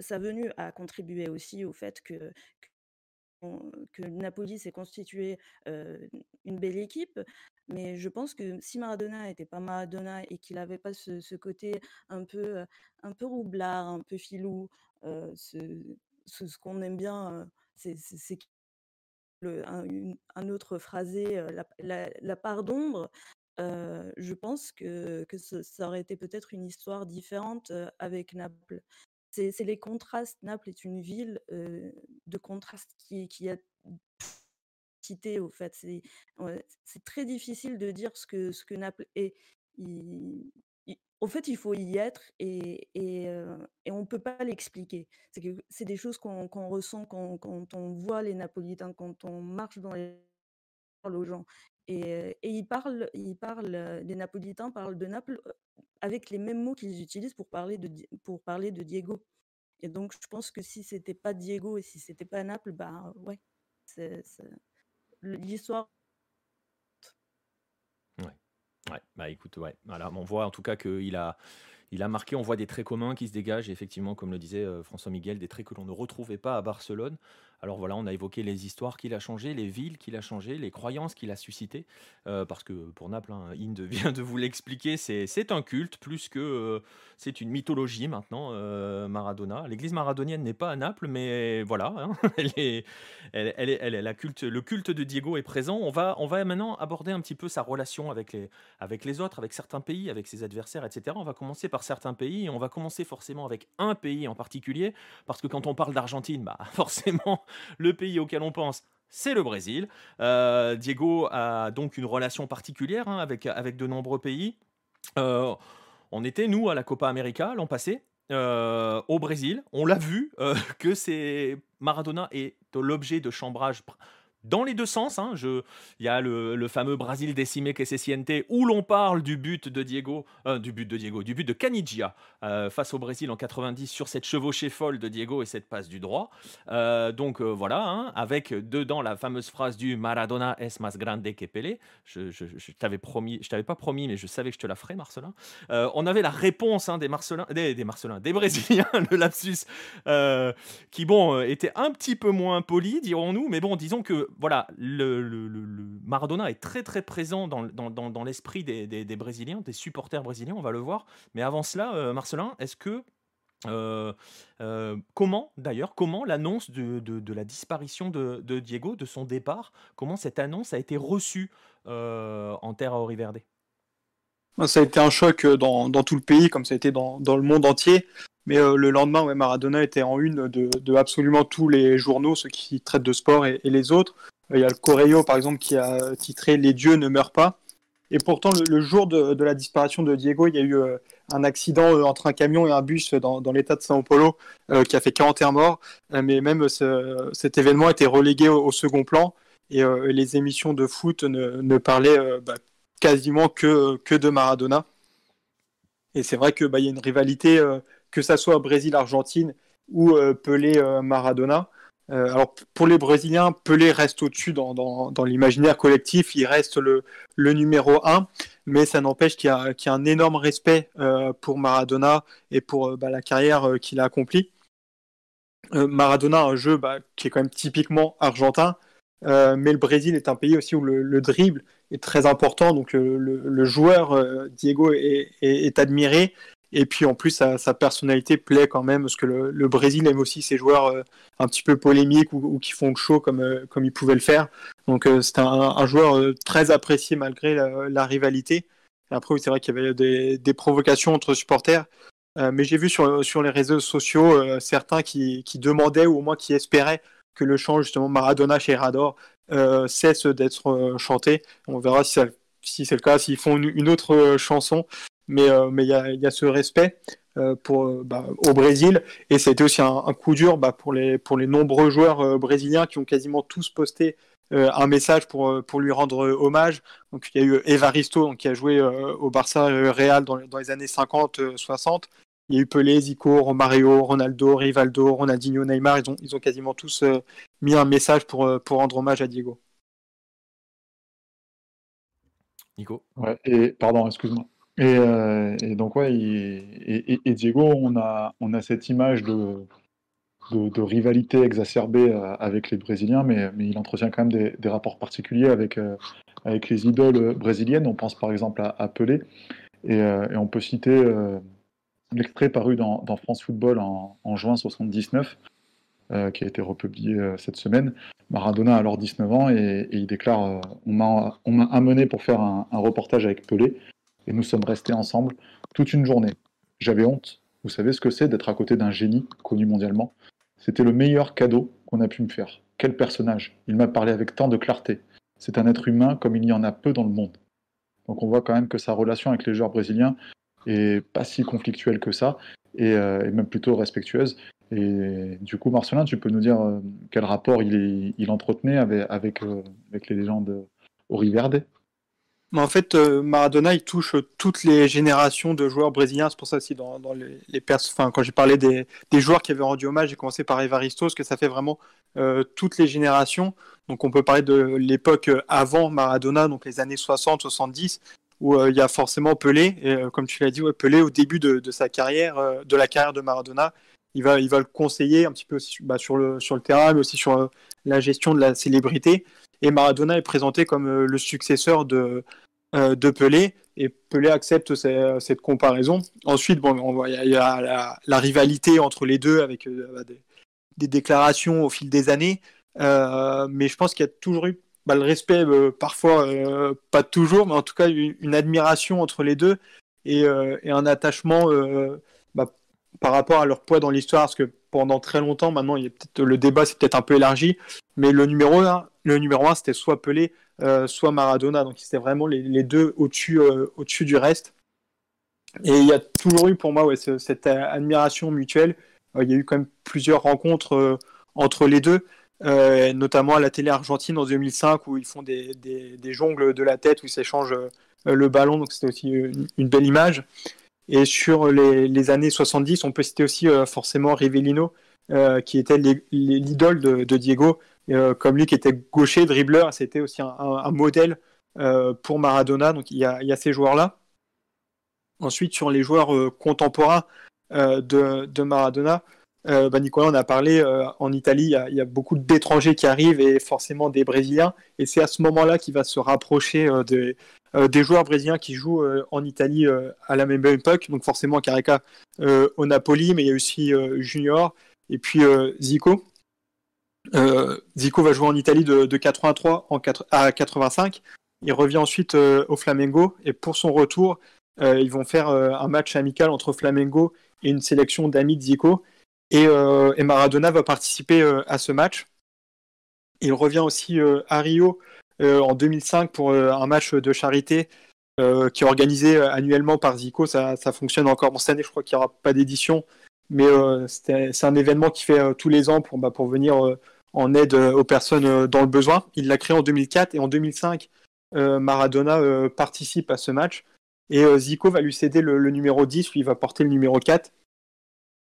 Sa venue a contribué aussi au fait que Napoli s'est constitué, une belle équipe, mais je pense que si Maradona était pas Maradona et qu'il avait pas ce côté un peu, un peu roublard, un peu filou, ce ce qu'on aime bien, c'est un autre phrasé, la part d'ombre, je pense que, ça aurait été peut-être une histoire différente avec Naples. C'est les contrastes. Naples est une ville de contrastes qui, a cité au fait. C'est très difficile de dire ce que, Naples est. au fait, il faut y être et, euh, on ne peut pas l'expliquer. C'est des choses qu'on ressent quand, on voit les Napolitains, quand on marche dans les parle aux gens. Et, euh, et ils parlent, ils parlent, euh, les Napolitains parlent de Naples avec les mêmes mots qu'ils utilisent pour parler de, pour parler de Diego. Et donc, je pense que si c'était pas Diego et si c'était pas Naples, bah ouais, l'histoire. Ouais, bah écoute. Voilà, on voit en tout cas qu'il a, il a marqué, on voit des traits communs qui se dégagent, et effectivement, comme le disait euh, François Miguel, des traits que l'on ne retrouvait pas à Barcelone. Alors voilà, on a évoqué les histoires qu'il a changées, les villes qu'il a changées, les croyances qu'il a suscitées, euh, parce que pour Naples, hein, Inde vient de vous l'expliquer, c'est un culte plus que euh, c'est une mythologie maintenant, euh, Maradona. L'église maradonienne n'est pas à Naples, mais voilà, hein, elle est, elle est, elle est la culte, le culte de Diego est présent. On va, on va maintenant aborder un petit peu sa relation avec les, avec les autres, avec certains pays, avec ses adversaires, etc. On va commencer par certains pays et on va commencer forcément avec un pays en particulier, parce que quand on parle d'Argentine, bah, forcément, le pays auquel on pense, c'est le Brésil. Euh, Diego a donc une relation particulière hein, avec, avec de nombreux pays. Euh, on était, nous, à la Copa América l'an passé. euh, au Brésil, on l'a vu que c'est Maradona est l'objet de chambrage dans les deux sens. hein. Il y a le, fameux Brasil décimé que siente où l'on parle du but de Diego, euh, du but de Diego, du but de Canigia euh, face au Brésil en 90 sur cette chevauchée folle de Diego et cette passe du droit. Euh, donc voilà, hein, avec dedans la fameuse phrase du Maradona es más grande que Pelé. Je, je, t'avais promis, je t'avais pas promis, mais je savais que je te la ferais, Marcelin. On avait la réponse hein, des Marcelins, des, des des Brésiliens, le lapsus, qui bon était un petit peu moins poli, dirons-nous, mais bon, disons que voilà, le, Maradona est très très présent dans, l'esprit des, Brésiliens, des supporters brésiliens, on va le voir. Mais avant cela, euh, Marcelin, est-ce que euh, euh, comment d'ailleurs, comment l'annonce de, la disparition de, Diego, de son départ, comment cette annonce a été reçue en terre à Oriverde Ça a été un choc dans, tout le pays, comme ça a été dans le monde entier. Mais euh, le lendemain, Maradona était en une de, absolument tous les journaux, ceux qui traitent de sport et, les autres. Euh, Il y a le Correio, par exemple, qui a titré Les dieux ne meurent pas. Et pourtant, le, jour de, la disparition de Diego, il y a eu euh, un accident entre un camion et un bus dans, l'état de São Paulo qui a fait 41 morts. Mais même ce- cet événement été relégué au, second plan. Et les émissions de foot ne, parlaient bah, quasiment que, que de Maradona. Et c'est vrai qu'il bah, y a une rivalité, que ça soit Brésil-Argentine ou euh, Pelé-Maradona. Euh, alors pour les Brésiliens, Pelé reste au-dessus dans, l'imaginaire collectif, il reste le, numéro un, mais ça n'empêche qu'il y, a- un énorme respect euh, pour Maradona et pour euh, bah, la carrière euh, qu'il a accomplie. Euh, Maradona un jeu bah, qui est quand même typiquement argentin, euh, mais le Brésil est un pays aussi où le, le dribble est très important, donc le, joueur euh, Diego est admiré, et puis en plus sa, personnalité plaît quand même, parce que le, Brésil aime aussi ses joueurs euh, un petit peu polémiques ou, qui font le show comme, euh, comme il pouvait le faire. Donc euh, c'est un, joueur euh, très apprécié malgré la, rivalité. Après, c'est vrai qu'il y avait des, provocations entre supporters. Mais j'ai vu sur, sur les réseaux sociaux certains qui, qui demandaient ou au moins qui espéraient que le chant justement Maradona chez Rador cesse d'être chanté. On verra si, si c'est le cas, s'ils font une, autre chanson. Mais euh, mais il y, a, il y a ce respect euh, pour, euh, bah, au Brésil. Et ça a été aussi un, un coup dur bah, pour, les, pour les nombreux joueurs euh, brésiliens qui ont quasiment tous posté euh, un message pour, pour lui rendre hommage. Donc il y a eu Evaristo donc, qui a joué euh, au Barça euh, Real dans, dans les années 50-60. Il y a eu Pelé, Zico, Romario, Ronaldo, Rivaldo, Ronaldinho, Neymar. Ils ont, ils ont quasiment tous euh, mis un message pour, pour rendre hommage à Diego. Nico? Ouais, et pardon, excuse-moi. Et, euh, et donc ouais, et, Diego, on a, on a cette image de, de, rivalité exacerbée euh, avec les Brésiliens, mais, mais il entretient quand même des, des rapports particuliers avec, euh, avec les idoles brésiliennes. On pense par exemple à, Pelé, et, on peut citer l'extrait paru dans, France Football en, en juin 79, euh, qui a été republié cette semaine. Maradona a alors 19 ans et, il déclare On m'a amené pour faire un reportage avec Pelé et nous sommes restés ensemble toute une journée. J'avais honte. Vous savez ce que c'est d'être à côté d'un génie connu mondialement? C'était le meilleur cadeau qu'on a pu me faire. Quel personnage Il m'a parlé avec tant de clarté. C'est un être humain comme il y en a peu dans le monde. Donc on voit quand même que sa relation avec les joueurs brésiliens est pas si conflictuelle que ça et, euh, même plutôt respectueuse. Et du coup, Marcelin, tu peux nous dire euh, quel rapport il, entretenait avec, avec, euh, les légendes Oriverde? En fait, euh, Maradona, il touche toutes les générations de joueurs brésiliens. C'est pour ça aussi, dans, les, les enfin, quand j'ai parlé des, joueurs qui avaient rendu hommage, j'ai commencé par Evaristo, parce que ça fait vraiment euh, toutes les générations. Donc, on peut parler de l'époque euh, avant Maradona, donc les années 60-70, où euh, il y a forcément Pelé. Comme tu l'as dit, Pelé, au début de, sa carrière, de la carrière de Maradona, il va, le conseiller un petit peu aussi, bah, sur, le, sur le terrain, mais aussi sur la gestion de la célébrité. Et Maradona est présenté comme euh, le successeur de, euh, de Pelé et Pelé accepte cette comparaison. Ensuite, bon, il y a, la, rivalité entre les deux avec euh, bah, des, déclarations au fil des années, mais je pense qu'il y a toujours eu bah, le respect, parfois pas toujours, mais en tout cas une, admiration entre les deux et, un attachement par rapport à leur poids dans l'histoire, parce que pendant très longtemps, maintenant, le débat s'est peut-être un peu élargi, mais le numéro 1, le numéro un c'était soit Pelé, euh, soit Maradona, donc c'était vraiment les, deux au-dessus euh, au-dessus du reste. Et il y a toujours eu pour moi cette euh, admiration mutuelle. Il y a eu quand même plusieurs rencontres entre les deux, notamment à la télé argentine en 2005 où ils font des, des- jongles de la tête, où ils s'échangent le ballon, donc c'était aussi une belle image. Et sur les, années 70, on peut citer aussi euh, forcément Rivellino, euh, qui était l'idole de, Diego, euh, comme lui qui était gaucher, dribbleur, c'était aussi un, modèle pour Maradona. Donc il y a, ces joueurs-là. Ensuite, sur les joueurs contemporains de Maradona, euh, bah, Nicolas en a parlé, euh, en Italie, il y a, beaucoup d'étrangers qui arrivent et forcément des Brésiliens. Et c'est à ce moment-là qu'il va se rapprocher euh, des, joueurs brésiliens qui jouent en Italie à la même époque. Donc forcément Caraca euh, au Napoli, mais il y a aussi Junior et puis Zico. Zico va jouer en Italie de, de 83 en 4 à 85. Il revient ensuite au Flamengo et pour son retour, ils vont faire un match amical entre Flamengo et une sélection d'amis de Zico. Et, euh, et Maradona va participer euh, à ce match. Il revient aussi euh, à Rio en 2005 pour un match de charité qui est organisé annuellement par Zico. Ça, fonctionne encore. Cette année, je crois qu'il n'y aura pas d'édition, mais c'est un événement qui fait tous les ans pour, bah, venir en aide aux personnes dans le besoin. Il l'a créé en 2004 et en 2005, euh, Maradona participe à ce match. Et Zico va lui céder le, le numéro 10, lui il va porter le numéro 4.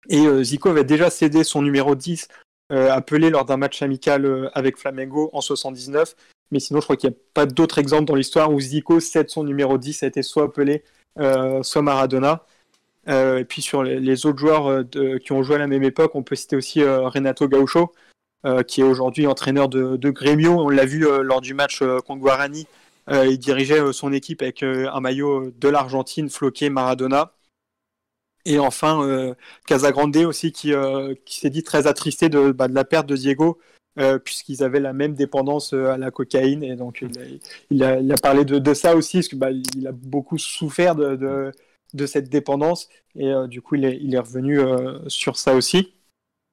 Et euh, Zico avait déjà cédé son numéro 10 euh, appelé lors d'un match amical euh, avec Flamengo en 79. Mais sinon, je crois qu'il n'y a pas d'autres exemples dans l'histoire où Zico cède son numéro 10. Ça a été soit appelé, soit Maradona. Et puis sur les, autres joueurs qui ont joué à la même époque, on peut citer aussi Renato Gaucho, qui est aujourd'hui entraîneur de, de Grêmio. On l'a vu lors du match contre Guarani. Il dirigeait son équipe avec un maillot de l'Argentine floqué Maradona. Et enfin, euh, Casagrande aussi, qui, euh, qui s'est dit très attristé de, bah, la perte de Diego, euh, puisqu'ils avaient la même dépendance à la cocaïne. Et donc, il a, parlé de, ça aussi, parce que bah, a beaucoup souffert de, cette dépendance. Et du coup, il est, revenu sur ça aussi.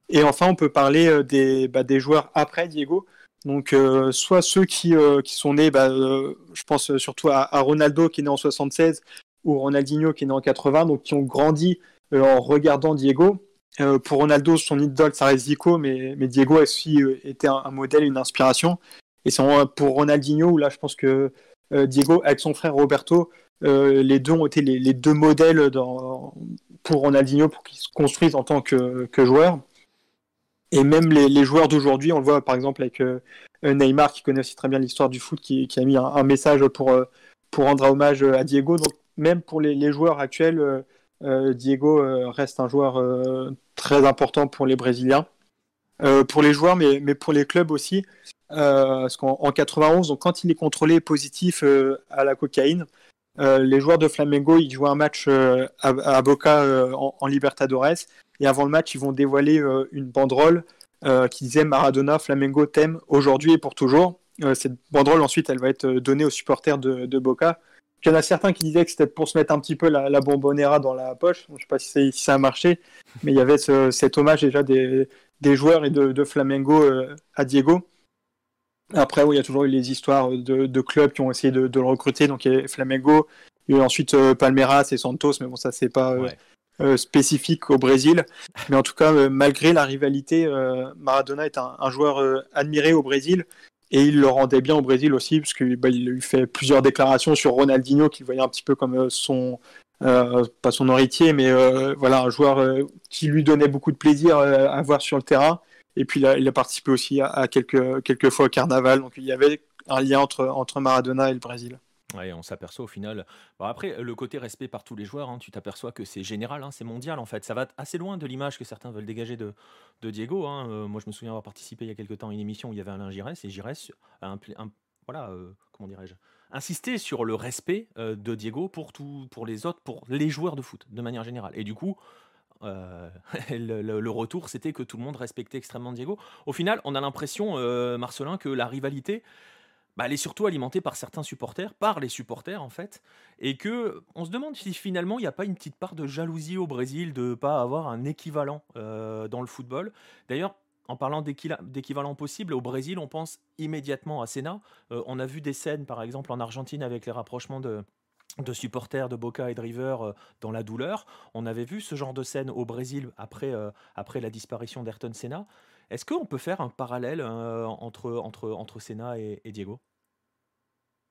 Et enfin, on peut parler des, bah, des joueurs après Diego. Donc, soit ceux qui, sont nés, je pense surtout à, à Ronaldo qui est né en 76 ou Ronaldinho qui est né en 80, donc qui ont grandi euh, en regardant Diego. Euh, pour Ronaldo, son idole, ça reste Zico, mais, Diego a aussi euh, été un, modèle, une inspiration. Et c'est pour Ronaldinho où là, je pense que Diego, avec son frère Roberto, les deux ont été les, deux modèles pour Ronaldinho pour qu'il se construise en tant que, joueur. Et même les, joueurs d'aujourd'hui, on le voit par exemple avec Neymar qui connaît aussi très bien l'histoire du foot, qui, qui a mis un, message pour, pour rendre hommage à Diego. Donc même pour les, joueurs actuels, euh, euh, Diego euh, reste un joueur très important pour les Brésiliens. Pour les joueurs, mais, pour les clubs aussi. Parce qu'en en 91, donc quand il est contrôlé positif à la cocaïne, les joueurs de Flamengo, ils jouent un match à, Boca en, Libertadores. Et avant le match, ils vont dévoiler une banderole qui disait Maradona, Flamengo t'aime aujourd'hui et pour toujours. Cette banderole, ensuite, elle va être donnée aux supporters de Boca. Il y en a certains qui disaient que c'était pour se mettre un petit peu la, la bonbonera dans la poche. Je ne sais pas si, si, ça a marché, mais il y avait ce, cet hommage déjà des, des joueurs et de, de Flamengo euh, à Diego. Après, oui, il y a toujours eu les histoires de, de clubs qui ont essayé de, de, le recruter. Donc, il y a Flamengo, il y a eu ensuite euh, Palmeiras et Santos, mais bon, ça, c'est pas euh, ouais. euh, spécifique au Brésil. Mais en tout cas, malgré la rivalité, Maradona est un, un joueur admiré au Brésil. Et il le rendait bien au Brésil aussi, parce qu'il bah, lui fait plusieurs déclarations sur Ronaldinho, qu'il voyait un petit peu comme son, pas son héritier, mais voilà, un joueur qui lui donnait beaucoup de plaisir à voir sur le terrain. Et puis a, il a participé aussi à, à, quelques, quelques fois au carnaval. Donc il y avait un lien entre, entre Maradona et le Brésil. On s'aperçoit au final. Bon, après, le côté respect par tous les joueurs, hein, tu t'aperçois que c'est général, hein, c'est mondial en fait. Ça va assez loin de l'image que certains veulent dégager de, Diego. Hein. Euh, moi, je me souviens avoir participé il y a quelques temps à une émission où il y avait Alain Giresse et Giresse a un, un, voilà, euh, comment dirais-je, insisté sur le respect euh, de Diego pour, tout, pour les autres, pour les joueurs de foot de manière générale. Et du coup, le, retour, c'était que tout le monde respectait extrêmement Diego. Au final, on a l'impression, Marcelin, que la rivalité, bah, elle est surtout alimentée par certains supporters, par les supporters en fait, et que on se demande si finalement il n'y a pas une petite part de jalousie au Brésil de ne pas avoir un équivalent euh, dans le football. D'ailleurs, en parlant d'équivalent possible, au Brésil, on pense immédiatement à Senna. Euh, on a vu des scènes, par exemple, en Argentine avec les rapprochements de, supporters de Boca et de River euh, dans la douleur. On avait vu ce genre de scène au Brésil après, après la disparition d'Ayrton Senna. Est-ce qu'on peut faire un parallèle entre, entre, entre Senna et Diego?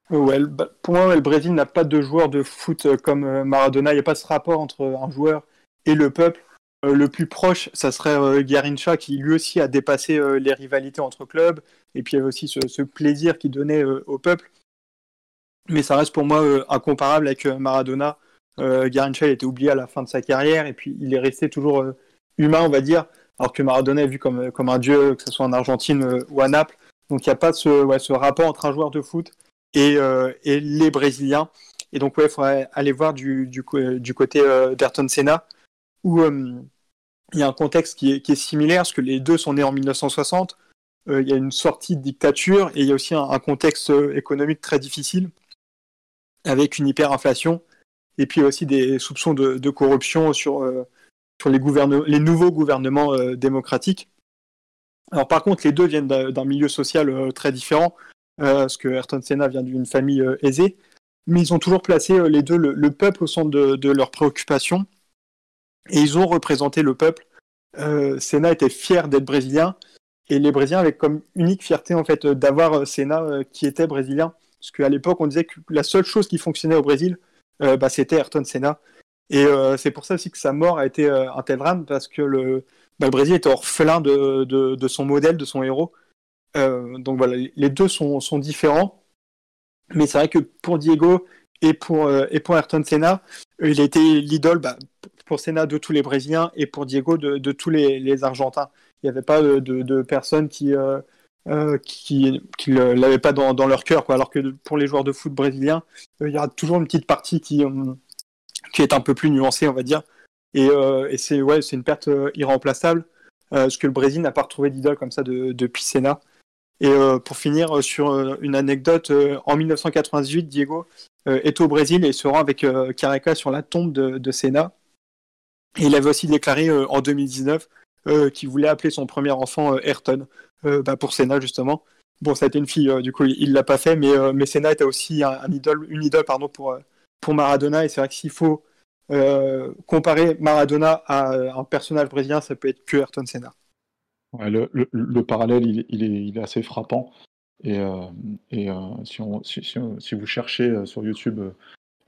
Ouais, pour moi, le Brésil n'a pas de joueur de foot euh, comme euh, Maradona. Il n'y a pas ce rapport entre un joueur et le peuple. Euh, le plus proche, ça serait Garincha, qui lui aussi a dépassé les rivalités entre clubs. Et puis il y avait aussi ce, plaisir qu'il donnait au peuple. Mais ça reste pour moi incomparable avec Maradona. Garincha a été oublié à la fin de sa carrière et puis il est resté toujours humain, on va dire. Alors que Maradona est vu comme, comme un dieu, que ce soit en Argentine ou à Naples. Donc il n'y a pas ce rapport entre un joueur de foot et, euh, et, les Brésiliens. Et donc, ouais, il faudrait aller voir du, côté euh, d'Ayrton Senna, où euh, il y a un contexte qui est, similaire, parce que les deux sont nés en 1960. il y a une sortie de dictature et il y a aussi un, contexte économique très difficile, avec une hyperinflation, et puis aussi des soupçons de, corruption sur, les, nouveaux gouvernements démocratiques. Alors par contre, les deux viennent d'un milieu social très différent parce que Ayrton Senna vient d'une famille euh, aisée, mais ils ont toujours placé euh, les deux le, le peuple au centre de, leurs préoccupations, et ils ont représenté le peuple. Senna était fier d'être brésilien, et les Brésiliens avaient comme unique fierté en fait d'avoir Senna qui était brésilien, parce qu'à l'époque on disait que la seule chose qui fonctionnait au Brésil, bah, c'était Ayrton Senna. Et euh, c'est pour ça aussi que sa mort a été euh, un tel drame, parce que le, bah, Brésil était orphelin de, son modèle, de son héros. Euh, donc voilà, les deux sont, sont différents. Mais c'est vrai que pour Diego et pour, euh, et pour Ayrton Senna, euh, il a été l'idole bah, pour Senna de tous les Brésiliens et pour Diego de, tous les, les, Argentins. Il n'y avait pas de, de personnes qui, qui, qui l'avaient pas dans, dans leur cœur. Quoi. Alors que pour les joueurs de foot brésiliens, il y a toujours une petite partie qui, qui est un peu plus nuancée, on va dire. Et, et c'est ouais, une perte irremplaçable, parce que le Brésil n'a pas retrouvé d'idole comme ça de, depuis Senna. Et euh, pour finir euh, sur euh, une anecdote, en 1998, Diego est au Brésil et se rend avec Careca sur la tombe de, de Senna. Et il avait aussi déclaré en 2019 qu'il voulait appeler son premier enfant Ayrton, bah, pour Senna justement. Bon, ça a été une fille, du coup, il l'a pas fait, mais, mais Senna était aussi un, idole, une idole pardon, pour, pour Maradona. Et c'est vrai que s'il faut comparer Maradona à un personnage brésilien, ça peut être que Ayrton Senna. Le, le, le, parallèle, il, est, il, est, assez frappant. Et, euh, euh, si, on, si, vous cherchez euh, sur YouTube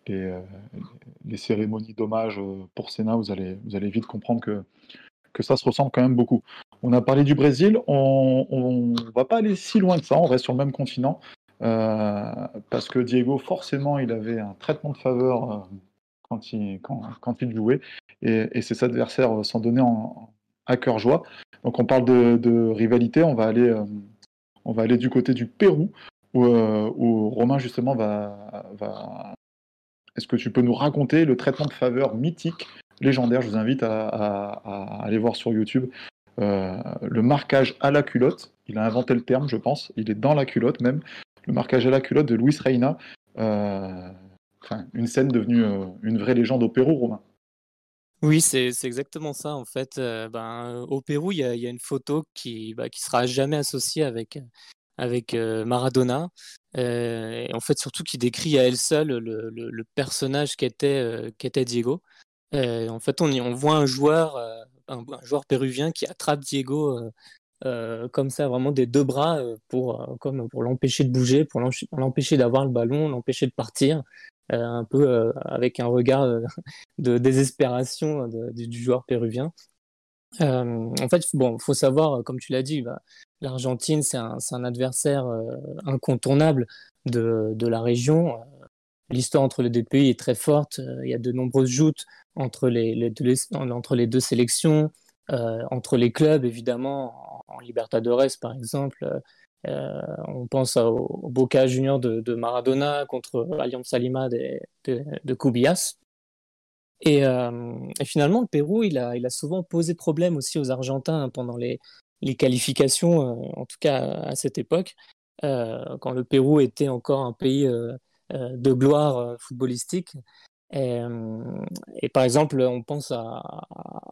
les, cérémonies d'hommage pour Senna, vous allez, vite comprendre que, ça se ressemble quand même beaucoup. On a parlé du Brésil, on ne va pas aller si loin que ça, on reste sur le même continent. parce que Diego, forcément, il avait un traitement de faveur quand il, quand, quand il jouait. Et, et ses adversaires s'en donnaient en, à cœur joie. Donc on parle de, rivalité, on va aller, euh, on va aller du côté du Pérou où, euh, Romain justement va. Est-ce que tu peux nous raconter le traitement de faveur mythique, légendaire? Je vous invite à, aller voir sur YouTube le marquage à la culotte. Il a inventé le terme, je pense. Il est dans la culotte même. Le marquage à la culotte de Luis Reina. Une scène devenue une vraie légende au Pérou, Romain. Oui, c'est exactement ça. En fait, ben, au Pérou, il y, a une photo qui, bah, qui sera jamais associée avec, Maradona. et en fait, surtout qui décrit à elle seule le, personnage qu'était Diego. en fait, on, on voit un joueur, péruvien qui attrape Diego comme ça, vraiment des deux bras pour, pour l'empêcher de bouger, pour l'empêcher d'avoir le ballon, l'empêcher de partir. Euh, un peu euh, avec un regard euh, de désespération du joueur péruvien. en fait, bon, faut savoir, comme tu l'as dit, bah, l'Argentine, c'est un, adversaire incontournable de, la région. L'histoire entre les deux pays est très forte. Il y a de nombreuses joutes entre les, deux, sélections, entre les clubs, évidemment, en, en Libertadores, par exemple. Euh, on pense au, Boca Junior de, Maradona contre Alianza Lima de, de. Euh, et, finalement, le Pérou, il a, il a souvent posé problème aussi aux Argentins pendant les, les qualifications, euh, en tout cas à cette époque, quand le Pérou était encore un pays de gloire footballistique. Et, par exemple, on pense à,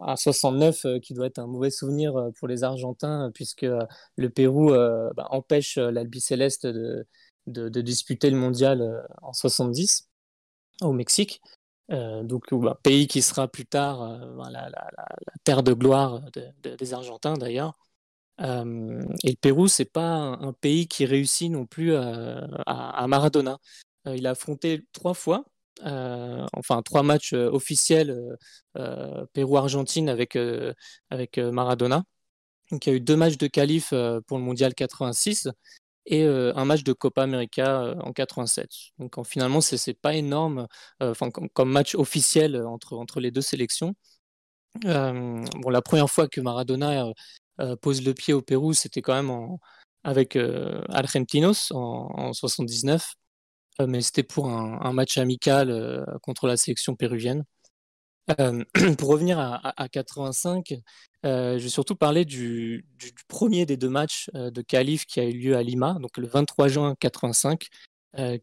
à 69, euh, qui doit être un mauvais souvenir euh, pour les Argentins, puisque euh, le Pérou bah, empêche l'Albiceleste de, de, disputer le mondial en 70 au Mexique. donc, un pays qui sera plus tard la, la, la, terre de gloire des Argentins d'ailleurs. et le Pérou, c'est pas un, pays qui réussit non plus à, à Maradona. il a affronté trois fois euh, enfin trois matchs euh, officiels euh, Pérou-Argentine avec, avec Maradona. Donc il y a eu deux matchs de qualif pour le mondial 86 et un match de Copa América en 87. Donc finalement, c'est n'est pas énorme comme, match officiel entre, entre les deux sélections. bon, la première fois que Maradona pose le pied au Pérou, c'était quand même en, avec Argentinos en, en 79. Euh, mais c'était pour un, match amical euh, contre la sélection péruvienne. Euh, pour revenir à, 85, je vais surtout parler du, premier des deux matchs de qualif qui a eu lieu à Lima, donc le 23 juin 85,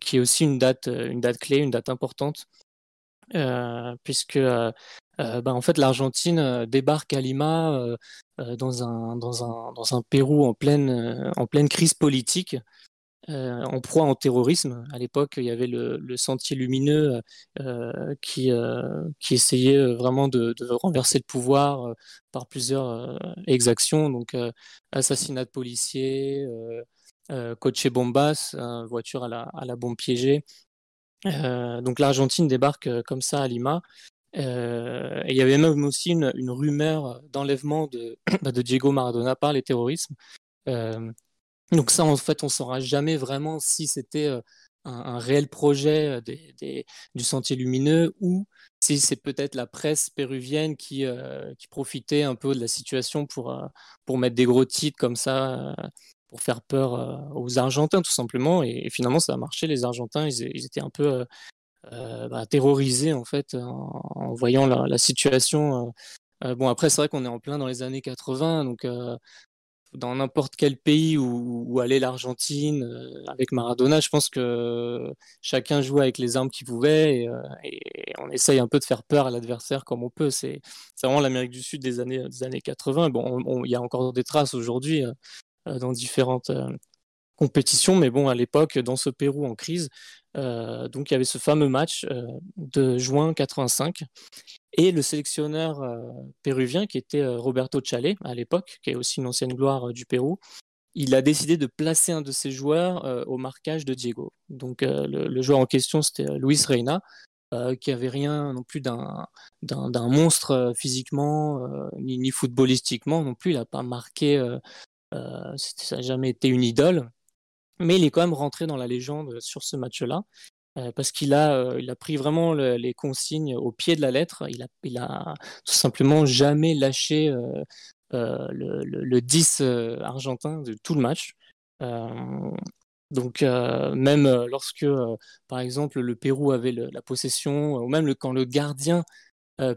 qui est aussi une date, une date clé, une date importante, puisque bah, en fait l'Argentine débarque à Lima dans un, dans, un, dans, un, Pérou en pleine, en pleine crise politique. Euh, en proie au terrorisme. À l'époque, il y avait le, Sentier Lumineux euh, qui, euh, qui essayait vraiment de, renverser le pouvoir par plusieurs exactions, donc assassinat de policiers, coche bombas, voiture à la, bombe piégée. donc l'Argentine débarque comme ça à Lima. et il y avait même aussi une, rumeur d'enlèvement de, bah, de, Diego Maradona par les terroristes. Donc ça, en fait, on ne saura jamais vraiment si c'était un, réel projet du Sentier Lumineux ou si c'est peut-être la presse péruvienne qui, qui, profitait un peu de la situation pour, pour mettre des gros titres comme ça, pour faire peur aux Argentins tout simplement. Et, finalement, ça a marché. Les Argentins, ils, étaient un peu bah, terrorisés en fait en, voyant la, situation. bon, après, c'est vrai qu'on est en plein dans les années 80, donc dans n'importe quel pays où, allait l'Argentine euh, avec Maradona, je pense que chacun joue avec les armes qu'il pouvait euh, et, on essaye un peu de faire peur à l'adversaire comme on peut. C'est vraiment l'Amérique du Sud des années, des années 80. Bon, il y a encore des traces aujourd'hui euh, dans différentes compétitions, mais bon, à l'époque, dans ce Pérou en crise, donc il y avait ce fameux match de juin 85 et le sélectionneur euh, péruvien, qui était euh, Roberto Chale à l'époque, qui est aussi une ancienne gloire euh, du Pérou, il a décidé de placer un de ses joueurs au marquage de Diego. Donc le, joueur en question, c'était Luis Reina, qui avait rien non plus d'un monstre physiquement, ni, ni, footballistiquement non plus. Il n'a pas marqué, ça n'a jamais été une idole. Mais il est quand même rentré dans la légende sur ce match-là. Euh, parce qu'il a, euh, il a pris vraiment les consignes au pied de la lettre. Il a, il a tout simplement jamais lâché euh, le, le, 10 argentin de tout le match. donc même lorsque, par exemple, le Pérou avait la possession, ou même quand le gardien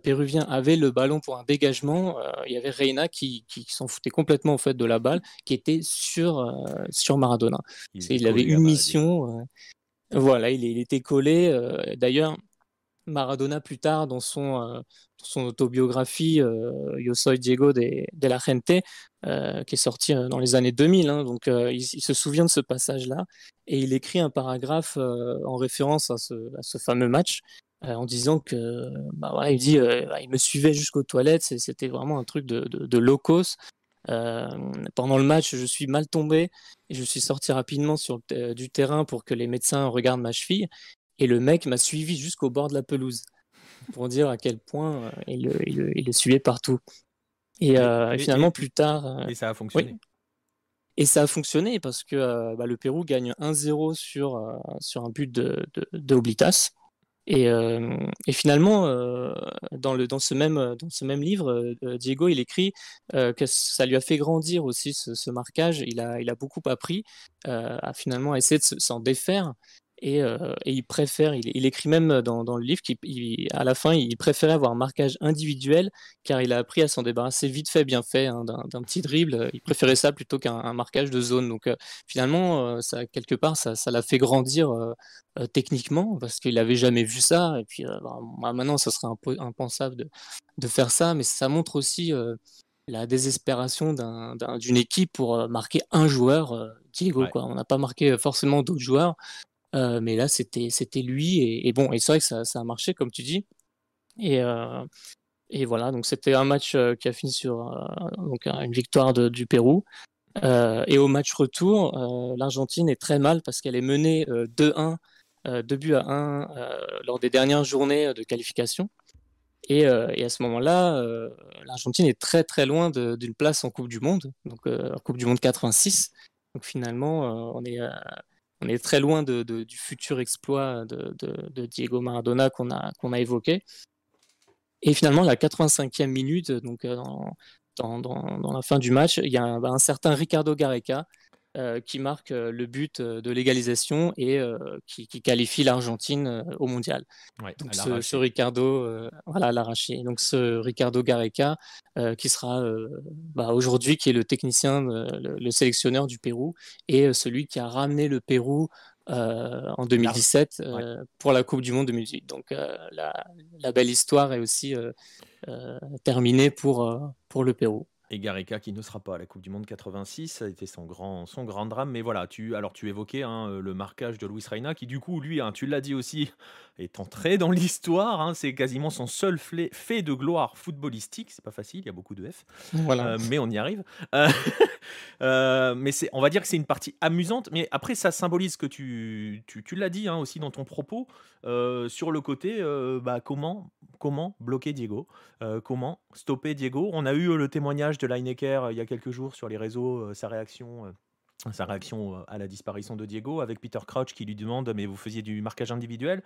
péruvien avait le ballon pour un dégagement, il y avait Reina qui, qui, s'en foutait complètement en fait de la balle, qui était sur, sur Maradona. Il, avait une mission. voilà, il, il, était collé. D'ailleurs, Maradona plus tard dans son, son autobiographie Yo soy Diego de, de la Gente, qui est sortie dans les années 2000. Hein, donc il, se souvient de ce passage-là et il écrit un paragraphe en référence à ce, à ce fameux match en disant que bah voilà, il dit bah, il me suivait jusqu'aux toilettes, c'était vraiment un truc de, de, de low cost. pendant le match, je suis mal tombé et je suis sorti rapidement sur du terrain pour que les médecins regardent ma cheville. Et le mec m'a suivi jusqu'au bord de la pelouse pour dire à quel point il, le suivait partout. Et, finalement, plus tard. et ça a fonctionné. Et ça a fonctionné parce que bah, le Pérou gagne 1-0 sur, sur un but de, de Oblitas. Et, et finalement, dans, le, dans, ce même, livre, Diego, il écrit que ça lui a fait grandir aussi ce, marquage. Il a, il a beaucoup appris à finalement essayer de s'en défaire. Et, et, il préfère, il, il écrit même dans, dans le livre qu'à la fin, il préférait avoir un marquage individuel car il a appris à s'en débarrasser vite fait, bien fait, hein, d'un petit dribble. Il préférait ça plutôt qu'un marquage de zone. Donc finalement, ça, quelque part, ça l'a fait grandir techniquement parce qu'il n'avait jamais vu ça. Et puis bah, maintenant, ça serait impensable de, de, faire ça, mais ça montre aussi la désespération d'une équipe pour marquer un joueur, Diego. Quoi. On n'a pas marqué forcément d'autres joueurs, mais là, c'était lui. Et, bon, et c'est vrai que ça, a marché, comme tu dis. Et, et voilà, donc c'était un match qui a fini sur donc, une victoire du Pérou. et au match retour, l'Argentine est très mal parce qu'elle est menée 2-1, 2 buts à 1 lors des dernières journées de qualification. Et, et à ce moment-là, l'Argentine est très très loin d'une place en Coupe du Monde, donc Coupe du Monde 86. Donc finalement, on est on est très loin du futur exploit de, Diego Maradona qu'on a, a évoqué. Et finalement, la 85e minute, donc euh, dans, dans, la fin du match, il y a un, un certain Ricardo Gareca qui marque euh, le but euh, de l'égalisation et qui, qualifie l'Argentine au mondial. Donc ce, Ricardo, voilà, l'arraché. Donc ce Ricardo Gareca qui sera bah, aujourd'hui qui est le technicien, le, sélectionneur du Pérou et celui qui a ramené le Pérou en 2017 pour la Coupe du Monde 2018. Donc la, la, belle histoire est aussi terminée pour, pour le Pérou. Et Gareca qui ne sera pas à la Coupe du Monde 86, ça a été son grand, son grand drame. Mais voilà, tu, alors tu évoquais hein, le marquage de Luis Reina, qui du coup, lui, hein, tu l'as dit aussi, est entré dans l'histoire. Hein. c'est quasiment son seul fait de gloire footballistique. C'est pas facile, il y a beaucoup de F. Voilà. Euh, mais on y arrive. Euh, euh, mais c'est, on va dire que c'est une partie amusante. Mais après, ça symbolise que tu, tu, tu l'as dit aussi dans ton propos, sur le côté, bah, comment, comment bloquer Diego Comment stopper Diego On a eu le témoignage de Lineker il y a quelques jours sur les réseaux, sa réaction sa réaction à la disparition de Diego, avec Peter Crouch qui lui demande Mais vous faisiez du marquage individuel?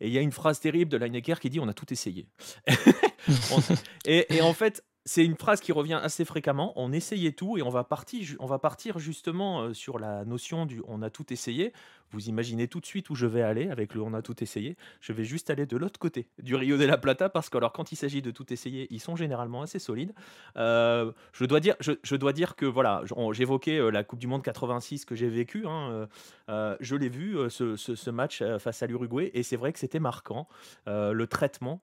Et il y a une phrase terrible de Lineker qui dit On a tout essayé. et, en fait, c'est une phrase qui revient assez fréquemment. On essayait tout et on va partir, on va partir justement euh, sur la notion du on a tout essayé. Vous imaginez tout de suite où je vais aller avec le on a tout essayé. Je vais juste aller de l'autre côté du Rio de la Plata parce que alors quand il s'agit de tout essayer, ils sont généralement assez solides. Euh, je dois dire, je, dois dire que voilà, j'évoquais euh, la Coupe du Monde 86 que j'ai vécu. Hein, je l'ai vu ce, match face à l'Uruguay et c'est vrai que c'était marquant le traitement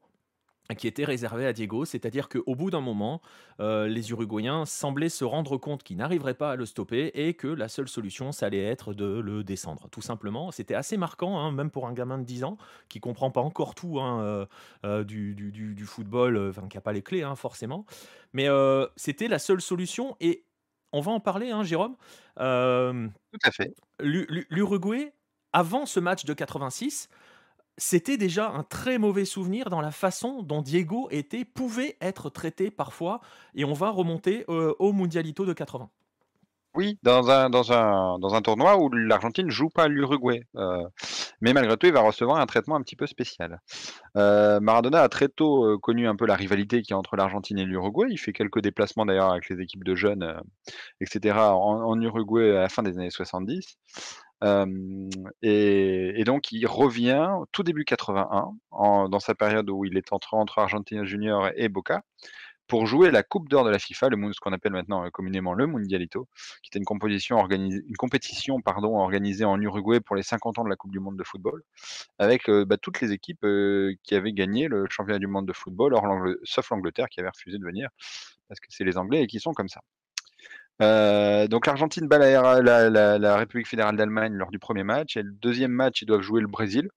qui était réservé à Diego, c'est-à-dire qu'au bout d'un moment, euh, les Uruguayens semblaient se rendre compte qu'ils n'arriveraient pas à le stopper et que la seule solution, ça allait être de le descendre, tout simplement. C'était assez marquant, hein, même pour un gamin de 10 ans qui comprend pas encore tout hein, euh, euh, du, du, football, enfin qui n'a pas les clés hein, forcément, mais c'était la seule solution et on va en parler, Jérôme. tout à fait. L'Uruguay, avant ce match de 86, c'était déjà un très mauvais souvenir dans la façon dont Diego était, pouvait être traité parfois, et on va remonter euh, au Mundialito de 80. Oui, dans un, dans un, dans un tournoi où l'Argentine ne joue pas l'Uruguay. Euh, mais malgré tout, il va recevoir un traitement un petit peu spécial. Euh, Maradona a très tôt connu un peu la rivalité qui est entre l'Argentine et l'Uruguay. Il fait quelques déplacements d'ailleurs avec les équipes de jeunes, etc., en, Uruguay à la fin des années 70. Et, donc, il revient tout début 81, en, dans sa période où il est entré entre Argentina Junior et Boca, pour jouer la Coupe d'or de la FIFA, le, ce qu'on appelle maintenant communément le Mundialito, qui était une, compétition une compétition organisée en Uruguay pour les 50 ans de la Coupe du Monde de football, avec bah, toutes les équipes qui avaient gagné le championnat du monde de football, sauf l'Angleterre qui avait refusé de venir, parce que c'est les Anglais et qui sont comme ça. Euh, donc l'Argentine bat la, République fédérale d'Allemagne lors du premier match. Et le deuxième match, ils doivent jouer le Brésil.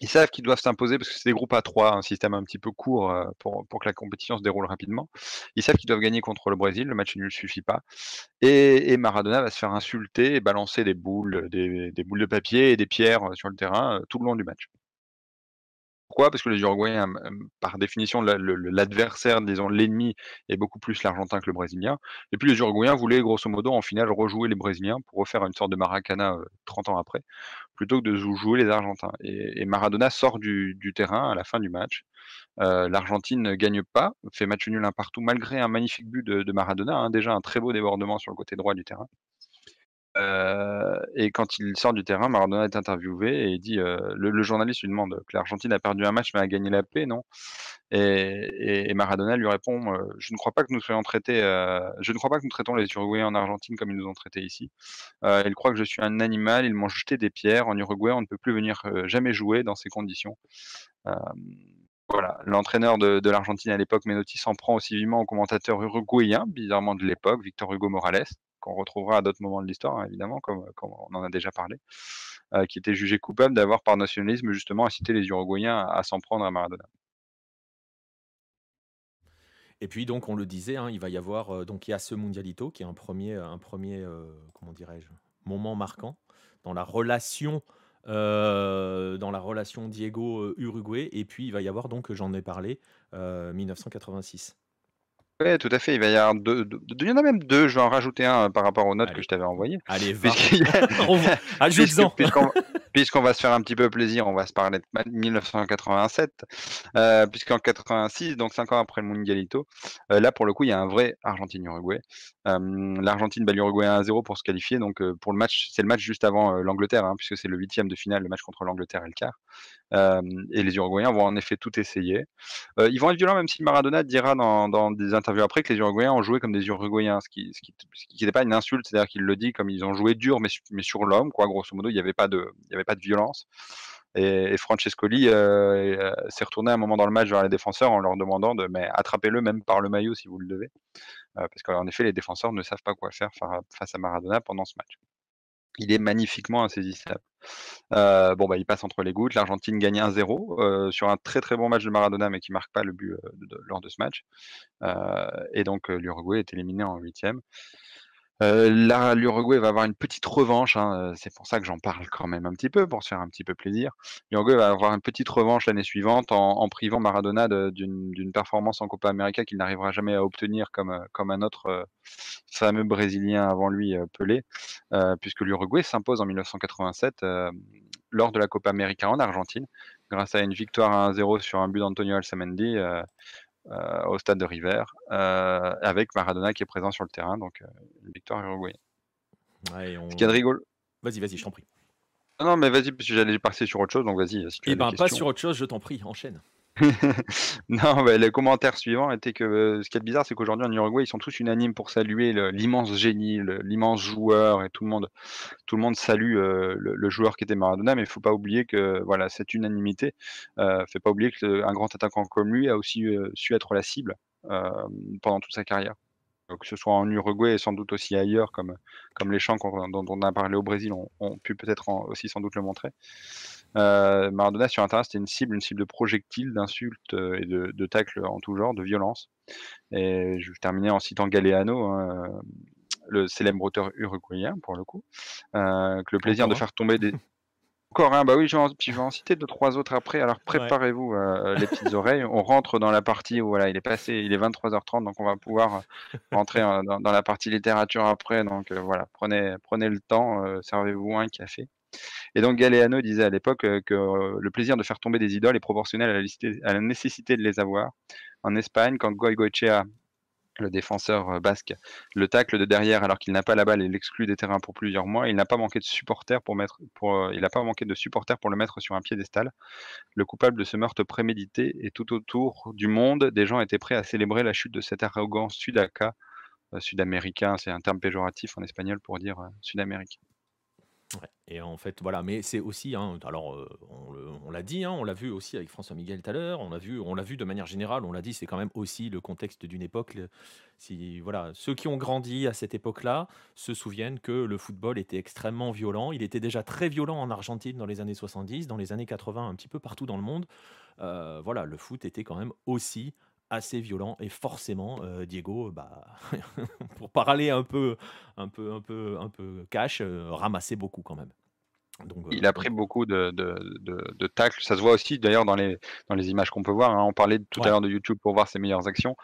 Ils savent qu'ils doivent s'imposer parce que c'est des groupes à trois, un système un petit peu court euh, pour, que la compétition se déroule rapidement. Ils savent qu'ils doivent gagner contre le Brésil, le match ne suffit pas. Et, Maradona va se faire insulter et balancer des boules, des, des, boules de papier et des pierres euh, sur le terrain tout le long du match. Pourquoi? Parce que les Uruguayens, par définition, l'adversaire, disons l'ennemi, est beaucoup plus l'Argentin que le Brésilien. Et puis les Uruguayens voulaient grosso modo en finale rejouer les Brésiliens pour refaire une sorte de Maracana 30 ans après, plutôt que de jouer les Argentins. Et, Maradona sort du, terrain à la fin du match. L'Argentine ne gagne pas, fait match nul un partout, malgré un magnifique but de, Maradona, hein, déjà un très beau débordement sur le côté droit du terrain. Euh, et quand il sort du terrain, Maradona est interviewé et il dit, euh, le, journaliste lui demande que l'Argentine a perdu un match mais a gagné la paix, non? Et, Maradona lui répond, euh, je ne crois pas que nous soyons traités, je ne crois pas que nous traitons les Uruguayens en Argentine comme ils nous ont traités ici. il croit que je suis un animal, ils m'ont jeté des pierres. En Uruguay, on ne peut plus venir jamais jouer dans ces conditions. Voilà, l'entraîneur de, de l'Argentine à l'époque, Menotti, s'en prend aussi vivement au commentateur uruguayen, bizarrement de l'époque, Victor Hugo Morales, qu'on retrouvera à d'autres moments de l'histoire, hein, évidemment, comme, on en a déjà parlé, euh, qui était jugé coupable d'avoir par nationalisme justement incité les Uruguayens à, s'en prendre à Maradona. Et puis donc on le disait, hein, il va y avoir euh, donc il y a ce Mundialito qui est un premier, un premier euh, comment dirais-je, moment marquant dans la relation dans la relation Diego-Uruguay. Et puis il va y avoir donc, j'en ai parlé, 1986. Oui, tout à fait. Il va y avoir deux, il y en a même deux. Je vais en rajouter un par rapport aux notes que je t'avais envoyées. Allez, va. Ajoute-en. Puisqu'on va se faire un petit peu plaisir, on va se parler de 1987, euh, puisqu'en 86, donc cinq ans après le Mundialito, euh, là pour le coup, il y a un vrai Argentine-Uruguay. Euh, L'Argentine bat l'Uruguay 1-0 pour se qualifier. Donc pour le match, c'est le match juste avant l'Angleterre, hein, puisque c'est le huitième de finale, le match contre l'Angleterre et le quart et les Uruguayens vont en effet tout essayer. ils vont être violents, même si Maradona dira dans, des interviews après que les Uruguayens ont joué comme des Uruguayens, ce qui n'était pas une insulte, c'est-à-dire qu'il le dit comme ils ont joué dur, mais, sur l'homme, quoi. Grosso modo, il n'y avait pas de, avait pas de violence. Et, Francescoli s'est retourné un moment dans le match vers les défenseurs en leur demandant de mais attrapez-le même par le maillot si vous le devez, parce qu'en effet les défenseurs ne savent pas quoi faire face à Maradona pendant ce match. Il est magnifiquement insaisissable. Euh, bon, bah, il passe entre les gouttes. L'Argentine gagne 1-0 euh, sur un très très bon match de Maradona, mais qui marque pas le but euh, lors de ce match. et donc l'Uruguay est éliminé en huitième. Euh, là, l'Uruguay va avoir une petite revanche, hein, c'est pour ça que j'en parle quand même un petit peu, pour se faire un petit peu plaisir. L'Uruguay va avoir une petite revanche l'année suivante en, privant Maradona d'une performance en Copa América qu'il n'arrivera jamais à obtenir comme, comme un autre fameux Brésilien avant lui, Pelé, puisque l'Uruguay s'impose en 1987 lors de la Copa América en Argentine, grâce à une victoire à 1-0 sur un but d'Antonio Alsamendi. Euh, au stade de River, euh, avec Maradona qui est présent sur le terrain, donc euh, une victoire uruguayenne. Ouais, Ce qu'il y a de rigolo. Vas-y, vas-y, je t'en prie. Non, mais vas-y, parce que j'allais passer sur autre chose, donc vas-y. Si eh ben, pas sur autre chose, je t'en prie, enchaîne. non, mais le commentaire suivant était que euh, ce qui est bizarre, c'est qu'aujourd'hui en Uruguay, ils sont tous unanimes pour saluer l'immense génie, l'immense joueur, et tout le monde, tout le monde salue euh, le, joueur qui était Maradona. Mais il faut pas oublier que voilà, cette unanimité euh, fait pas oublier qu'un grand attaquant comme lui a aussi su être la cible pendant toute sa carrière. que ce soit en Uruguay et sans doute aussi ailleurs, comme, comme les chants dont, on a parlé au Brésil ont, pu peut-être aussi sans doute le montrer. Euh, Maradona sur Internet, c'était une cible, une cible de projectiles, d'insultes euh, et de, de tacles en tout genre, de violence. Et je terminer en citant Galeano, hein, le célèbre auteur uruguayen pour le coup, euh, que le plaisir de faire tomber des encore un, bah oui, je vais, en, je vais en citer deux, trois autres après. Alors préparez-vous les petites oreilles. On rentre dans la partie où voilà, il est passé, il est 23h30, donc on va pouvoir rentrer dans, dans, la partie littérature après. Donc voilà, prenez, prenez le temps, servez-vous un café. Et donc Galeano disait à l'époque euh, que euh, le plaisir de faire tomber des idoles est proportionnel à la, nécessité de les avoir. En Espagne, quand Goicoechea le défenseur euh, basque, le tacle de derrière alors qu'il n'a pas la balle et l'exclut des terrains pour plusieurs mois. Il n'a pas manqué de supporters pour le mettre sur un piédestal. Le coupable de ce meurtre prémédité et tout autour du monde, des gens étaient prêts à célébrer la chute de cet arrogant sudaka, sud-américain, c'est un terme péjoratif en espagnol pour dire sud-américain. Et en fait, voilà, mais c'est aussi, hein, alors euh, on, l'a dit, hein, on l'a vu aussi avec François Miguel tout à l'heure, on l'a vu, vu de manière générale, on l'a dit, c'est quand même aussi le contexte d'une époque. si voilà, ceux qui ont grandi à cette époque-là se souviennent que le football était extrêmement violent. Il était déjà très violent en Argentine dans les années 70, dans les années 80, un petit peu partout dans le monde. Euh, voilà, le foot était quand même aussi assez violent et forcément euh, Diego bah pour parler un peu un peu un peu un peu cash euh, ramassait beaucoup quand même donc, il a pris beaucoup de, de, de, tacles. Ça se voit aussi d'ailleurs dans les, dans les images qu'on peut voir. Hein. On parlait tout à l'heure de YouTube pour voir ses meilleures actions.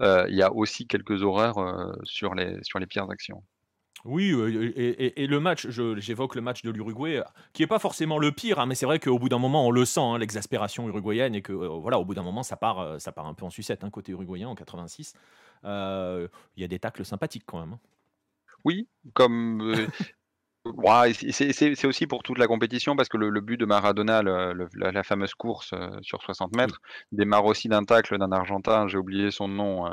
il y a aussi quelques horreurs sur, les, sur les pires actions. Oui, et, le match, j'évoque le match de l'Uruguay, qui n'est pas forcément le pire, hein, mais c'est vrai qu'au bout d'un moment, on le sent, hein, l'exaspération uruguayenne, et que euh, voilà, au bout d'un moment, ça part, euh, ça part un peu en sucette, hein, côté uruguayen en 86. Euh, il y a des tacles sympathiques quand même. Oui, comme. c'est aussi pour toute la compétition parce que le, but de Maradona, la, fameuse course sur 60 mètres, démarre aussi d'un tacle d'un Argentin, j'ai oublié son nom,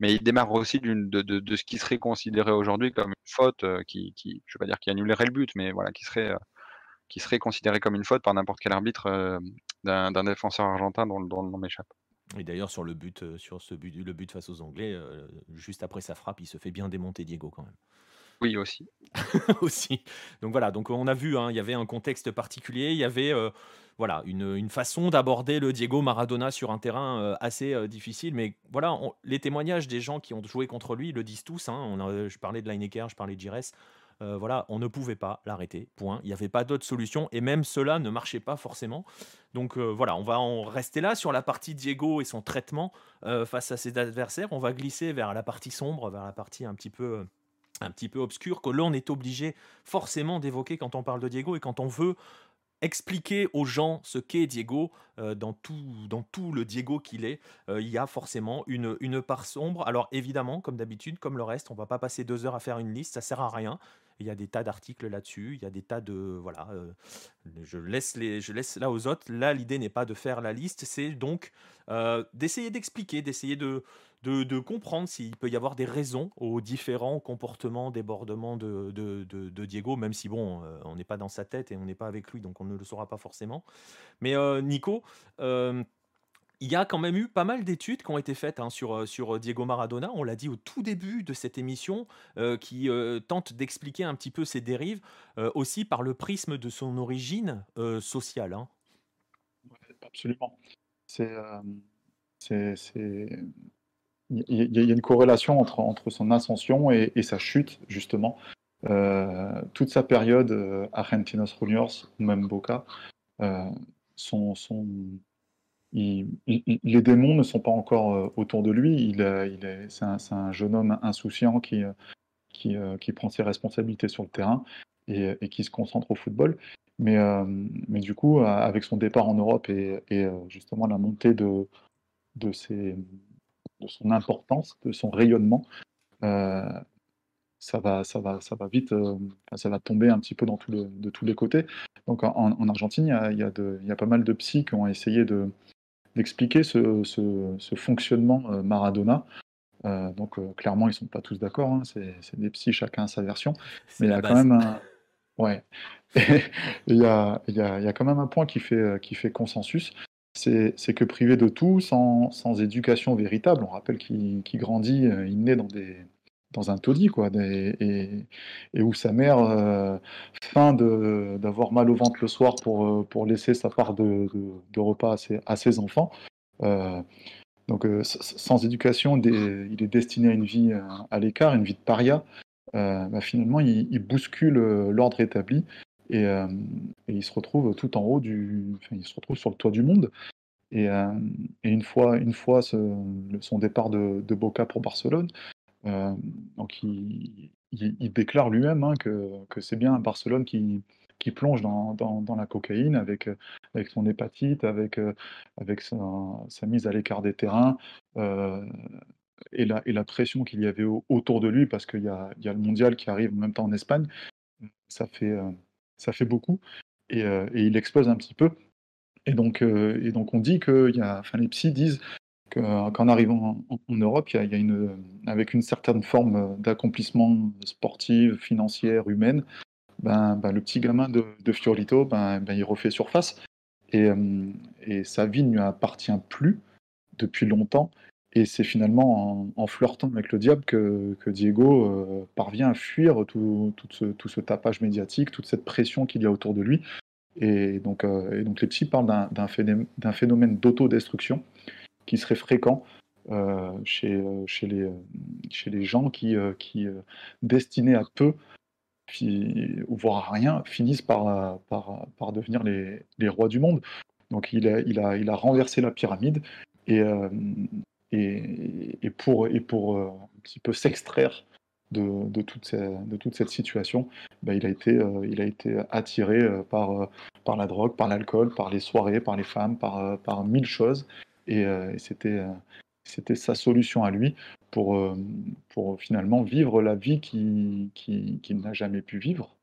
mais il démarre aussi de, ce qui serait considéré aujourd'hui comme une faute, euh, qui, je vais dire qui annulerait le but, mais voilà, qui serait, euh, qui serait considéré comme une faute par n'importe quel arbitre euh, d'un défenseur argentin dont, dont le nom m'échappe. Et d'ailleurs sur le but, sur ce but, le but face aux Anglais, juste après sa frappe, il se fait bien démonter Diego quand même. Oui, aussi. aussi. Donc voilà, donc on a vu, hein, il y avait un contexte particulier, il y avait voilà, une, façon d'aborder le Diego Maradona sur un terrain euh, assez euh, difficile. Mais voilà, les témoignages des gens qui ont joué contre lui le disent tous. Hein. On je parlais de Lineker, je parlais de Gires. Euh, voilà, on ne pouvait pas l'arrêter, point. Il n'y avait pas d'autre solution, et même cela ne marchait pas forcément. Donc voilà, on va en rester là sur la partie Diego et son traitement face à ses adversaires. On va glisser vers la partie sombre, vers la partie un petit peu un petit peu obscure que l'on est obligé forcément d'évoquer quand on parle de Diego et quand on veut expliquer aux gens ce qu'est Diego, euh, dans, tout, dans tout le Diego qu'il est, euh, il y a forcément une, une part sombre. Alors évidemment, comme d'habitude, comme le reste, on va pas passer deux heures à faire une liste, ça sert à rien. Il y a des tas d'articles là-dessus, il y a des tas de... Voilà, euh, je, laisse les, je laisse là aux autres. Là, l'idée n'est pas de faire la liste, c'est donc d'essayer d'expliquer, d'essayer de, de, comprendre s'il peut y avoir des raisons aux différents comportements, débordements de, de, Diego, même si bon, euh, on n'est pas dans sa tête et on n'est pas avec lui, donc on ne le saura pas forcément. Mais euh, Nico, euh, il y a quand même eu pas mal d'études qui ont été faites hein, sur, sur Diego Maradona, on l'a dit au tout début de cette émission, qui tentent d'expliquer un petit peu ses dérives, aussi par le prisme de son origine sociale. Hein. absolument. C'est il y, a une corrélation entre, son ascension et, sa chute, justement. Euh, toute sa période, euh, Argentinos Juniors même Boca, euh, les démons ne sont pas encore autour de lui. C'est, un, un, jeune homme insouciant qui, prend ses responsabilités sur le terrain et, qui se concentre au football. Mais, du coup, avec son départ en Europe et, et justement la montée de, de ses de son importance, de son rayonnement, euh, ça va, ça va, ça va vite, euh, ça va tomber un petit peu dans tout le, de tous les côtés. Donc en, Argentine, il y, a, il, y a pas mal de psys qui ont essayé de, d'expliquer ce, ce, fonctionnement euh, Maradona. donc clairement, ils sont pas tous d'accord. Hein. c'est, des psys, chacun a sa version. Mais il y a quand même un... Ouais. il, y a, il, y a, y a quand même un point qui fait, qui fait consensus, c'est que privé de tout, sans, éducation véritable, on rappelle qu'il grandit, euh, il naît dans, des, un taudis, quoi, et, où sa mère euh, d'avoir mal au ventre le soir pour, euh, laisser sa part de, repas à ses, enfants. donc sans éducation, il est destiné à une vie à l'écart, une vie de paria. Bah, finalement, il bouscule l'ordre établi euh, et, il se retrouve tout en haut du, il se retrouve sur le toit du monde. Et, euh, une fois, une fois son départ de, Boca pour Barcelone, euh, donc il, déclare lui-même hein, que, c'est bien Barcelone qui, qui plonge dans, la cocaïne avec, avec son hépatite, avec, avec sa, mise à l'écart des terrains, et, la, et la pression qu'il y avait autour de lui, parce qu'il y y a, le mondial qui arrive en même temps en Espagne, ça fait, ça fait beaucoup. Et, et, il explose un petit peu. Et donc, et donc on dit que, y a, enfin, les psys disent qu'en arrivant en, Europe, y, a, une, avec une certaine forme d'accomplissement sportif, financière, humaine, ben, ben, le petit gamin de, de Fiorito, ben, ben, il refait surface. Et, sa vie ne lui appartient plus depuis longtemps. Et c'est finalement en, flirtant avec le diable que, Diego parvient à fuir tout, tout, ce, tapage médiatique, toute cette pression qu'il y a autour de lui. Et donc, et donc les psys parlent d'un phénomène, phénomène d'autodestruction qui serait fréquent euh, chez, euh, chez, les, euh, gens qui, destinés à peu, voire à rien, finissent par, devenir les, rois du monde. Donc il a renversé la pyramide et, et, et, pour, et pour un petit peu s'extraire de, de, toute cette, de toute cette situation, bah, il, a été, il a été attiré par, par la drogue, par l'alcool, par les soirées, par les femmes, par, par mille choses. Euh, et, c'était euh, c'était sa solution à lui pour, euh, pour finalement vivre la vie qu'il qui, n'a jamais pu vivre.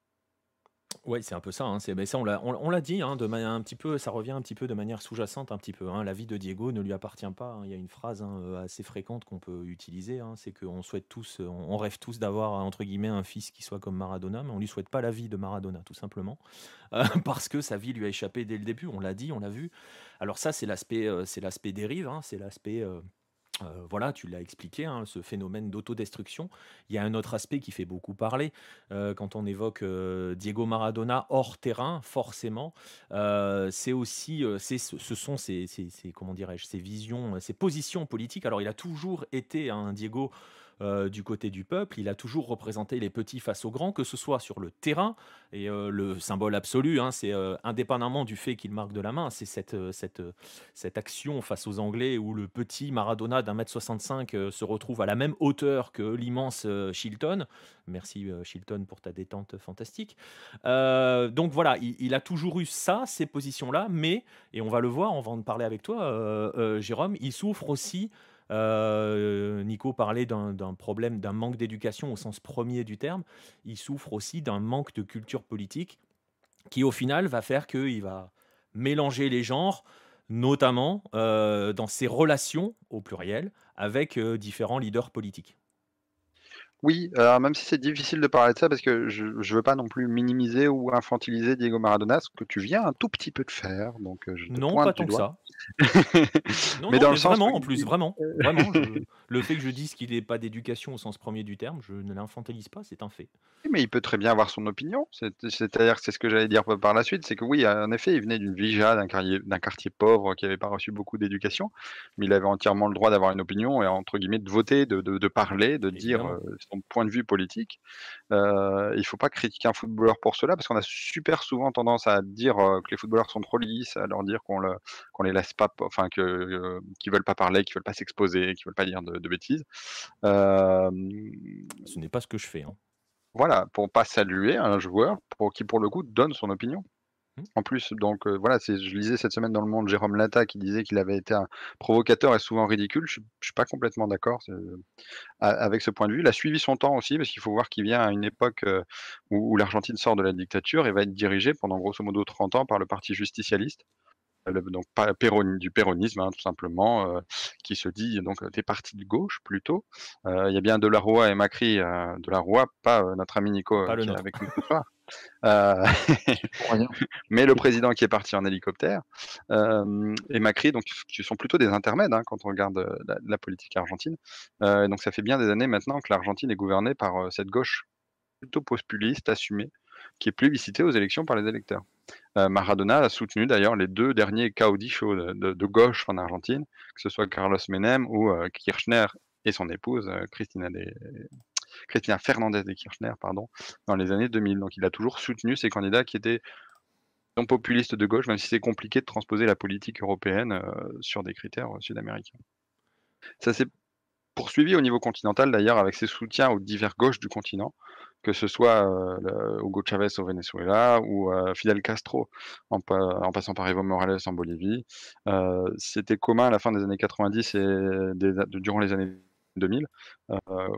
Oui, c'est un peu ça. Hein. C'est, ça on l'a, on, l'a dit, hein, de manière un petit peu, ça revient un petit peu de manière sous-jacente, un petit peu. Hein. La vie de Diego ne lui appartient pas. Il y a une phrase assez fréquente qu'on peut utiliser, c'est qu'on souhaite tous, on rêve tous d'avoir entre guillemets un fils qui soit comme Maradona, mais on lui souhaite pas la vie de Maradona, tout simplement, parce que sa vie lui a échappé dès le début. On l'a dit, on l'a vu. Alors ça, c'est l'aspect, c'est l'aspect dérive, c'est l'aspect voilà, tu l'as expliqué, hein, ce phénomène d'autodestruction. Il y a un autre aspect qui fait beaucoup parler quand on évoque Diego Maradona hors terrain, forcément. c'est aussi, ce sont ces, comment dirais-je, ces visions, ces positions politiques. Alors, il a toujours été un Diego euh, du côté du peuple. Il a toujours représenté les petits face aux grands, que ce soit sur le terrain, et euh, le symbole absolu, hein, c'est euh, indépendamment du fait qu'il marque de la main, c'est cette, cette, cette action face aux Anglais où le petit Maradona d'un mètre 65 se retrouve à la même hauteur que l'immense Shilton. Merci Shilton pour ta détente fantastique. donc voilà, il, il, a toujours eu ça, ces positions-là, mais, et on va le voir, on va en parler avec toi, Jérôme, il souffre aussi euh, Nico parlait d'un problème, d'un manque d'éducation au sens premier du terme. Il souffre aussi d'un manque de culture politique qui, au final, va faire qu'il va mélanger les genres, notamment euh, dans ses relations, au pluriel, avec euh, différents leaders politiques. Oui, alors même si c'est difficile de parler de ça parce que je ne veux pas non plus minimiser ou infantiliser Diego Maradona, ce que tu viens un tout petit peu de faire, donc je te Non, pas tant que ça. Non, Mais dans le sens vraiment, en plus, vraiment, vraiment, le fait que je dise qu'il n'ait pas d'éducation au sens premier du terme, je ne l'infantilise pas, c'est un fait. mais il peut très bien avoir son opinion. C'est-à-dire que c'est ce que j'allais dire par la suite, c'est que oui, en effet, il venait d'une vija, d'un quartier, d'un quartier pauvre qui n'avait pas reçu beaucoup d'éducation, mais il avait entièrement le droit d'avoir une opinion et entre guillemets de voter, de, de, parler, de dire son point de vue politique. Euh, il ne faut pas critiquer un footballeur pour cela, parce qu'on a super souvent tendance à dire que les footballeurs sont trop lisses, à leur dire qu'on le, les laisse pas, enfin que euh, qu'ils veulent pas parler, qu'ils veulent pas s'exposer, qu'ils veulent pas dire de, bêtises. Ce n'est pas ce que je fais. Hein. Voilà, pour pas saluer un joueur pour qui pour le coup donne son opinion. Mmh. En plus, donc voilà, je lisais cette semaine dans le monde Jérôme Lata qui disait qu'il avait été un provocateur et souvent ridicule. Je, ne suis pas complètement d'accord avec ce point de vue. Il a suivi son temps aussi parce qu'il faut voir qu'il vient à une époque où, l'Argentine sort de la dictature et va être dirigée pendant grosso modo 30 ans par le Parti justicialiste. Donc pas du péronisme hein, tout simplement, euh, qui se dit donc des partis de gauche plutôt. Il y a bien Delarroy et Macri, Delarroy, pas notre ami Nico qui est avec nous ce soir. Euh, mais le président qui est parti en hélicoptère euh, et Macri, donc qui sont plutôt des intermèdes hein, quand on regarde euh, la, politique argentine. donc ça fait bien des années maintenant que l'Argentine est gouvernée par cette gauche plutôt populiste, assumée, qui est plébiscitée aux élections par les électeurs. Maradona a soutenu d'ailleurs les deux derniers caudichos de, gauche en Argentine, que ce soit Carlos Menem ou Kirchner et son épouse Cristina de, Fernandez de Kirchner, pardon, dans les années 2000. Donc il a toujours soutenu ces candidats qui étaient populistes de gauche, même si c'est compliqué de transposer la politique européenne euh, sur des critères euh, sud-américains. Ça poursuivi au niveau continental d'ailleurs avec ses soutiens aux divers gauches du continent, que ce soit euh, Hugo Chavez au Venezuela ou Fidel Castro en, passant par Evo Morales en Bolivie. C'était commun à la fin des années 90 et durant les années 2000,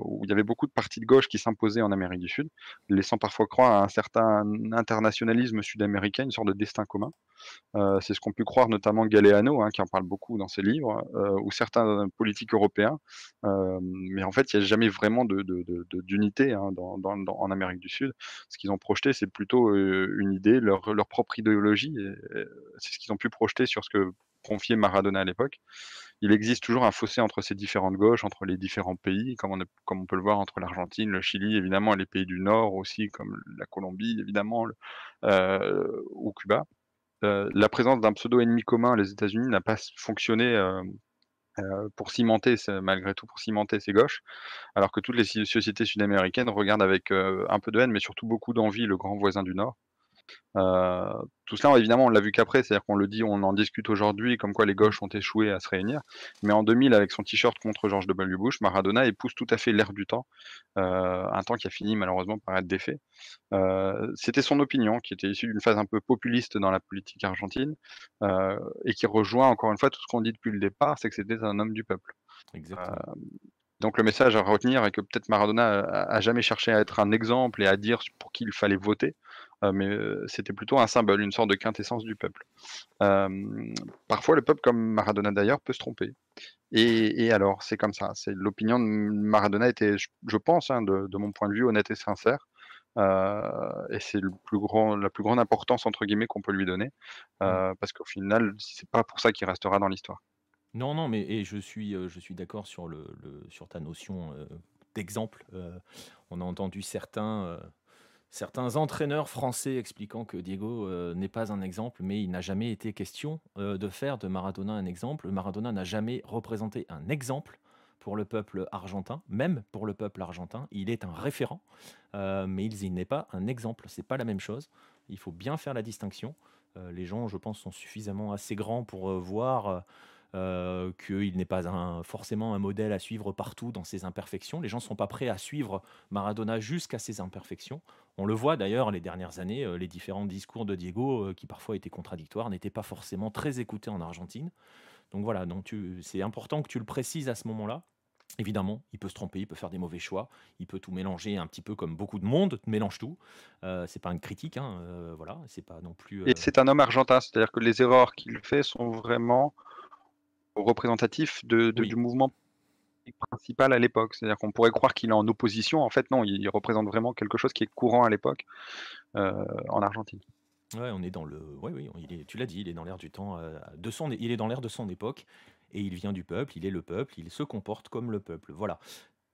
où il y avait beaucoup de partis de gauche qui s'imposaient en Amérique du Sud, laissant parfois croire à un certain internationalisme sud-américain, une sorte de destin commun. c'est ce qu'ont pu croire notamment Galeano, hein, qui en parle beaucoup dans ses livres, ou certains politiques européens. mais en fait, il n'y a jamais vraiment d'unité hein, en Amérique du Sud. Ce qu'ils ont projeté, c'est plutôt une idée, leur, leur propre idéologie. C'est ce qu'ils ont pu projeter sur ce que confiait Maradona à l'époque. Il existe toujours un fossé entre ces différentes gauches, entre les différents pays, comme on, peut le voir entre l'Argentine, le Chili, évidemment, et les pays du Nord aussi, comme la Colombie, évidemment, euh, ou Cuba. Euh, la présence d'un pseudo-ennemi commun, les États-Unis, n'a pas fonctionné euh, pour cimenter, malgré tout, pour cimenter ces gauches, alors que toutes les sociétés sud-américaines regardent avec un peu de haine, mais surtout beaucoup d'envie le grand voisin du Nord. Euh, tout cela, évidemment, on l'a vu qu'après, c'est-à-dire qu'on le dit, on en discute aujourd'hui, comme quoi les gauches ont échoué à se réunir. Mais en 2000, avec son t-shirt contre George W. Bush, Maradona épouse tout à fait l'air du temps, euh, un temps qui a fini malheureusement par être défait. Euh, c'était son opinion, qui était issue d'une phase un peu populiste dans la politique argentine, et qui rejoint encore une fois tout ce qu'on dit depuis le départ, c'est que c'était un homme du peuple. Donc le message à retenir est que peut-être Maradona a, jamais cherché à être un exemple et à dire pour qui il fallait voter, euh, mais euh, c'était plutôt un symbole, une sorte de quintessence du peuple. parfois, le peuple, comme Maradona d'ailleurs, peut se tromper. Et, alors, c'est comme ça. C'est l'opinion de Maradona était, je, pense, hein, de, mon point de vue, honnête et sincère. Euh, et c'est le plus grand, la plus grande importance entre guillemets qu'on peut lui donner, mmh. parce qu'au final, c'est pas pour ça qu'il restera dans l'histoire. Non, non, mais et je suis, je suis d'accord sur, le, sur ta notion d'exemple. on a entendu certains, certains entraîneurs français expliquant que Diego n'est pas un exemple, mais il n'a jamais été question de faire de Maradona un exemple. Maradona n'a jamais représenté un exemple pour le peuple argentin, même pour le peuple argentin. Il est un référent, mais il n'est pas un exemple. C'est pas la même chose. Il faut bien faire la distinction. les gens, je pense, sont suffisamment assez grands pour voir euh, qu'il n'est pas un, forcément un modèle à suivre partout dans ses imperfections. Les gens ne sont pas prêts à suivre Maradona jusqu'à ses imperfections. On le voit d'ailleurs les dernières années, euh, les différents discours de Diego, euh, qui parfois étaient contradictoires, n'étaient pas forcément très écoutés en Argentine. Donc voilà, donc c'est important que tu le précises à ce moment-là. Évidemment, il peut se tromper, il peut faire des mauvais choix, il peut tout mélanger un petit peu comme beaucoup de monde mélange tout. Euh, c'est pas une critique, hein, voilà, c'est pas non plus. Et c'est un homme argentin, c'est-à-dire que les erreurs qu'il fait sont vraiment représentatif de, du mouvement principal à l'époque. C'est-à-dire qu'on pourrait croire qu'il est en opposition. En fait, non, il, représente vraiment quelque chose qui est courant à l'époque euh, en Argentine. Ouais, on est dans le. Oui, oui, il est, tu l'as dit, il est dans l'air du temps. Euh, de son, il est dans l'air de son époque et il vient du peuple. Il est le peuple. Il se comporte comme le peuple. Voilà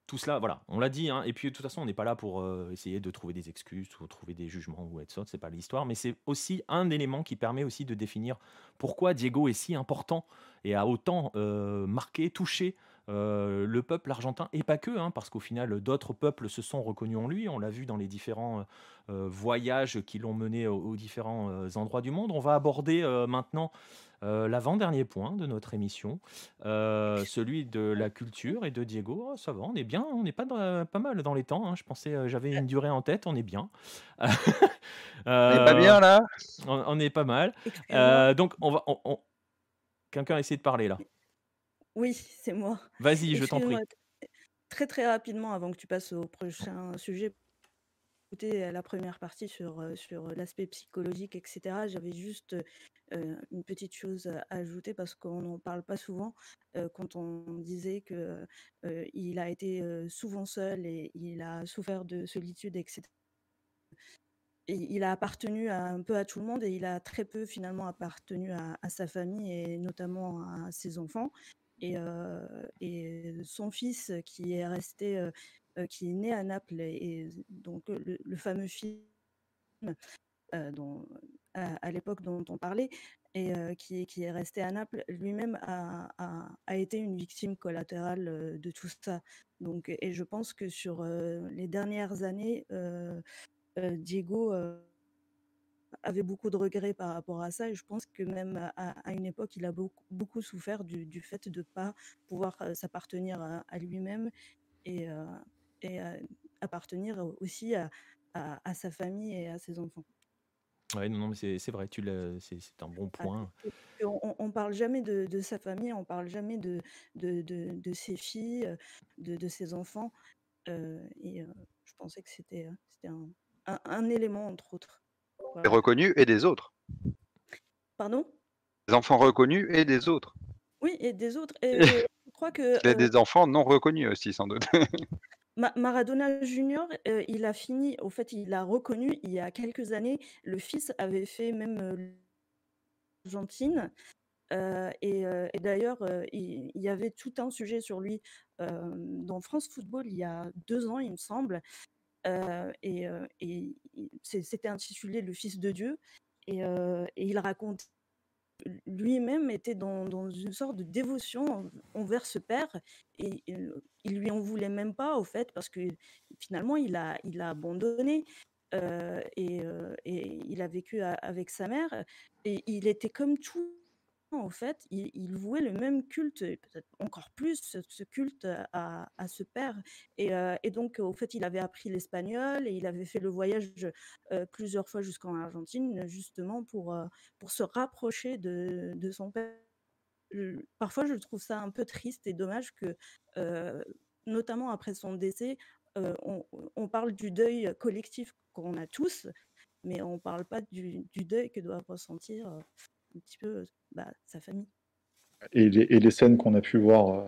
tout cela, voilà, on l'a dit, hein, et puis de toute façon, on n'est pas là pour euh, essayer de trouver des excuses ou trouver des jugements ou être c'est pas l'histoire, mais c'est aussi un élément qui permet aussi de définir pourquoi Diego est si important et a autant euh, marqué, touché euh, le peuple argentin, et pas que, hein, parce qu'au final, d'autres peuples se sont reconnus en lui, on l'a vu dans les différents voyages qui l'ont mené aux, différents endroits du monde. On va aborder maintenant euh, l'avant-dernier point de notre émission, euh, celui de la culture et de Diego. Oh, ça va, on est bien, on n'est pas, pas mal dans les temps. Hein. Je pensais, euh, j'avais une durée en tête, on est bien. on est pas bien là? on, est pas mal. donc, on va. Quelqu'un a essayé de parler là. Oui, c'est moi. Vas-y, je t'en prie. Très très rapidement, avant que tu passes au prochain sujet, la première partie sur, sur l'aspect psychologique, etc. J'avais juste une petite chose à ajouter parce qu'on n'en parle pas souvent quand on disait que il a été souvent seul et il a souffert de solitude, etc. Et il a appartenu un peu à tout le monde et il a très peu finalement appartenu à, sa famille et notamment à ses enfants. Et, son fils qui est resté qui est né à Naples et, donc le, fameux film dont, à, l'époque dont on parlait et qui, est resté à Naples, lui-même a, a, été une victime collatérale de tout ça. Donc, et je pense que sur les dernières années, Diego avait beaucoup de regrets par rapport à ça et je pense que même à, une époque, il a beaucoup, beaucoup souffert du, du fait de ne pas pouvoir s'appartenir à, lui-même et, et appartenir aussi à, sa famille et à ses enfants. Ouais, non, non, mais c'est vrai, tu c'est un bon point. on, on parle jamais de, de sa famille, on parle jamais de, de, de, de ses filles, de, ses enfants. euh, et euh, je pensais que c'était c'était un, un, un élément, entre autres. Des Voilà. reconnus et des autres. Pardon? Des enfants reconnus et des autres. Oui, et des autres. Et je crois que Il y a euh, des enfants non reconnus aussi, sans doute. Ma- Maradona Junior, euh, il a fini, au fait, il a reconnu il y a quelques années, le fils avait fait même euh, l'Argentine. euh, et et d'ailleurs, il, il y avait tout un sujet sur lui dans France Football il y a deux ans, il me semble. Euh, et euh, et il- c'était intitulé Le Fils de Dieu. Et, euh, il raconte lui-même était dans, une sorte de dévotion en- envers ce père et euh, il lui en voulait même pas au fait parce que finalement il a, il abandonné et, il a vécu avec sa mère et il était comme tout en fait, il, il vouait le même culte, peut-être encore plus ce, culte à, ce père. Et, euh, et donc, au fait, il avait appris l'espagnol et il avait fait le voyage euh, plusieurs fois jusqu'en Argentine, justement pour, euh, se rapprocher de, son père. Parfois, je trouve ça un peu triste et dommage que, notamment après son décès, on, parle du deuil collectif qu'on a tous, mais on ne parle pas du, du deuil que doit ressentir un petit peu bah, sa famille. Et les, et les scènes qu'on a pu voir euh,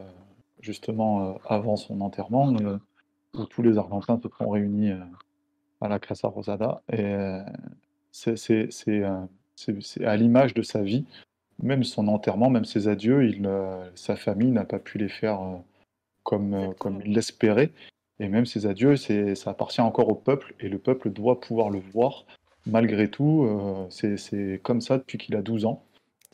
justement euh, avant son enterrement, euh, où tous les Argentins se sont réunis à la Casa Rosada, et c'est à l'image de sa vie, même son enterrement, même ses adieux, il, sa famille n'a pas pu les faire comme, comme il l'espérait. Et même ses adieux, ça appartient encore au peuple, et le peuple doit pouvoir le voir. Malgré tout, euh, c'est comme ça depuis qu'il a 12 ans.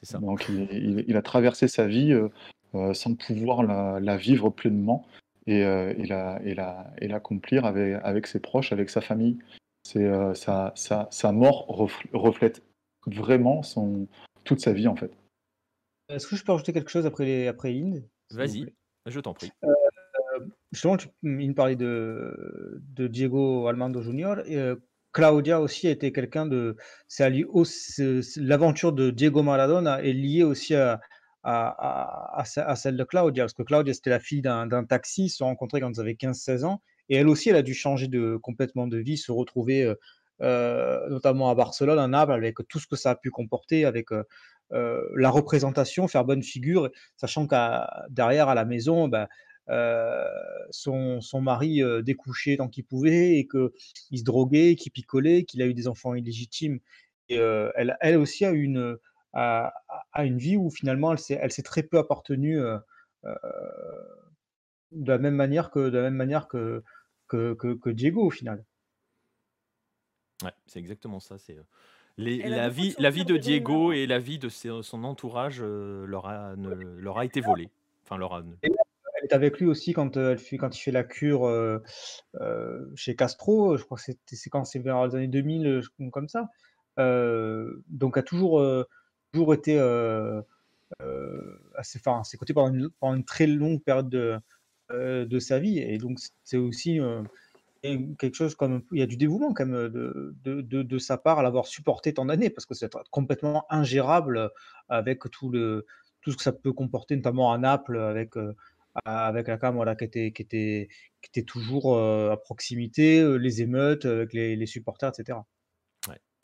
C'est ça. Donc il, il- il a traversé sa vie euh, euh, sans pouvoir la, la vivre pleinement et, euh, et la- et la- et l'accomplir avec, avec ses proches, avec sa famille. C'est, euh, sa, sa- sa mort ref- reflète vraiment son, toute sa vie en fait. Est-ce que je peux rajouter quelque chose après, les, après Inde Vas-y, je t'en prie. Euh, justement, tu, il me parlait de, de Diego Armando Junior. Et, euh, Claudia aussi était quelqu'un de. L'aventure de Diego Maradona est liée aussi à, à, à- à ce- à celle de Claudia, parce que Claudia c'était la fille d'un taxi, se sont rencontrés quand ils avaient 15-16 ans, et elle aussi elle a dû changer de, complètement de vie, se retrouver euh, euh, notamment à Barcelone, à Naples, avec tout ce que ça a pu comporter, avec euh, la représentation, faire bonne figure, sachant qu'à derrière à la maison, ben, euh, son, son mari euh, découchait tant qu'il pouvait et qu'il se droguait, qu'il picolait, qu'il a eu des enfants illégitimes. Et euh, elle, elle aussi a eu une, a, a une vie où finalement elle s'est, très peu appartenue euh, euh, de la même manière que, de la même manière que, que, que, que Diego au final. Ouais, c'est exactement ça. C'est euh, la vie, de la vie de Diego et la vie de ses- son entourage euh, leur a, ne- leur a été volée. Enfin, leur a. Et est avec lui aussi quand, euh, elle fait, quand il fait la cure euh, euh, chez Castro, je crois que c'est quand c'est vers les années 2000, euh, je- comme ça. Donc a toujours, toujours été ses, enfin, à ses côtés pendant une, pendant une très longue période de, de sa vie. Et donc c'est aussi quelque chose comme il y a du dévouement quand même de, de, de, de sa part à l'avoir supporté tant d'années parce que c'est complètement ingérable avec tout le tout ce que ça peut comporter notamment à Naples avec avec la cam voilà, qui était toujours euh, à proximité euh, les émeutes avec les, supporters etc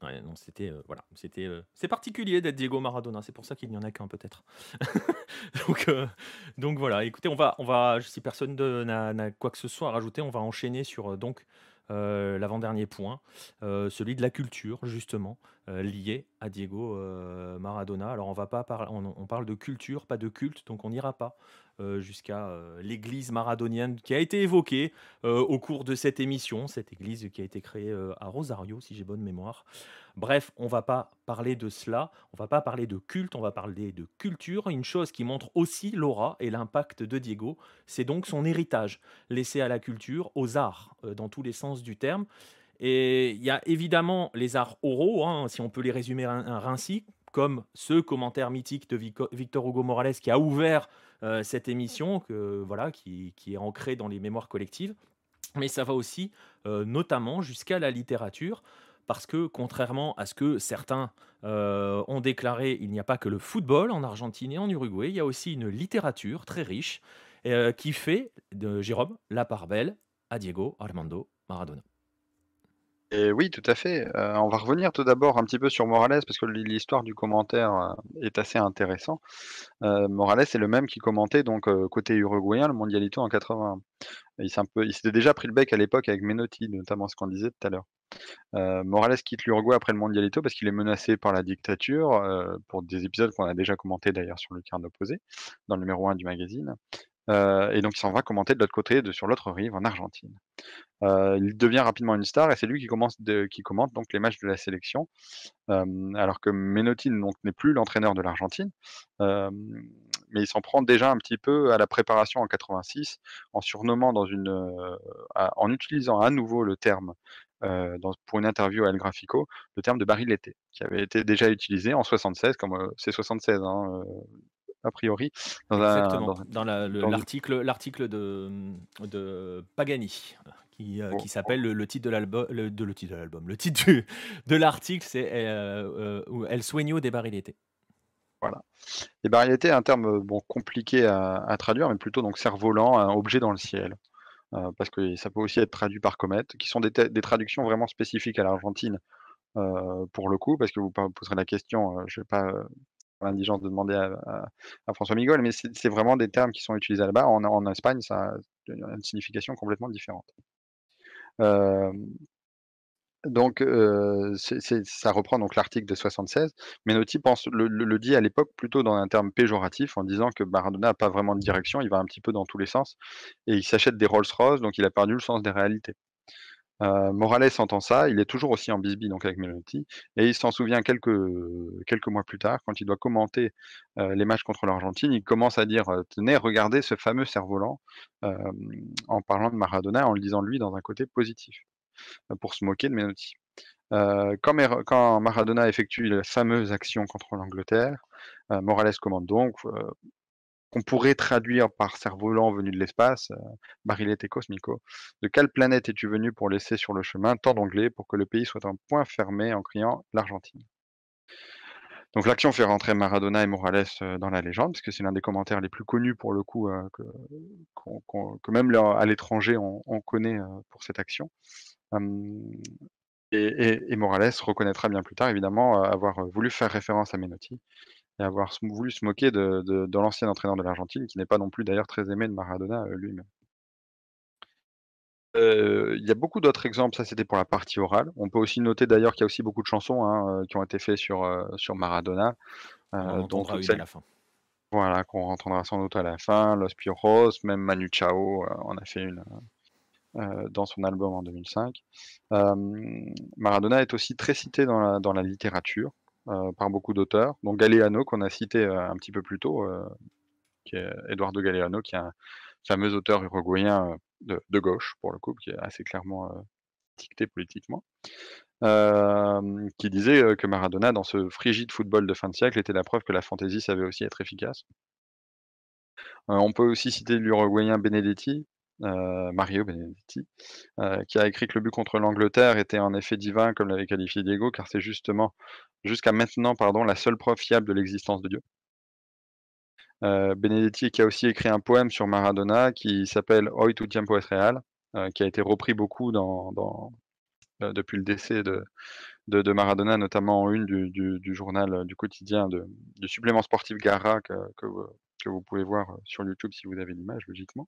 Ouais, non, c'était euh, voilà, c'était c'est particulier d'être Diego Maradona. C'est pour ça qu'il n'y en a qu'un peut-être. donc, donc voilà. Écoutez, on va, on va, si personne n'a quoi que ce soit à rajouter, on va enchaîner sur donc l'avant-dernier point, celui de la culture justement euh, lié à Diego Maradona. Alors on va pas parler, on parle de culture, pas de culte, donc on n'ira pas euh, jusqu'à euh, l'église maradonienne qui a été évoquée euh, au cours de cette émission, cette église qui a été créée à Rosario, si j'ai bonne mémoire. Bref, on va pas parler de cela, on va pas parler de culte, on va parler de culture. Une chose qui montre aussi l'aura et l'impact de Diego, c'est donc son héritage laissé à la culture, aux arts, dans tous les sens du terme. Et il y a évidemment les arts oraux, hein, si on peut les résumer ainsi, comme ce commentaire mythique de Victor Hugo Morales qui a ouvert euh, cette émission, voilà, qui, est ancrée dans les mémoires collectives. Mais ça va aussi euh, notamment jusqu'à la littérature, parce que contrairement à ce que certains euh, ont déclaré, il n'y a pas que le football en Argentine et en Uruguay, il y a aussi une littérature très riche qui fait de Jérôme la part belle à Diego Armando Maradona. Oui, tout à fait. Euh, on va revenir tout d'abord un petit peu sur Morales parce que l'histoire du commentaire euh, est assez intéressant. Euh, Morales est le même qui commentait donc côté uruguayen le Mondialito en 80. Il s'était déjà pris le bec à l'époque avec Menotti, notamment ce qu'on disait tout à l'heure. Morales quitte l'Uruguay après le Mondialito parce qu'il est menacé par la dictature, pour des épisodes qu'on a déjà commentés d'ailleurs sur le carnet opposé, dans le numéro 1 du magazine. Et donc il s'en va commenter de l'autre côté, sur l'autre rive, en Argentine. Euh, il devient rapidement une star et c'est lui qui, commence qui commente donc les matchs de la sélection, alors que Menotti n'est plus l'entraîneur de l'Argentine, mais il s'en prend déjà un petit peu à la préparation en 86 en surnommant en utilisant à nouveau le terme pour une interview à El Grafico, le terme de barilletté, qui avait été déjà utilisé en 76, comme c'est 76 hein, a priori. Dans l'article, de, de Pagani qui, euh, s'appelle le, titre de l'album, le, de, le titre de l'album, le titre de l'article, c'est euh, euh, El Sueño des Barilletés. Voilà. Les barilletés un terme bon, compliqué à, traduire, mais plutôt donc cerf-volant, un objet dans le ciel. parce que ça peut aussi être traduit par comète, qui sont des, des traductions vraiment spécifiques à l'Argentine, pour le coup, parce que vous poserez la question, je ne vais pas l'indigence de demander à, François Migol, mais c'est vraiment des termes qui sont utilisés là-bas. En, en, Espagne, ça a une signification complètement différente donc, ça reprend donc l'article de 76. Menotti pense, le, dit à l'époque plutôt dans un terme péjoratif en disant que Maradona n'a pas vraiment de direction, il va un petit peu dans tous les sens et il s'achète des Rolls-Royce, donc il a perdu le sens des réalités. Morales entend ça, il est toujours aussi en bisbille donc avec Menotti et il s'en souvient quelques, mois plus tard quand il doit commenter les matchs contre l'Argentine, il commence à dire tenez regardez ce fameux cerf-volant en parlant de Maradona en le disant lui dans un côté positif pour se moquer de Menotti. quand, Maradona effectue la fameuse action contre l'Angleterre, Morales commande donc qu'on pourrait traduire par cerf-volant venu de l'espace, euh, et cosmico. De quelle planète es-tu venu pour laisser sur le chemin tant d'anglais pour que le pays soit un point fermé en criant l'Argentine? Donc l'action fait rentrer Maradona et Morales euh, dans la légende, parce que c'est l'un des commentaires les plus connus pour le coup, euh, que, même à l'étranger on, connaît euh, pour cette action. et, Morales reconnaîtra bien plus tard, évidemment, avoir voulu faire référence à Menotti et avoir voulu se moquer de, de, l'ancien entraîneur de l'Argentine, qui n'est pas non plus d'ailleurs très aimé de Maradona euh, lui-même. Euh, il y a beaucoup d'autres exemples, ça c'était pour la partie orale. On peut aussi noter d'ailleurs qu'il y a aussi beaucoup de chansons hein, euh, qui ont été faites sur, sur Maradona. On une à la fin. Voilà, qu'on entendra sans doute à la fin. Los Piojos, même Manu Chao en a fait une dans son album en 2005. Maradona est aussi très cité dans la, dans la littérature. Euh, par beaucoup d'auteurs, dont Galeano qu'on a cité euh, un petit peu plus tôt, euh, qui est Eduardo Galeano, qui est un fameux auteur uruguayen de, gauche, pour le coup, qui est assez clairement dicté politiquement, qui disait que Maradona, dans ce frigide football de fin de siècle, était la preuve que la fantaisie savait aussi être efficace. on peut aussi citer l'Uruguayen Benedetti, Mario Benedetti, qui a écrit que le but contre l'Angleterre était un effet divin, comme l'avait qualifié Diego, car c'est justement jusqu'à maintenant, pardon, la seule preuve fiable de l'existence de Dieu. Euh, Benedetti qui a aussi écrit un poème sur Maradona qui s'appelle Hoy tu tiempo es real, euh, qui a été repris beaucoup dans, euh, depuis le décès de, de, Maradona, notamment en une du, journal du quotidien de, du supplément sportif Gara que, que, vous pouvez voir sur YouTube si vous avez l'image, logiquement.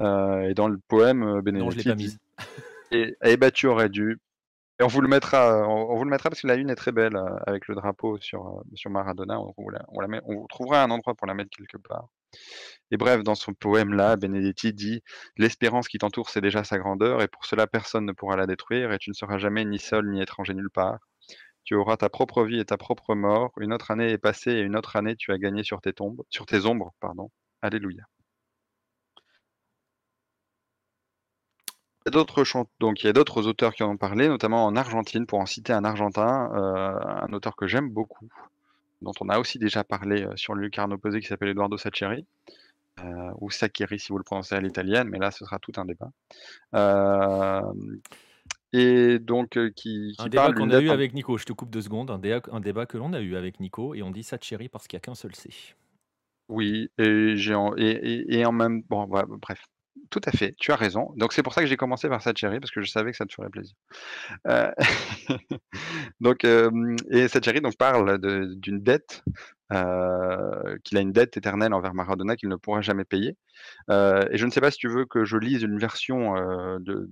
Et dans le poème, Benedetti dit, et, et bah, tu aurais dû, et on vous le mettra, on, vous le mettra parce que la une est très belle euh, avec le drapeau sur, euh, sur Maradona. On, on, la met, on trouvera un endroit pour la mettre quelque part. Et bref, dans son poème-là, Benedetti dit L'espérance qui t'entoure, c'est déjà sa grandeur, et pour cela, personne ne pourra la détruire, et tu ne seras jamais ni seul ni étranger nulle part. Tu auras ta propre vie et ta propre mort. Une autre année est passée, et une autre année tu as gagné sur tes tombes, sur tes ombres, pardon. Alléluia. D'autres donc il y a d'autres auteurs qui en ont parlé, notamment en Argentine, pour en citer un Argentin, euh, un auteur que j'aime beaucoup, dont on a aussi déjà parlé euh, sur le lucarne opposé, qui s'appelle Eduardo Saccheri, euh, ou Saccheri si vous le prononcez à l'italienne, mais là ce sera tout un débat. et donc qui, Un qui débat parle qu'on a eu un avec Nico, je te coupe deux secondes, un, un débat que l'on a eu avec Nico et on dit Sacheri parce qu'il n'y a qu'un seul C. Oui, et en et et et en même bon, ouais, bref. Tout à fait, tu as raison. Donc c'est pour ça que j'ai commencé par Sacheri parce que je savais que ça te ferait plaisir. Heu, donc hem et Sacheri donc parle d'une dette, heu, qu'il a une dette éternelle envers Maradona qu'il ne pourra jamais payer. Heu et je ne sais pas si tu veux que je lise une version, de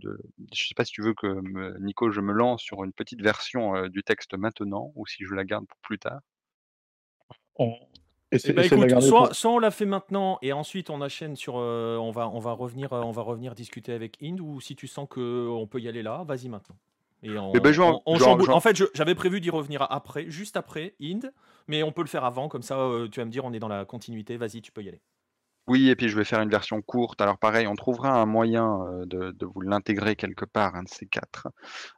je sais pas si tu veux que Nico, je me lance sur une petite version, du texte maintenant ou si je la garde pour plus tard? Eh ben écoute, soit, pour soit on l'a fait maintenant et ensuite on enchaîne sur, euh, on va, on va revenir, euh, on va revenir discuter avec Inde ou si tu sens que on peut y aller là, vas-y maintenant. Et on, Eh ben, en on- on fait, j'avais prévu d'y revenir après, juste après Inde, mais on peut le faire avant, comme ça, euh, tu vas me dire, on est dans la continuité. Vas-y, tu peux y aller. Oui et puis je vais faire une version courte. Alors pareil, on trouvera un moyen, heu, de vous l'intégrer quelque part, un de ces 4.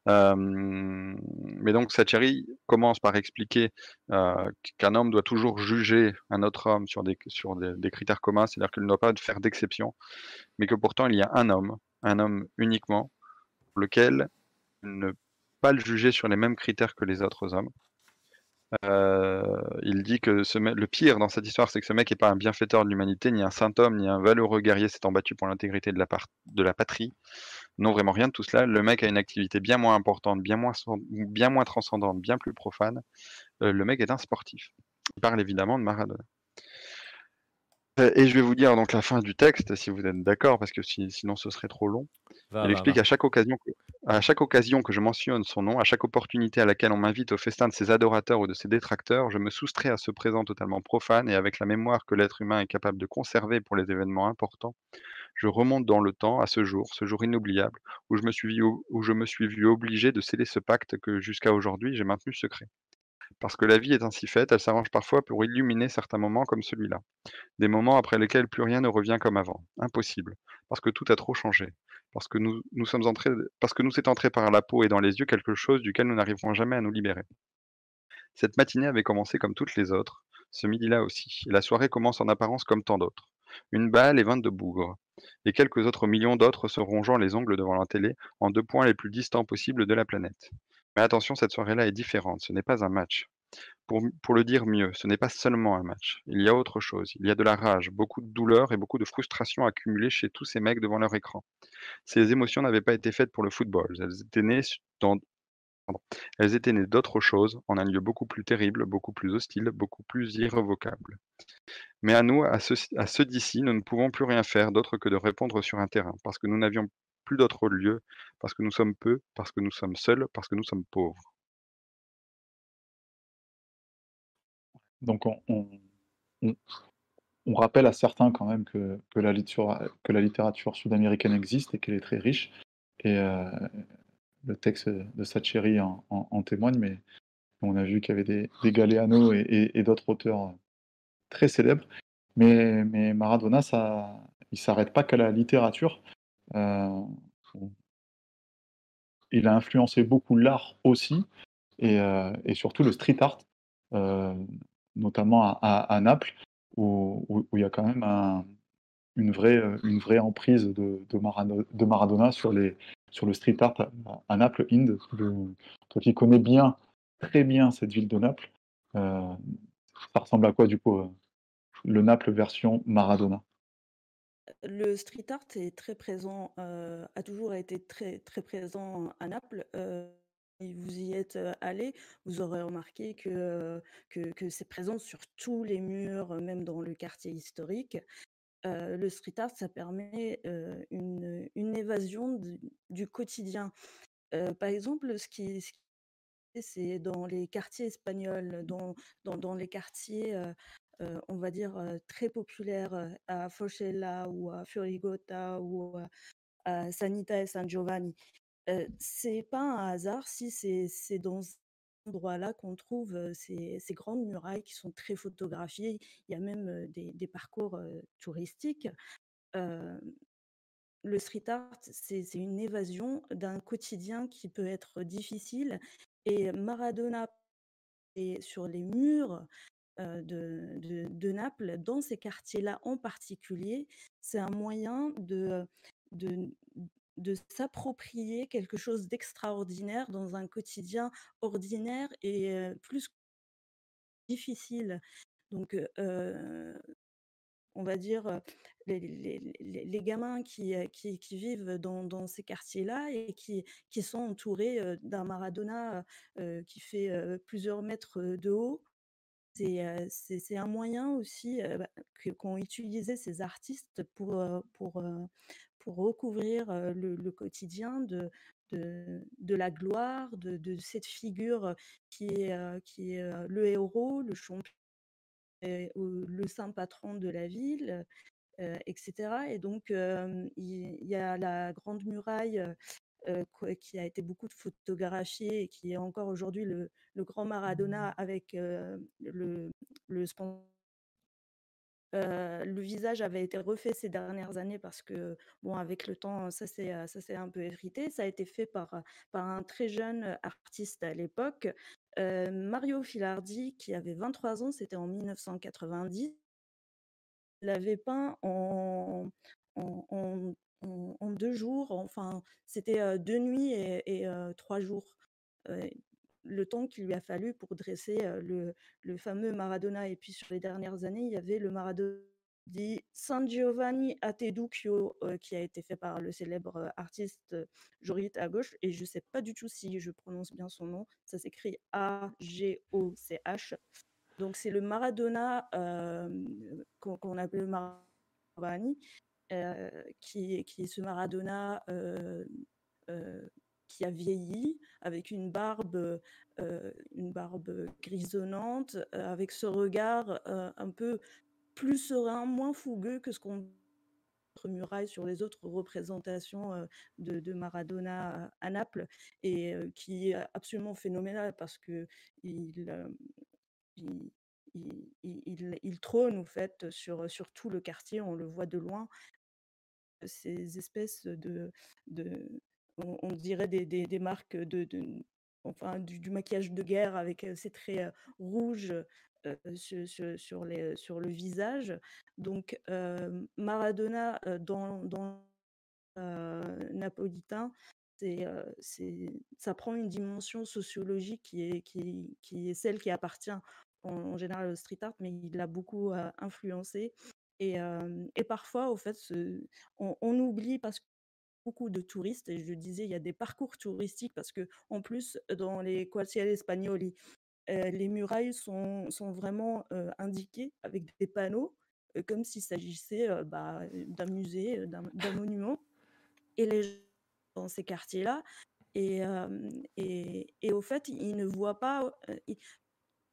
Hem, mais donc Sacheri commence par expliquer, heu, qu'un homme doit toujours juger un autre homme sur des sur des des critères communs, c'est-à-dire qu'il ne doit pas faire d'exception, mais que pourtant il y a un homme, un homme uniquement, lequel ne pas le juger sur les mêmes critères que les autres hommes. Heu, il dit que le pire dans cette histoire, c'est que ce mec est pas un bienfaiteur de l'humanité, ni un saint homme, ni un valeureux guerrier s'étant battu pour l'intégrité de la de la patrie. Non, vraiment rien de tout cela. Le mec a une activité bien moins importante, bien moins bien moins transcendante, bien plus profane. Heu, le mec est un sportif. Il parle évidemment de Maradona. Heu et je vais vous dire donc la fin du texte, si vous êtes d'accord, parce que si sinon ce serait trop long. Va, Il va, explique va. à chaque occasion que à chaque occasion que je mentionne son nom, à chaque opportunité à laquelle on m'invite au festin de ses adorateurs ou de ses détracteurs, je me soustrais à ce présent totalement profane et avec la mémoire que l'être humain est capable de conserver pour les événements importants, je remonte dans le temps à ce jour, ce jour inoubliable où je me suis vu où je me suis vu obligé de sceller ce pacte que jusqu'à aujourd'hui j'ai maintenu secret. Parce que la vie est ainsi faite, elle s'arrange parfois pour illuminer certains moments comme celui-là. Des moments après lesquels plus rien ne revient comme avant. Impossible. Parce que tout a trop changé. Parce que nous, sommes entrés, parce que nous s'est entré par la peau et dans les yeux quelque chose duquel nous n'arriverons jamais à nous libérer. Cette matinée avait commencé comme toutes les autres, ce midi-là aussi, et la soirée commence en apparence comme tant d'autres. Une balle et vingt-deux bougres, et quelques autres millions d'autres se rongeant les ongles devant la télé, en deux points les plus distants possibles de la planète. Mais attention, cette soirée-là est différente, ce n'est pas un match. Pour, le dire mieux, ce n'est pas seulement un match. Il y a autre chose. Il y a de la rage, beaucoup de douleur et beaucoup de frustration accumulées chez tous ces mecs devant leur écran. Ces émotions n'avaient pas été faites pour le football. Elles étaient nées dans. Elles étaient nées d'autre chose, en un lieu beaucoup plus terrible, beaucoup plus hostile, beaucoup plus irrévocable. Mais à nous, à ceux, à ceux d'ici, nous ne pouvons plus rien faire d'autre que de répondre sur un terrain, parce que nous n'avions plus d'autre lieu, parce que nous sommes peu, parce que nous sommes seuls, parce que nous sommes pauvres. donc on on rappelle à certains quand même que la littera que littérature sud-américaine existe et qu'elle est très riche et heu, le texte de Sacheri en en témoigne, mais on a vu qu'il y avait des des Galeano et et d'autres auteurs, très célèbres. Mais mais Maradona, ça il s'arrête pas qu'à la littérature. Heu, il a influencé beaucoup l'art aussi et et surtout le street art, heu, notamment à Naples où il y a quand même un une vraie, emprise de Maradona sur le street art à Naples, Inde, toi qui connais bien, très bien cette ville de Naples, heu, ça ressemble à quoi du coup, le Naples version Maradona? Le street art est très présent, heu, a toujours été très très présent à Naples, heu, et vous y êtes, heu, allés, vous aurez remarqué que, que c'est présent sur tous les murs, même dans le quartier historique. Le street art, ça permet, une, une évasion du quotidien. Par exemple, ce qui ce qui c'est dans les quartiers espagnols, dans dans les quartiers, heu, on va dire, heu, très populaires, heu, à Forcella ou à Furigota ou à Sanita et San Giovanni. C'est pas un hasard si c'est dans cet endroit-là qu'on trouve, ces ces grandes murailles qui sont très photographiées. Il y a même, des des parcours, touristiques. Le street art, c'est une évasion d'un quotidien qui peut être difficile et Maradona est sur les murs, de de Naples, dans ces quartiers-là en particulier, c'est un moyen de, de de s'approprier quelque chose d'extraordinaire dans un quotidien ordinaire et plus difficile. Donc, on va dire, les, gamins qui, qui, vivent dans, dans ces quartiers-là et qui, qui sont entourés d'un Maradona qui fait plusieurs mètres de haut. C'est un moyen aussi bah, qu'ont utilisé ces artistes pour, recouvrir le, quotidien de, la gloire, de, de, cette figure qui est, qui est le héros, le champion le saint patron de la ville, etc. Et donc, il y, a la Grande Muraille qui a été beaucoup photographiée et qui est encore aujourd'hui le, grand Maradona avec le, le le visage avait été refait ces dernières années parce que, bon, avec le temps, ça s'est, ça s'est un peu effrité. Ça a été fait par, par un très jeune artiste à l'époque, Mario Filardi, qui avait 23 ans, c'était en 1990. Il l'avait peint en, en, en, deux jours, enfin, c'était deux nuits et, trois jours. le temps qu'il lui a fallu pour dresser le, fameux Maradona. Et puis sur les dernières années, il y avait le Maradona dit San Giovanni a Teduccio, qui a été fait par le célèbre artiste Jorit à gauche, et je ne sais pas du tout si je prononce bien son nom, ça s'écrit A-G-O-C-H. Donc c'est le Maradona qu'on appelle Maradona, qui, qui, est ce Maradona qui a vieilli avec une barbe, une barbe grisonnante, avec ce regard un peu plus serein, moins fougueux que ce qu'on muraille sur les autres représentations de, Maradona à Naples et qui est absolument phénoménal parce que il, il, trône en fait sur, sur tout le quartier, on le voit de loin. Ces espèces de, on, dirait des, marques de, enfin du, maquillage de guerre avec ses traits rouges sur, le visage. Donc, Maradona dans, dans napolitain, c'est, ça prend une dimension sociologique qui est, qui, qui est celle qui appartient en, général au street art, mais il l'a beaucoup influencé. Et, parfois, au fait, on, oublie parce que beaucoup de touristes, et je disais, il y a des parcours touristiques parce que en plus, dans les quartiers espagnols, les murailles sont, vraiment indiquées avec des panneaux, comme s'il s'agissait bah, d'un musée, d'un monument. Et les gens dans ces quartiers-là, et, et, au fait, ils ne voient pas,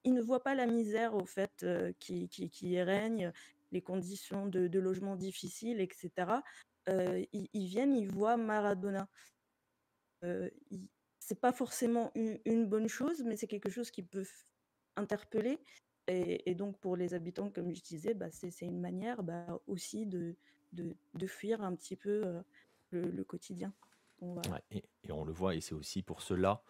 ils, ne voient pas la misère au fait qui, qui, règne, les conditions de, logement difficiles, etc. Ils, ils, viennent, ils voient Maradona c'est pas forcément une, bonne chose, mais c'est quelque chose qui peut interpeller. Et, donc pour les habitants, comme je disais, bah, c'est une manière bah, aussi de, de, fuir un petit peu le, quotidien. et, on le voit, et c'est aussi pour cela,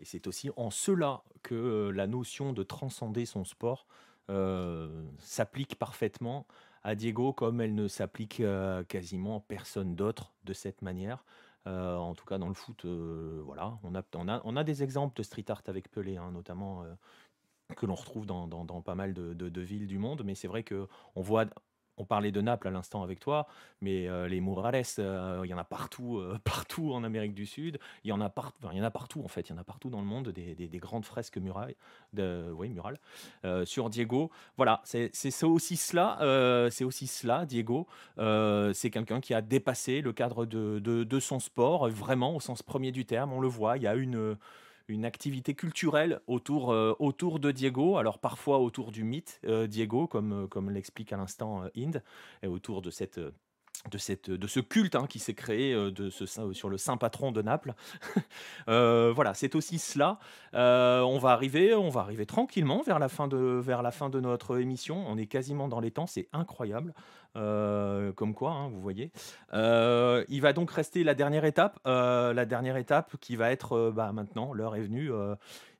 et c'est aussi en cela que la notion de transcender son sport s'applique parfaitement à Diego comme elle ne s'applique quasiment personne d'autre de cette manière. Euh, en tout cas, dans le foot, euh, voilà, on a, on, a, des exemples de street art avec Pelé, hein, notamment, euh, que l'on retrouve dans, dans, pas mal de, de- villes du monde. Mais c'est vrai que on voit, on parlait de Naples à l'instant avec toi, mais les murales, il y en a partout, partout en Amérique du Sud. Il y en a partout, il y en a partout en fait. Il y en a partout dans le monde des, des- grandes fresques murailles, de, oui, murales, sur Diego. Voilà, c'est aussi cela, c'est aussi cela, Diego. c'est quelqu'un qui a dépassé le cadre de, de son sport, vraiment au sens premier du terme. On le voit, il y a une une activité culturelle autour, euh, autour de Diego, alors parfois autour du mythe euh, Diego, comme, euh, comme l'explique à l'instant Inde, et autour de cette de, cette, de ce culte hein, qui s'est créé de ce, sur le saint patron de Naples. voilà, c'est aussi cela. on va arriver, on va arriver tranquillement vers la fin de, vers la fin de notre émission. On est quasiment dans les temps, c'est incroyable. Euh, comme quoi, hein, vous voyez. Euh, il va donc rester la dernière étape, euh, la dernière étape qui va être bah, maintenant, l'heure est venue.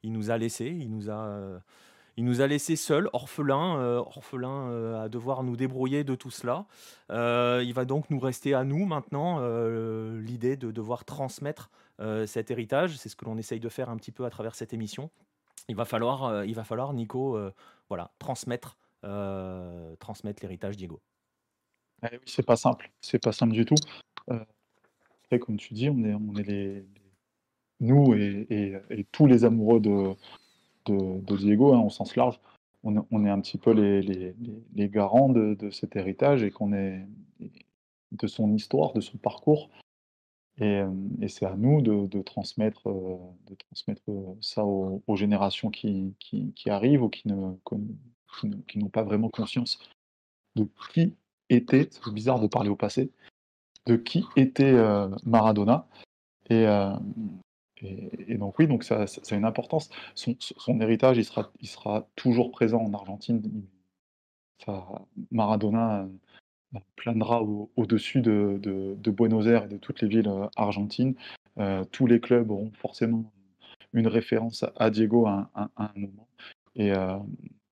il nous a laissé, il nous a, il nous a laissés seuls, orphelins, orphelins à devoir nous débrouiller de tout cela. il va donc nous rester à nous maintenant l'idée de devoir transmettre cet héritage. C'est ce que l'on essaye de faire un petit peu à travers cette émission. Il va falloir, il va falloir Nico, voilà, transmettre, transmettre l'héritage Diego. Eh c'est pas simple, c'est pas simple du tout. comme tu dis, on est, on est les, nous et, tous les amoureux de, de, Diego, hein, au sens large, on, est un petit peu les, garants de, cet héritage et qu'on est de son histoire, de son parcours. Et, c'est à nous de, transmettre, de transmettre ça aux, générations qui, arrivent ou qui n'ont pas vraiment conscience de qui était, c'est bizarre de parler au passé, de qui était euh, Maradona. Euh, et, donc oui, donc ça, ça, a une importance. Son, héritage, il sera, il sera toujours présent en Argentine. Maradona euh, planera au-dessus de, de, Buenos Aires et de toutes les villes argentines. tous les clubs auront forcément une référence à Diego à un, moment. Et,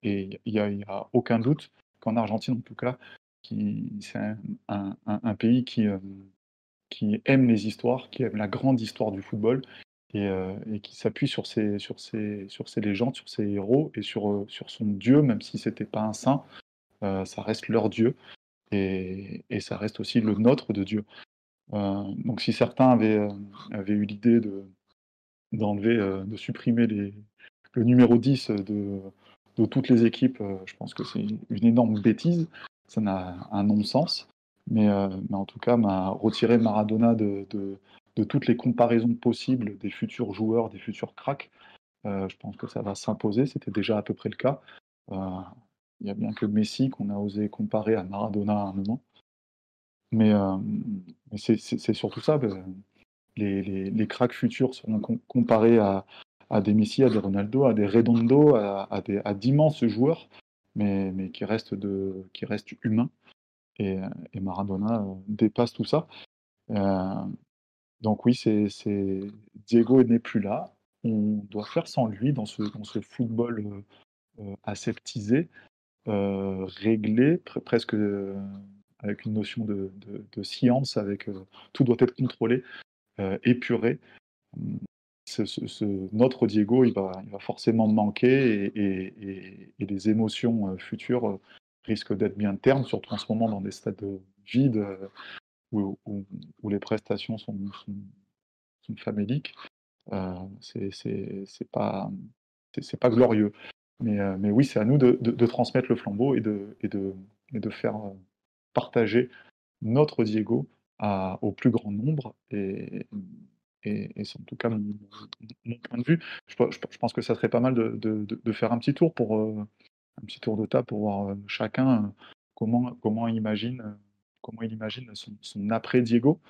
il n'y a, a, aucun doute qu'en Argentine, en tout cas, c'est un, un, pays qui, euh, qui aime les histoires, qui aime la grande histoire du football et, euh, et qui s'appuie sur ses, sur, ses, sur ses légendes, sur ses héros et sur, euh, sur son Dieu, même si ce n'était pas un saint, ça reste leur Dieu et, et, ça reste aussi le nôtre de Dieu. donc si certains avaient, avaient eu l'idée de, d'enlever, de supprimer le numéro 10 de, de toutes les équipes, je pense que c'est une énorme bêtise ça n'a un non-sens. Mais, euh, mais, en tout cas, m'a retiré Maradona de, de, toutes les comparaisons possibles des futurs joueurs, des futurs cracks. Euh, je pense que ça va s'imposer. C'était déjà à peu près le cas. Euh, il n'y a bien que Messi qu'on a osé comparer à Maradona à un moment. Mais, mais c'est surtout ça. Ben, les, les, les, cracks futurs seront comparés à, à, des Messi, à des Ronaldo, à des Redondo, à, à d'immenses joueurs mais, mais qui, reste de, qui reste humain. Et, et Maradona euh, dépasse tout ça. Euh, donc oui, c'est, Diego n'est plus là. On doit faire sans lui dans ce, dans ce football euh, aseptisé, réglé, presque avec une notion de, science, avec tout doit être contrôlé, épuré notre Diego, il va, forcément manquer et, les émotions euh, futures euh, risquent d'être bien ternes, surtout en ce moment dans des stades vides euh, où, les prestations sont, faméliques. pas, c'est pas glorieux. Mais, mais oui, c'est à nous de, transmettre le flambeau et de, faire partager notre Diego au plus grand nombre. Et, c'est en tout cas mon, point de vue. Je, pense que ça serait pas mal de, faire un petit tour pour euh, un petit tour de table pour voir euh, chacun euh, comment, comment, imagine, comment il imagine son, après Diego.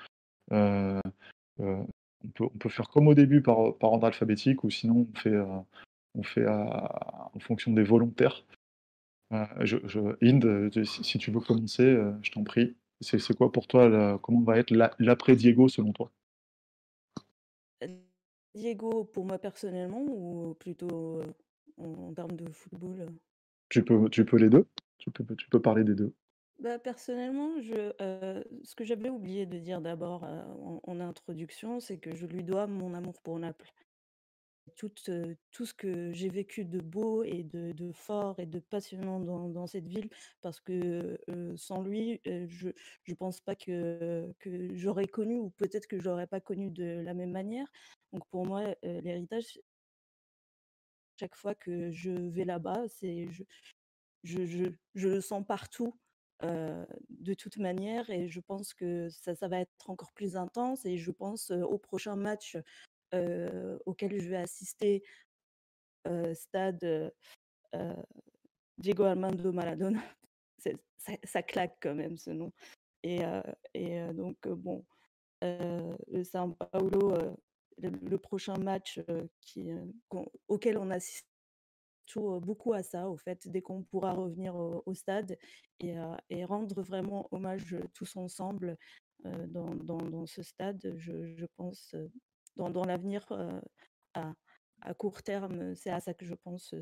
on, peut, on peut faire comme au début par, par ordre alphabétique ou sinon on fait, on fait en fonction des volontaires. Je, je, Inde, si tu veux commencer, je t'en prie. C'est quoi pour toi, comment va être l'après Diego selon toi? Diego, pour moi personnellement ou plutôt, en termes de football? Tu peux tu peux les deux Tu peux tu peux parler des deux Bah, personnellement, je, ce que j'avais oublié de dire d'abord, en introduction, c'est que je lui dois mon amour pour Naples tout, tout ce que j'ai vécu de beau et de, fort et de passionnant dans, cette ville, parce que sans lui, je ne pense pas que, que j'aurais connu, ou peut-être que j'aurais pas connu de la même manière. Donc pour moi, l'héritage, chaque fois que je vais là-bas, c'est je, je, je, je, le sens partout. De toute manière et je pense que ça, va être encore plus intense et je pense au prochain match auquel je vais assister, stade Diego Armando Maradona. Ça, claque quand même ce nom. Et, donc, bon, le São Paulo, le, prochain match auquel on assiste beaucoup à ça, au fait, dès qu'on pourra revenir au, stade et, rendre vraiment hommage tous ensemble dans, ce stade, je, pense, dans, l'avenir à, court terme, c'est à ça que je pense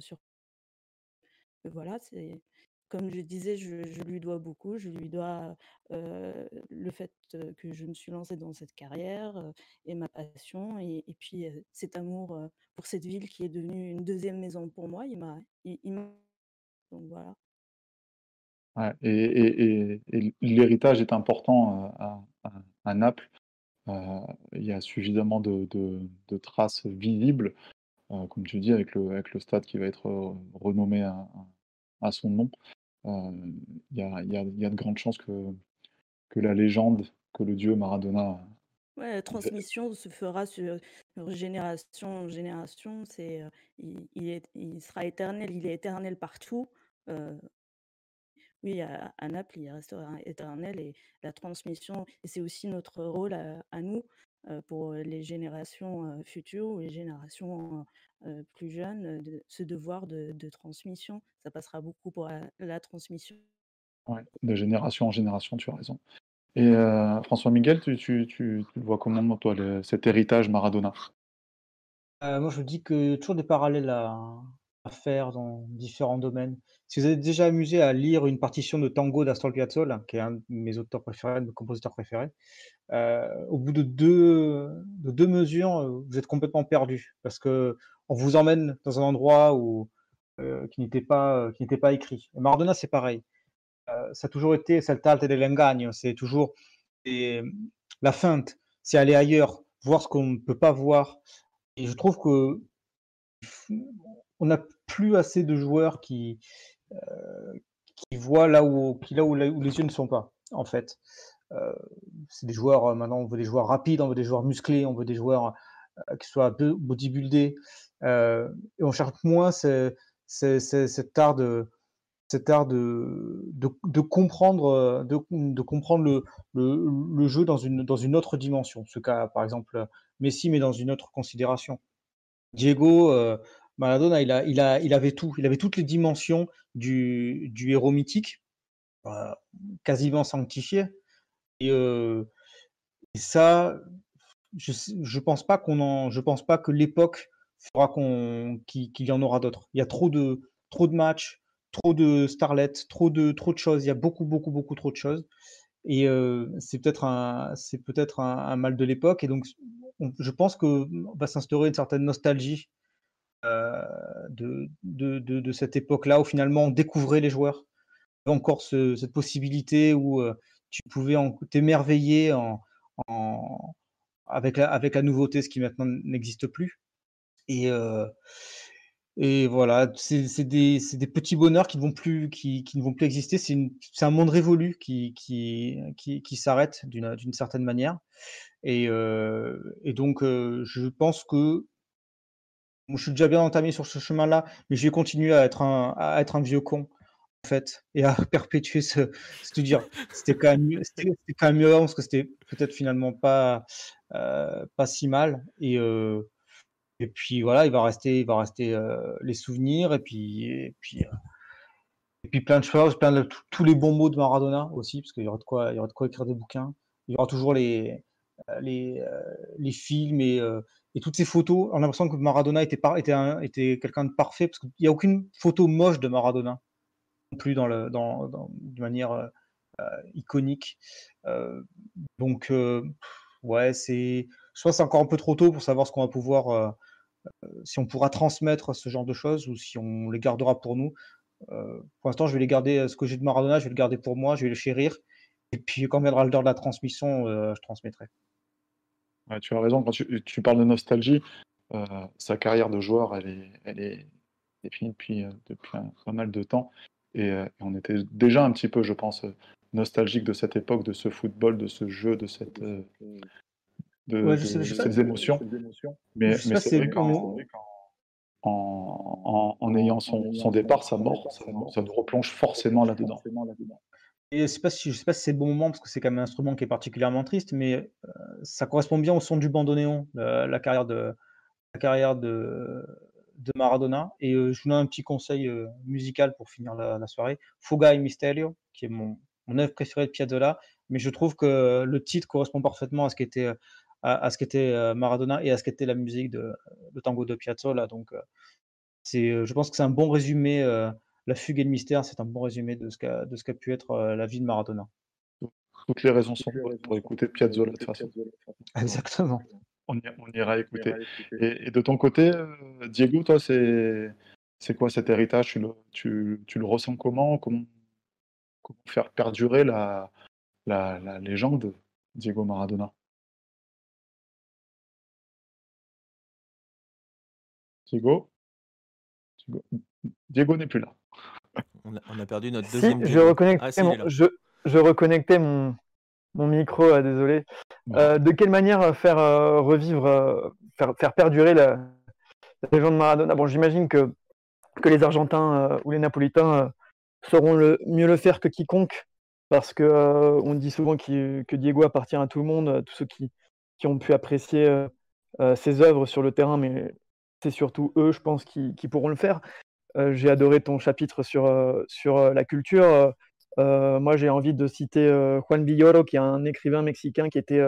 voilà, c'est comme je disais, je, lui dois beaucoup. Je lui dois le fait que je me suis lancée dans cette carrière et ma passion, et, puis cet amour pour cette ville qui est devenue une deuxième maison pour moi. Il m'a, il, il donc voilà. Et, l'héritage est important à, Naples. Il y a suffisamment de, traces visibles, comme tu dis, avec le, stade qui va être renommé à son nom. Euh, il y a, il y a- il y a de grandes chances que, que la légende, que le dieu Maradona. Ouais, la transmission se fera sur, sur génération en génération. C'est, euh, il, il est, il sera éternel. Il est éternel partout. Euh, oui, à, à Naples, il restera éternel et la transmission, et c'est aussi notre rôle à, à nous pour les générations euh, futures ou les générations euh, plus jeunes, euh, de, ce devoir de, de transmission. Ça passera beaucoup pour la, la transmission. Ouais, de génération en génération, tu as raison. Et euh, François Miguel, tu, tu, tu, tu le vois comment, toi, le- cet héritage Maradona? Euh, moi, je dis que toujours des parallèles à, faire dans différents domaines. Si vous avez déjà amusé à lire une partition de tango d'Astor Piazzolla, qui est un de mes auteurs préférés, de mes compositeurs préférés, euh, au bout de deux, de deux mesures, euh, vous êtes complètement perdu parce que on vous emmène dans un endroit où, euh, qui n'était pas, qui n'était pas écrit. Et Maradona, c'est pareil. Euh, ça a toujours été saltate dell'inganno, c'est toujours c'est la feinte, c'est aller ailleurs, voir ce qu'on ne peut pas voir. Et je trouve que on n'a plus assez de joueurs qui, euh, voient là où, qui, là où, les yeux ne sont pas, en fait. Euh, c'est des joueurs, euh, maintenant, on veut des joueurs rapides, on veut des joueurs musclés, on veut des joueurs euh, qui soient bo- bodybuildés. Et on cherche moins ce- ce- ce- cet art de cet art de, de, comprendre, de, comprendre le, le, jeu dans une, dans une autre dimension. Ce cas, par exemple, Messi, mais dans une autre considération. Diego Maradona, il, a, il, a, il avait tout. Il avait toutes les dimensions du, héros mythique, euh, quasiment sanctifié. Et, euh, ça, je, je pense pas qu'on en, je pense pas que l'époque fera qu'on, qu'il, y en aura d'autres. Il y a trop de, trop de matchs, trop de starlets, trop de, trop de choses. Il y a beaucoup, beaucoup, beaucoup trop de choses. Et euh, c'est peut-être un, c'est peut-être un, mal de l'époque. Et donc, on- je pense que va s'instaurer une certaine nostalgie de, de, de, de cette époque-là où finalement on découvrait les joueurs. Encore ce- cette possibilité où euh, tu pouvais t'émerveiller en, avec, la, avec la nouveauté, ce qui maintenant n'existe plus. Et, euh, et voilà, c'est des, des petits bonheurs qui ne vont plus, qui, qui ne vont plus exister. C'est un monde révolu qui, qui, qui, qui s'arrête d'une certaine manière. Et, euh, et donc, euh, je pense que je suis déjà bien entamé sur ce chemin-là, mais je vais continuer à être un, vieux con, en fait, et à perpétuer ce, se dire, c'était quand même mieux, c'était quand même mieux avant, parce que c'était peut-être finalement pas, euh, si mal. Et, euh, et puis voilà, il va rester, il va rester euh, les souvenirs, et puis, plein de choses, plein de tous les bons mots de Maradona aussi, parce qu'il y aura de quoi, il y aura de quoi écrire des bouquins. Il y aura toujours les, les, films et, et toutes ces photos. On a l'impression que Maradona était, quelqu'un de parfait, parce qu'il n'y a aucune photo moche de Maradona, non plus dans de manière euh, euh, iconique. Euh, donc, ouais, c'est, que c'est encore un peu trop tôt pour savoir ce qu'on va pouvoir, si on pourra transmettre ce genre de choses ou si on les gardera pour nous. Pour l'instant, je vais les garder, ce que j'ai de Maradona, je vais le garder pour moi, je vais le chérir. Et puis, quand viendra l'heure de la transmission, je transmettrai. Ouais, tu as raison, quand tu, tu parles de nostalgie, euh, sa carrière de joueur, elle est, elle est définie depuis, euh, depuis un- pas mal de temps. Et, euh, et on était déjà un petit peu, je pense, nostalgique de cette époque, de ce football, de ce jeu, de, cette, de, Ouais, je de- sais, je de sais pas. ces émotions. Mais, mais c'est vrai qu'en en, en- en ayant son, son départ, sa mort, ça nous replonge forcément là-dedans. Et je sais sais pas si c'est le bon moment parce que c'est quand même un instrument qui est particulièrement triste, mais euh, ça correspond bien au son du bandoneon, la, la carrière de la carrière de, Maradona. Et euh, je vous donne un petit conseil euh, musical pour finir la, soirée. Fuga e Misterio, qui est mon, œuvre préférée de Piazzolla, mais je trouve que le titre correspond parfaitement à ce qu'était à, ce euh, Maradona et à ce qu'était la musique de le tango de Piazzolla. Donc euh, euh, je pense que c'est un bon résumé euh, la fugue et le mystère, c'est un bon résumé de ce qu'a de ce qu'a pu être la vie de Maradona. Toutes les raisons sont bonnes pour écouter Piazzolla de toute façon. Exactement. On, ira écouter. Et, de ton côté, Diego, toi, c'est quoi cet héritage? Tu le, tu, tu le ressens comment? Comment, comment faire perdurer la, la, la légende Diego Maradona? Diego Diego, n'est plus là. On a, perdu notre deuxième. Si, je, reconnectais ah, mon, je, je, reconnectais mon, mon micro, euh, désolé. Euh, de quelle manière faire euh, revivre, faire, faire, perdurer la, la, légende Maradona? Bon, j'imagine que, que les Argentins ou les Napolitains sauront le, mieux le faire que quiconque, parce que on dit souvent que Diego appartient à tout le monde, tous ceux qui, qui ont pu apprécier ses œuvres sur le terrain, mais c'est surtout eux, je pense, qui, pourront le faire. Euh, j'ai adoré ton chapitre sur, euh, sur euh, la culture. moi, j'ai envie de citer Juan Villoro, qui est un écrivain mexicain qui était,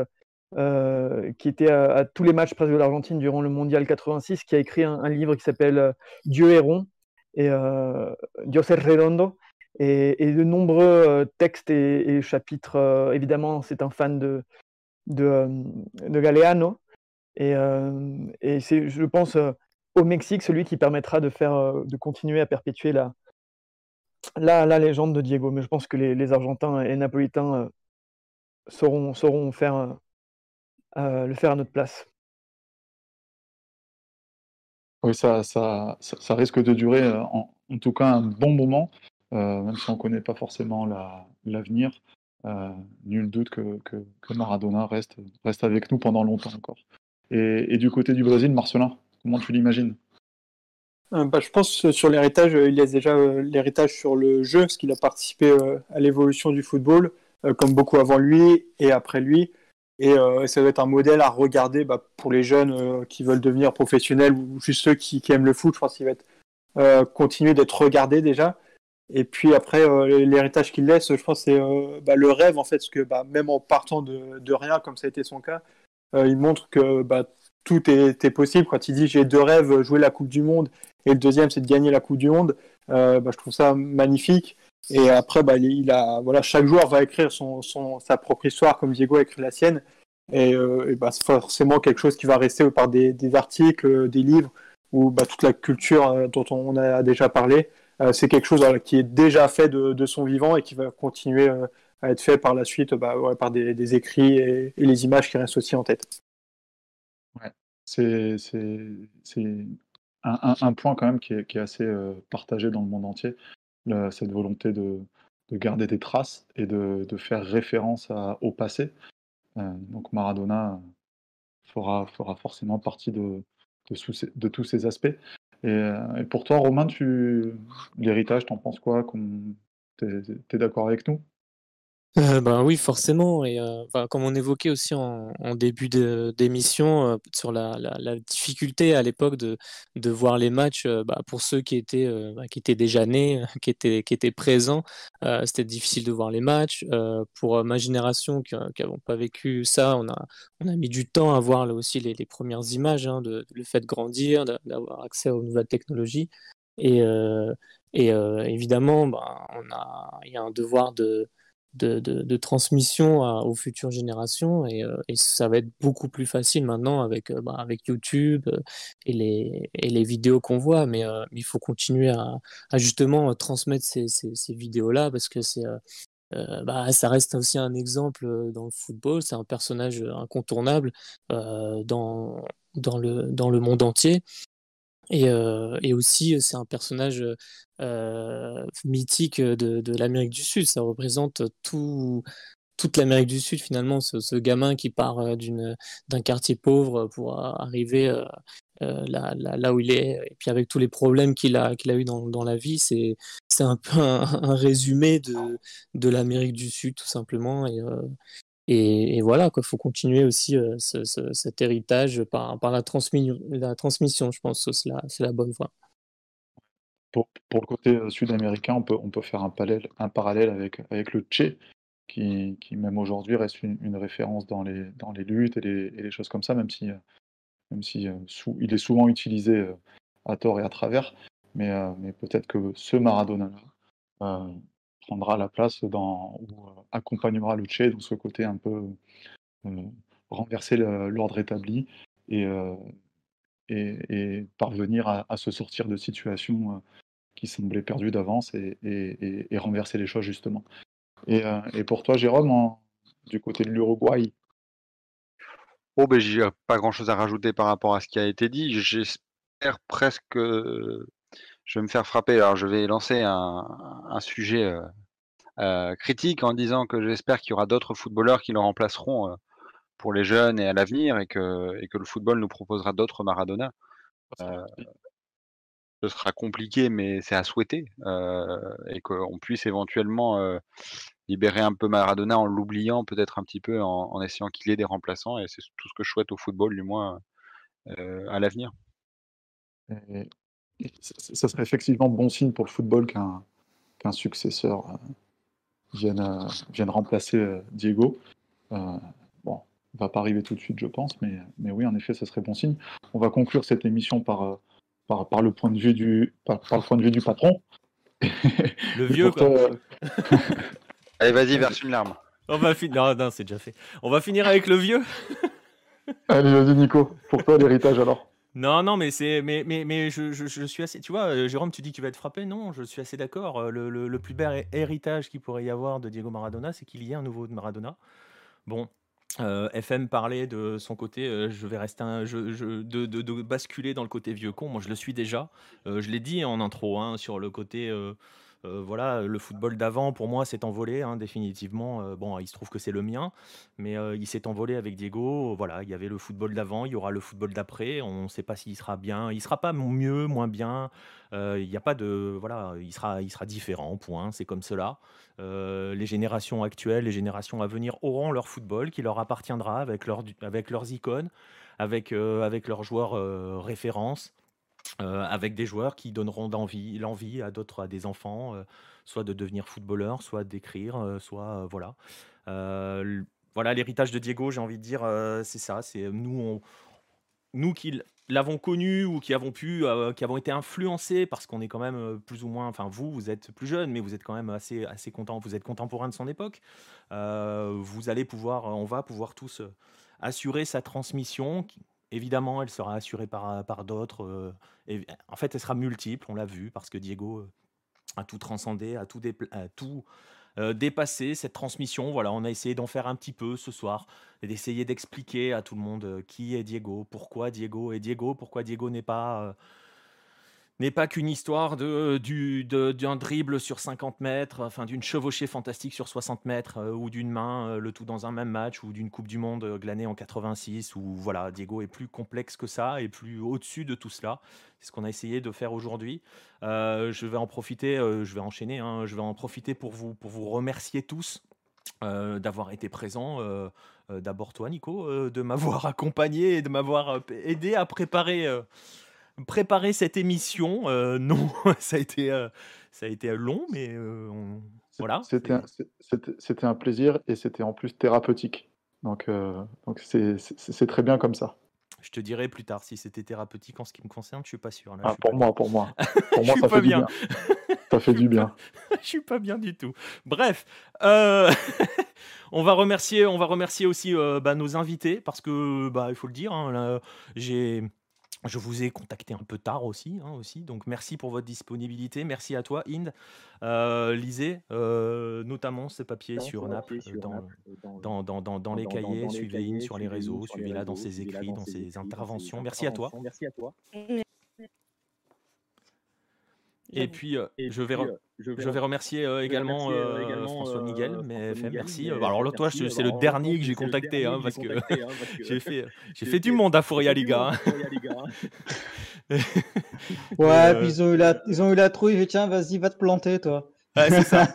qui était à, tous les matchs presque de l'Argentine durant le Mondial 86, qui a écrit un, livre qui s'appelle Dieu est rond et Dios es redondo. Et, de nombreux textes et, chapitres. évidemment, c'est un fan de, de, de Galeano. Et, et c'est, je pense, au Mexique, celui qui permettra de, faire, de continuer à perpétuer la, la, la légende de Diego. Mais je pense que les, les Argentins et Napolitains sauront, sauront faire, le faire à notre place. Oui, ça, ça, ça, risque de durer en, tout cas un bon moment, même si on ne connaît pas forcément l'avenir. nul doute que, que, que, Maradona reste, reste avec nous pendant longtemps encore. Et, du côté du Brésil, Marcelin, comment tu l'imagines euh, bah, je pense que sur l'héritage, euh, il laisse déjà euh, l'héritage sur le jeu, parce qu'il a participé à l'évolution du football, comme beaucoup avant lui et après lui. Et ça doit être un modèle à regarder bah, pour les jeunes qui veulent devenir professionnels ou juste ceux qui, aiment le foot. Je pense qu'il va être, continuer d'être regardé déjà. Et puis après, l'héritage qu'il laisse, je pense, c'est bah, le rêve, en fait, parce que même en partant de, rien, comme ça a été son cas, il montre que bah, tout est, possible. Quand il dit j'ai deux rêves, jouer la Coupe du Monde, et le deuxième c'est de gagner la Coupe du Monde, euh, bah, je trouve ça magnifique. Et après, bah, il a, voilà, chaque joueur va écrire son, sa propre histoire, comme Diego a écrit la sienne. Et, euh, c'est forcément quelque chose qui va rester par des, articles, des livres, ou toute la culture dont on a déjà parlé. c'est quelque chose qui est déjà fait de, son vivant et qui va continuer à être fait par la suite bah, par des, écrits et, les images qui restent aussi en tête. Ouais, c'est un, un, point quand même qui est, qui est assez partagé dans le monde entier, cette volonté de, de, garder des traces et de, faire référence au passé. Euh, donc Maradona fera, fera forcément partie de, tous ces aspects. Et, euh, pour toi, Romain, l'héritage, t'en penses quoi? T'es es, d'accord avec nous? Euh, ben oui, forcément et euh, comme on évoquait aussi en début d'émission, euh, sur la difficulté à l'époque de voir les matchs, bah, pour ceux qui étaient, bah, qui étaient déjà nés, qui étaient qui étaient présents, c'était difficile de voir les matchs. pour, ma génération qui n'avons pas vécu ça, on a on a mis du temps à voir aussi les premières images, hein, de le fait de grandir, d'avoir accès aux nouvelles technologies et et évidemment, ben, a il y a un devoir de de, transmission aux futures générations euh, et, ça va être beaucoup plus facile maintenant avec, euh, bah, avec YouTube euh, et, les, et les vidéos qu'on voit, mais il faut continuer à, justement transmettre ces, vidéos-là parce que c'est bah, ça reste aussi un exemple dans le football, c'est un personnage incontournable dans, dans, le, dans le monde entier. Et, et, aussi, c'est un personnage mythique de, l'Amérique du Sud. Ça représente tout, toute l'Amérique du Sud, finalement, ce, gamin qui part d'un quartier pauvre pour arriver là, là, où il est, et puis avec tous les problèmes qu'il a, qu'il a eu dans, dans la vie, c'est un peu un, résumé de, de l'Amérique du Sud, tout simplement. Et, et, voilà, il faut continuer aussi euh, cet héritage par, la, transmission, je pense que c'est la, bonne voie. Pour, le côté euh, sud-américain, on peut, faire un parallèle, avec, le Tché, qui, même aujourd'hui reste une, référence dans les, luttes et les, choses comme ça, même si, sous, il est souvent utilisé à tort et à travers. mais, mais peut-être que ce Maradona-là prendra la place dans, ou accompagnera le Che dans ce côté un peu renverser l'ordre établi et, et, parvenir à, se sortir de situations qui semblaient perdues d'avance et, renverser les choses justement. Et, pour toi, Jérôme, du côté de l'Uruguay? Oh, ben, j'ai pas grand chose à rajouter par rapport à ce qui a été dit. J'espère presque que je vais me faire frapper. Alors, je vais lancer un, sujet critique en disant que j'espère qu'il y aura d'autres footballeurs qui le remplaceront pour les jeunes et à l'avenir et que, et que le football nous proposera d'autres Maradona. Euh, ce sera compliqué, mais c'est à souhaiter et qu'on puisse éventuellement libérer un peu Maradona en l'oubliant peut-être un petit peu en, essayant qu'il ait des remplaçants et c'est tout ce que je souhaite au football du moins à l'avenir. Ça serait effectivement bon signe pour le football qu'un successeur vienne, vienne remplacer Diego va pas arriver tout de suite, je pense, mais, mais oui, en effet, ce serait bon signe. On va conclure cette émission par, euh, par, par le, point de vue du, par, le point de vue du patron. Le vieux, quoi. Allez, vas-y, verse une larme. On va finir. Non, non, c'est déjà fait. On va finir avec le vieux. Allez, vas-y, Nico. Pour toi, l'héritage alors. Non, non, mais c'est, mais, mais, mais je, je, suis assez. Tu vois, euh, Jérôme, tu dis que tu vas être frappé. Non, je suis assez d'accord. Euh, le, le, plus bel héritage qu'il pourrait y avoir de Diego Maradona, c'est qu'il y ait un nouveau Maradona. Bon, euh, FM parlait de son côté, je vais rester un, je, de, de, basculer dans le côté vieux con. Moi, je le suis déjà. Je l'ai dit en intro hein, sur le côté euh, voilà, le football d'avant, pour moi, s'est envolé, hein, définitivement. Euh, bon, il se trouve que c'est le mien, mais euh, il s'est envolé avec Diego. Voilà, il y avait le football d'avant, il y aura le football d'après. On ne sait pas s'il sera bien. Il sera pas mieux, moins bien. Il n'y a pas de. Voilà, il sera, il sera différent, point. C'est comme cela. les générations actuelles, les générations à venir auront leur football qui leur appartiendra avec, leur, avec leurs icônes, avec, avec leurs joueurs références. Euh, avec des joueurs qui donneront l'envie à d'autres, à des enfants, euh, soit de devenir footballeur, soit d'écrire, euh, soit voilà. voilà l'héritage de Diego, j'ai envie de dire, c'est ça. C'est nous, nous qui l'avons connu ou qui avons pu, qui avons été influencés parce qu'on est quand même plus ou moins, enfin vous, vous êtes plus jeune, mais vous êtes quand même assez, assez content, vous êtes contemporain de son époque. vous allez pouvoir, on va pouvoir tous assurer sa transmission Évidemment, elle sera assurée par, par d'autres. et, en fait, elle sera multiple, on l'a vu, parce que Diego a tout transcendé, a tout, tout dépassé, cette transmission. Voilà, on a essayé d'en faire un petit peu ce soir, et d'essayer d'expliquer à tout le monde qui est Diego, pourquoi Diego est Diego, pourquoi Diego n'est pas n'est pas qu'une histoire de, du, d'un dribble sur 50 mètres, enfin d'une chevauchée fantastique sur 60 mètres, euh, ou d'une main, euh, le tout dans un même match, ou d'une Coupe du Monde euh, glanée en 86, où voilà, Diego est plus complexe que ça, et plus au-dessus de tout cela. C'est ce qu'on a essayé de faire aujourd'hui. je vais en profiter, je vais enchaîner, hein, je vais en profiter pour vous, pour vous remercier tous. d'avoir été présents. D'abord toi, Nico, de m'avoir accompagné et de m'avoir aidé à préparer préparer cette émission. Euh, non, ça a été, euh, ça a été long, mais euh, voilà. C'était un, c'était un plaisir et c'était en plus thérapeutique. Donc, donc c'est très bien comme ça. Je te dirai plus tard si c'était thérapeutique en ce qui me concerne. Je suis pas sûr. ah, pour moi, pour moi, pour moi, ça fait bien. Du bien. ça fait du bien. je suis pas bien du tout. Bref, on va remercier, on va remercier aussi bah, nos invités parce que, bah, il faut le dire, hein, j'ai je vous ai contacté un peu tard aussi, hein, aussi, donc merci pour votre disponibilité. Merci à toi, Inde. Euh, lisez euh, notamment ce papier sur Naples euh, dans, dans, dans, dans, les cahiers. Suivez Inde sur les réseaux, suivez-la dans ses écrits, dans ses interventions. Merci à toi. Merci à toi. Et puis, je vais, je vais remercier également, François Miguel, mais merci. alors là, toi, c'est le dernier que j'ai contacté, hein, parce que j'ai fait, j'ai fait du monde à Fouria Liga. ouais, puis ils ont, eu la, ils ont eu la trouille, tiens, vas-y, va te planter, toi. Ouais, c'est ça.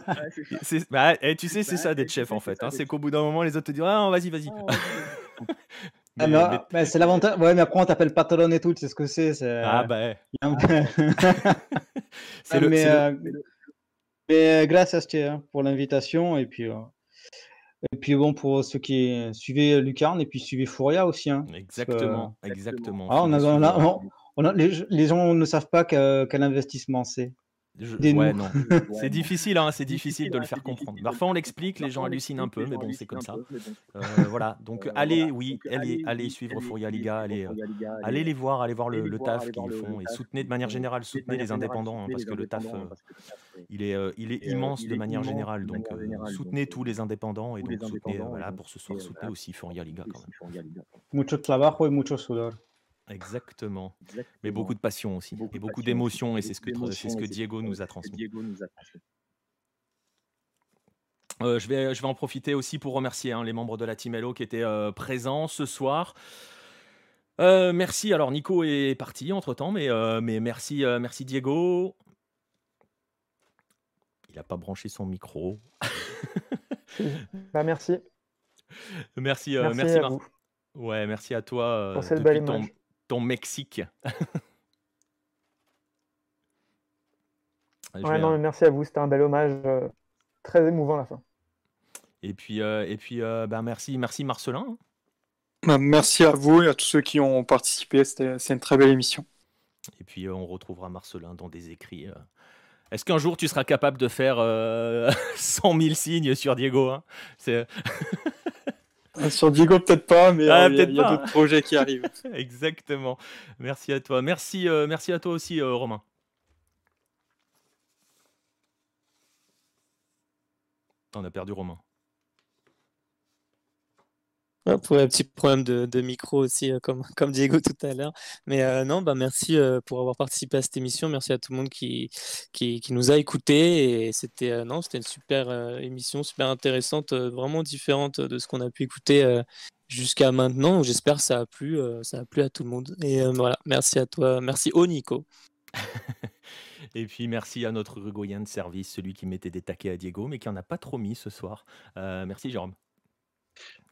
bah, et tu sais, c'est ça d'être chef en fait. Hein. C'est qu'au bout d'un moment, les autres te disent Ah, vas-y, vas-y. Ah, mais, c'est l'avantage. Ouais, mais après, on t'appelle Patron et tout, tu sais ce que c'est. Ah, bah. c'est le, mais, euh, mais grâce à pour l'invitation. Et puis, euh, et puis, bon, pour ceux qui suivaient Lucarne et puis suivaient Fouria aussi. Hein, exactement, exactement. Ah, on, a, on a- les, les gens ne savent pas que- quel investissement c'est. Je- ouais, non. C'est difficile, hein, c'est difficile de le faire comprendre. Parfois on l'explique, les gens hallucinent un peu, mais bon, c'est comme ça. Euh, voilà, donc allez, oui, allez, allez suivre Fouria Liga, allez, euh, allez les voir, allez voir le, le taf qu'ils font et soutenez de manière générale, soutenez les indépendants, hein, parce que le taf, euh, il est, euh, il est immense de manière générale. Donc euh, soutenez tous les indépendants et donc soutenez, euh, voilà, pour ce soir, soutenez aussi Fouria Liga quand même. Mucho trabajo y mucho sudor. Exactement. Mais beaucoup de passion aussi, et beaucoup d'émotions, et c'est ce que, c'est ce que Diego nous a transmis. Euh, je, vais, je vais en profiter aussi pour remercier hein, les membres de la Team Hello qui étaient euh, présents ce soir. Euh, merci. Alors, Nico est parti entre temps, mais, euh, mais merci, euh, merci Diego. Il n'a pas branché son micro. Bah, merci. Merci, euh, Merci merci, à Mar- vous. Ouais, merci à toi euh, Pour cette belle image. ton Mexique. Ouais, vais, non, euh, mais merci à vous. C'était un bel hommage. euh, très émouvant à la fin. Et puis, euh, et puis euh, bah, merci, merci Marcelin. Bah, Merci à vous et à tous ceux qui ont participé. C'était- C'est une très belle émission. Et puis euh, on retrouvera Marcelin dans des écrits. euh. Est-ce qu'un jour tu seras capable de faire euh, 100 000 signes sur Diego hein? C'est- Sur Diego, peut-être pas, mais Ah, euh, il y a- d'autres projets qui arrivent. Exactement. Merci à toi. Merci, euh, merci à toi aussi, euh, Romain. On a perdu Romain. Pour un petit problème de, micro aussi, euh, comme, Diego tout à l'heure. Mais euh, non, bah merci euh, pour avoir participé à cette émission. Merci à tout le monde qui, qui, nous a écoutés. Et c'était non, c'était une super émission, super intéressante, vraiment différente de ce qu'on a pu écouter jusqu'à maintenant. J'espère que ça a plu, ça a plu à tout le monde. Et voilà, merci à toi, merci au Nico. Et puis merci à notre Uruguayen de service, celui qui mettait des taquets à Diego, mais qui en a pas trop mis ce soir. Merci Jérôme.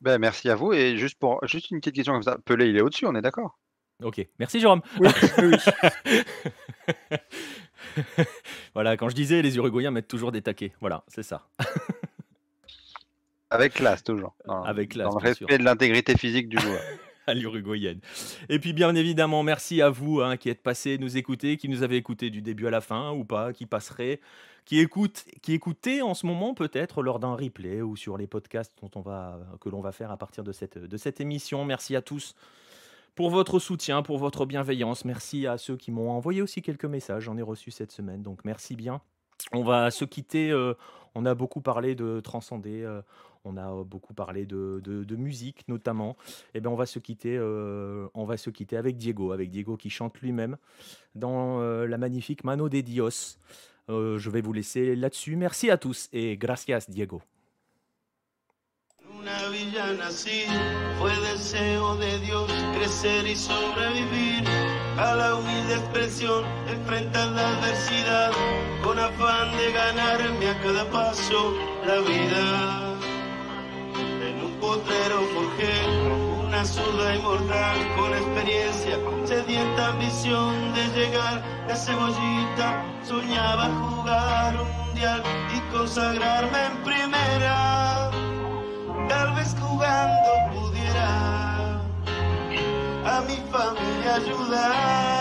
Ben, merci à vous. Et juste, pour, juste une petite question comme ça. Pelé, il est au-dessus, on est d'accord? Ok, merci Jérôme. Oui, oui. voilà, quand je disais les Uruguayens mettent toujours des taquets. Voilà, c'est ça. Avec classe, toujours. Dans, Avec classe, dans le respect sûr. de l'intégrité physique du joueur. à l'uruguayenne. Et puis bien évidemment, merci à vous hein, qui êtes passés nous écouter, qui nous avez écouté du début à la fin ou pas, qui passerez, qui écoutent, qui écoutez en ce moment peut-être lors d'un replay ou sur les podcasts dont on va, que l'on va faire à partir de cette, de cette émission. Merci à tous pour votre soutien, pour votre bienveillance. Merci à ceux qui m'ont envoyé aussi quelques messages. J'en ai reçu cette semaine, donc merci bien. On va se quitter. euh, on a beaucoup parlé de transcender. euh, on a beaucoup parlé de, de- de musique notamment. Et ben on va se quitter. euh, on va se quitter avec Diego, avec Diego qui chante lui-même dans euh, la magnifique Mano de Dios. Euh, je vais vous laisser là-dessus. Merci à tous et gracias Diego. una villa nací, fue deseo de Dios crecer y sobrevivir a la humilde expresión, enfrentar la adversidad con afán de ganarme a cada paso la vida. Potrero forjé una zurda inmortal con experiencia, sedienta ambición de llegar a cebollita, soñaba jugar un mundial y consagrarme en primera tal vez jugando pudiera a mi familia ayudar.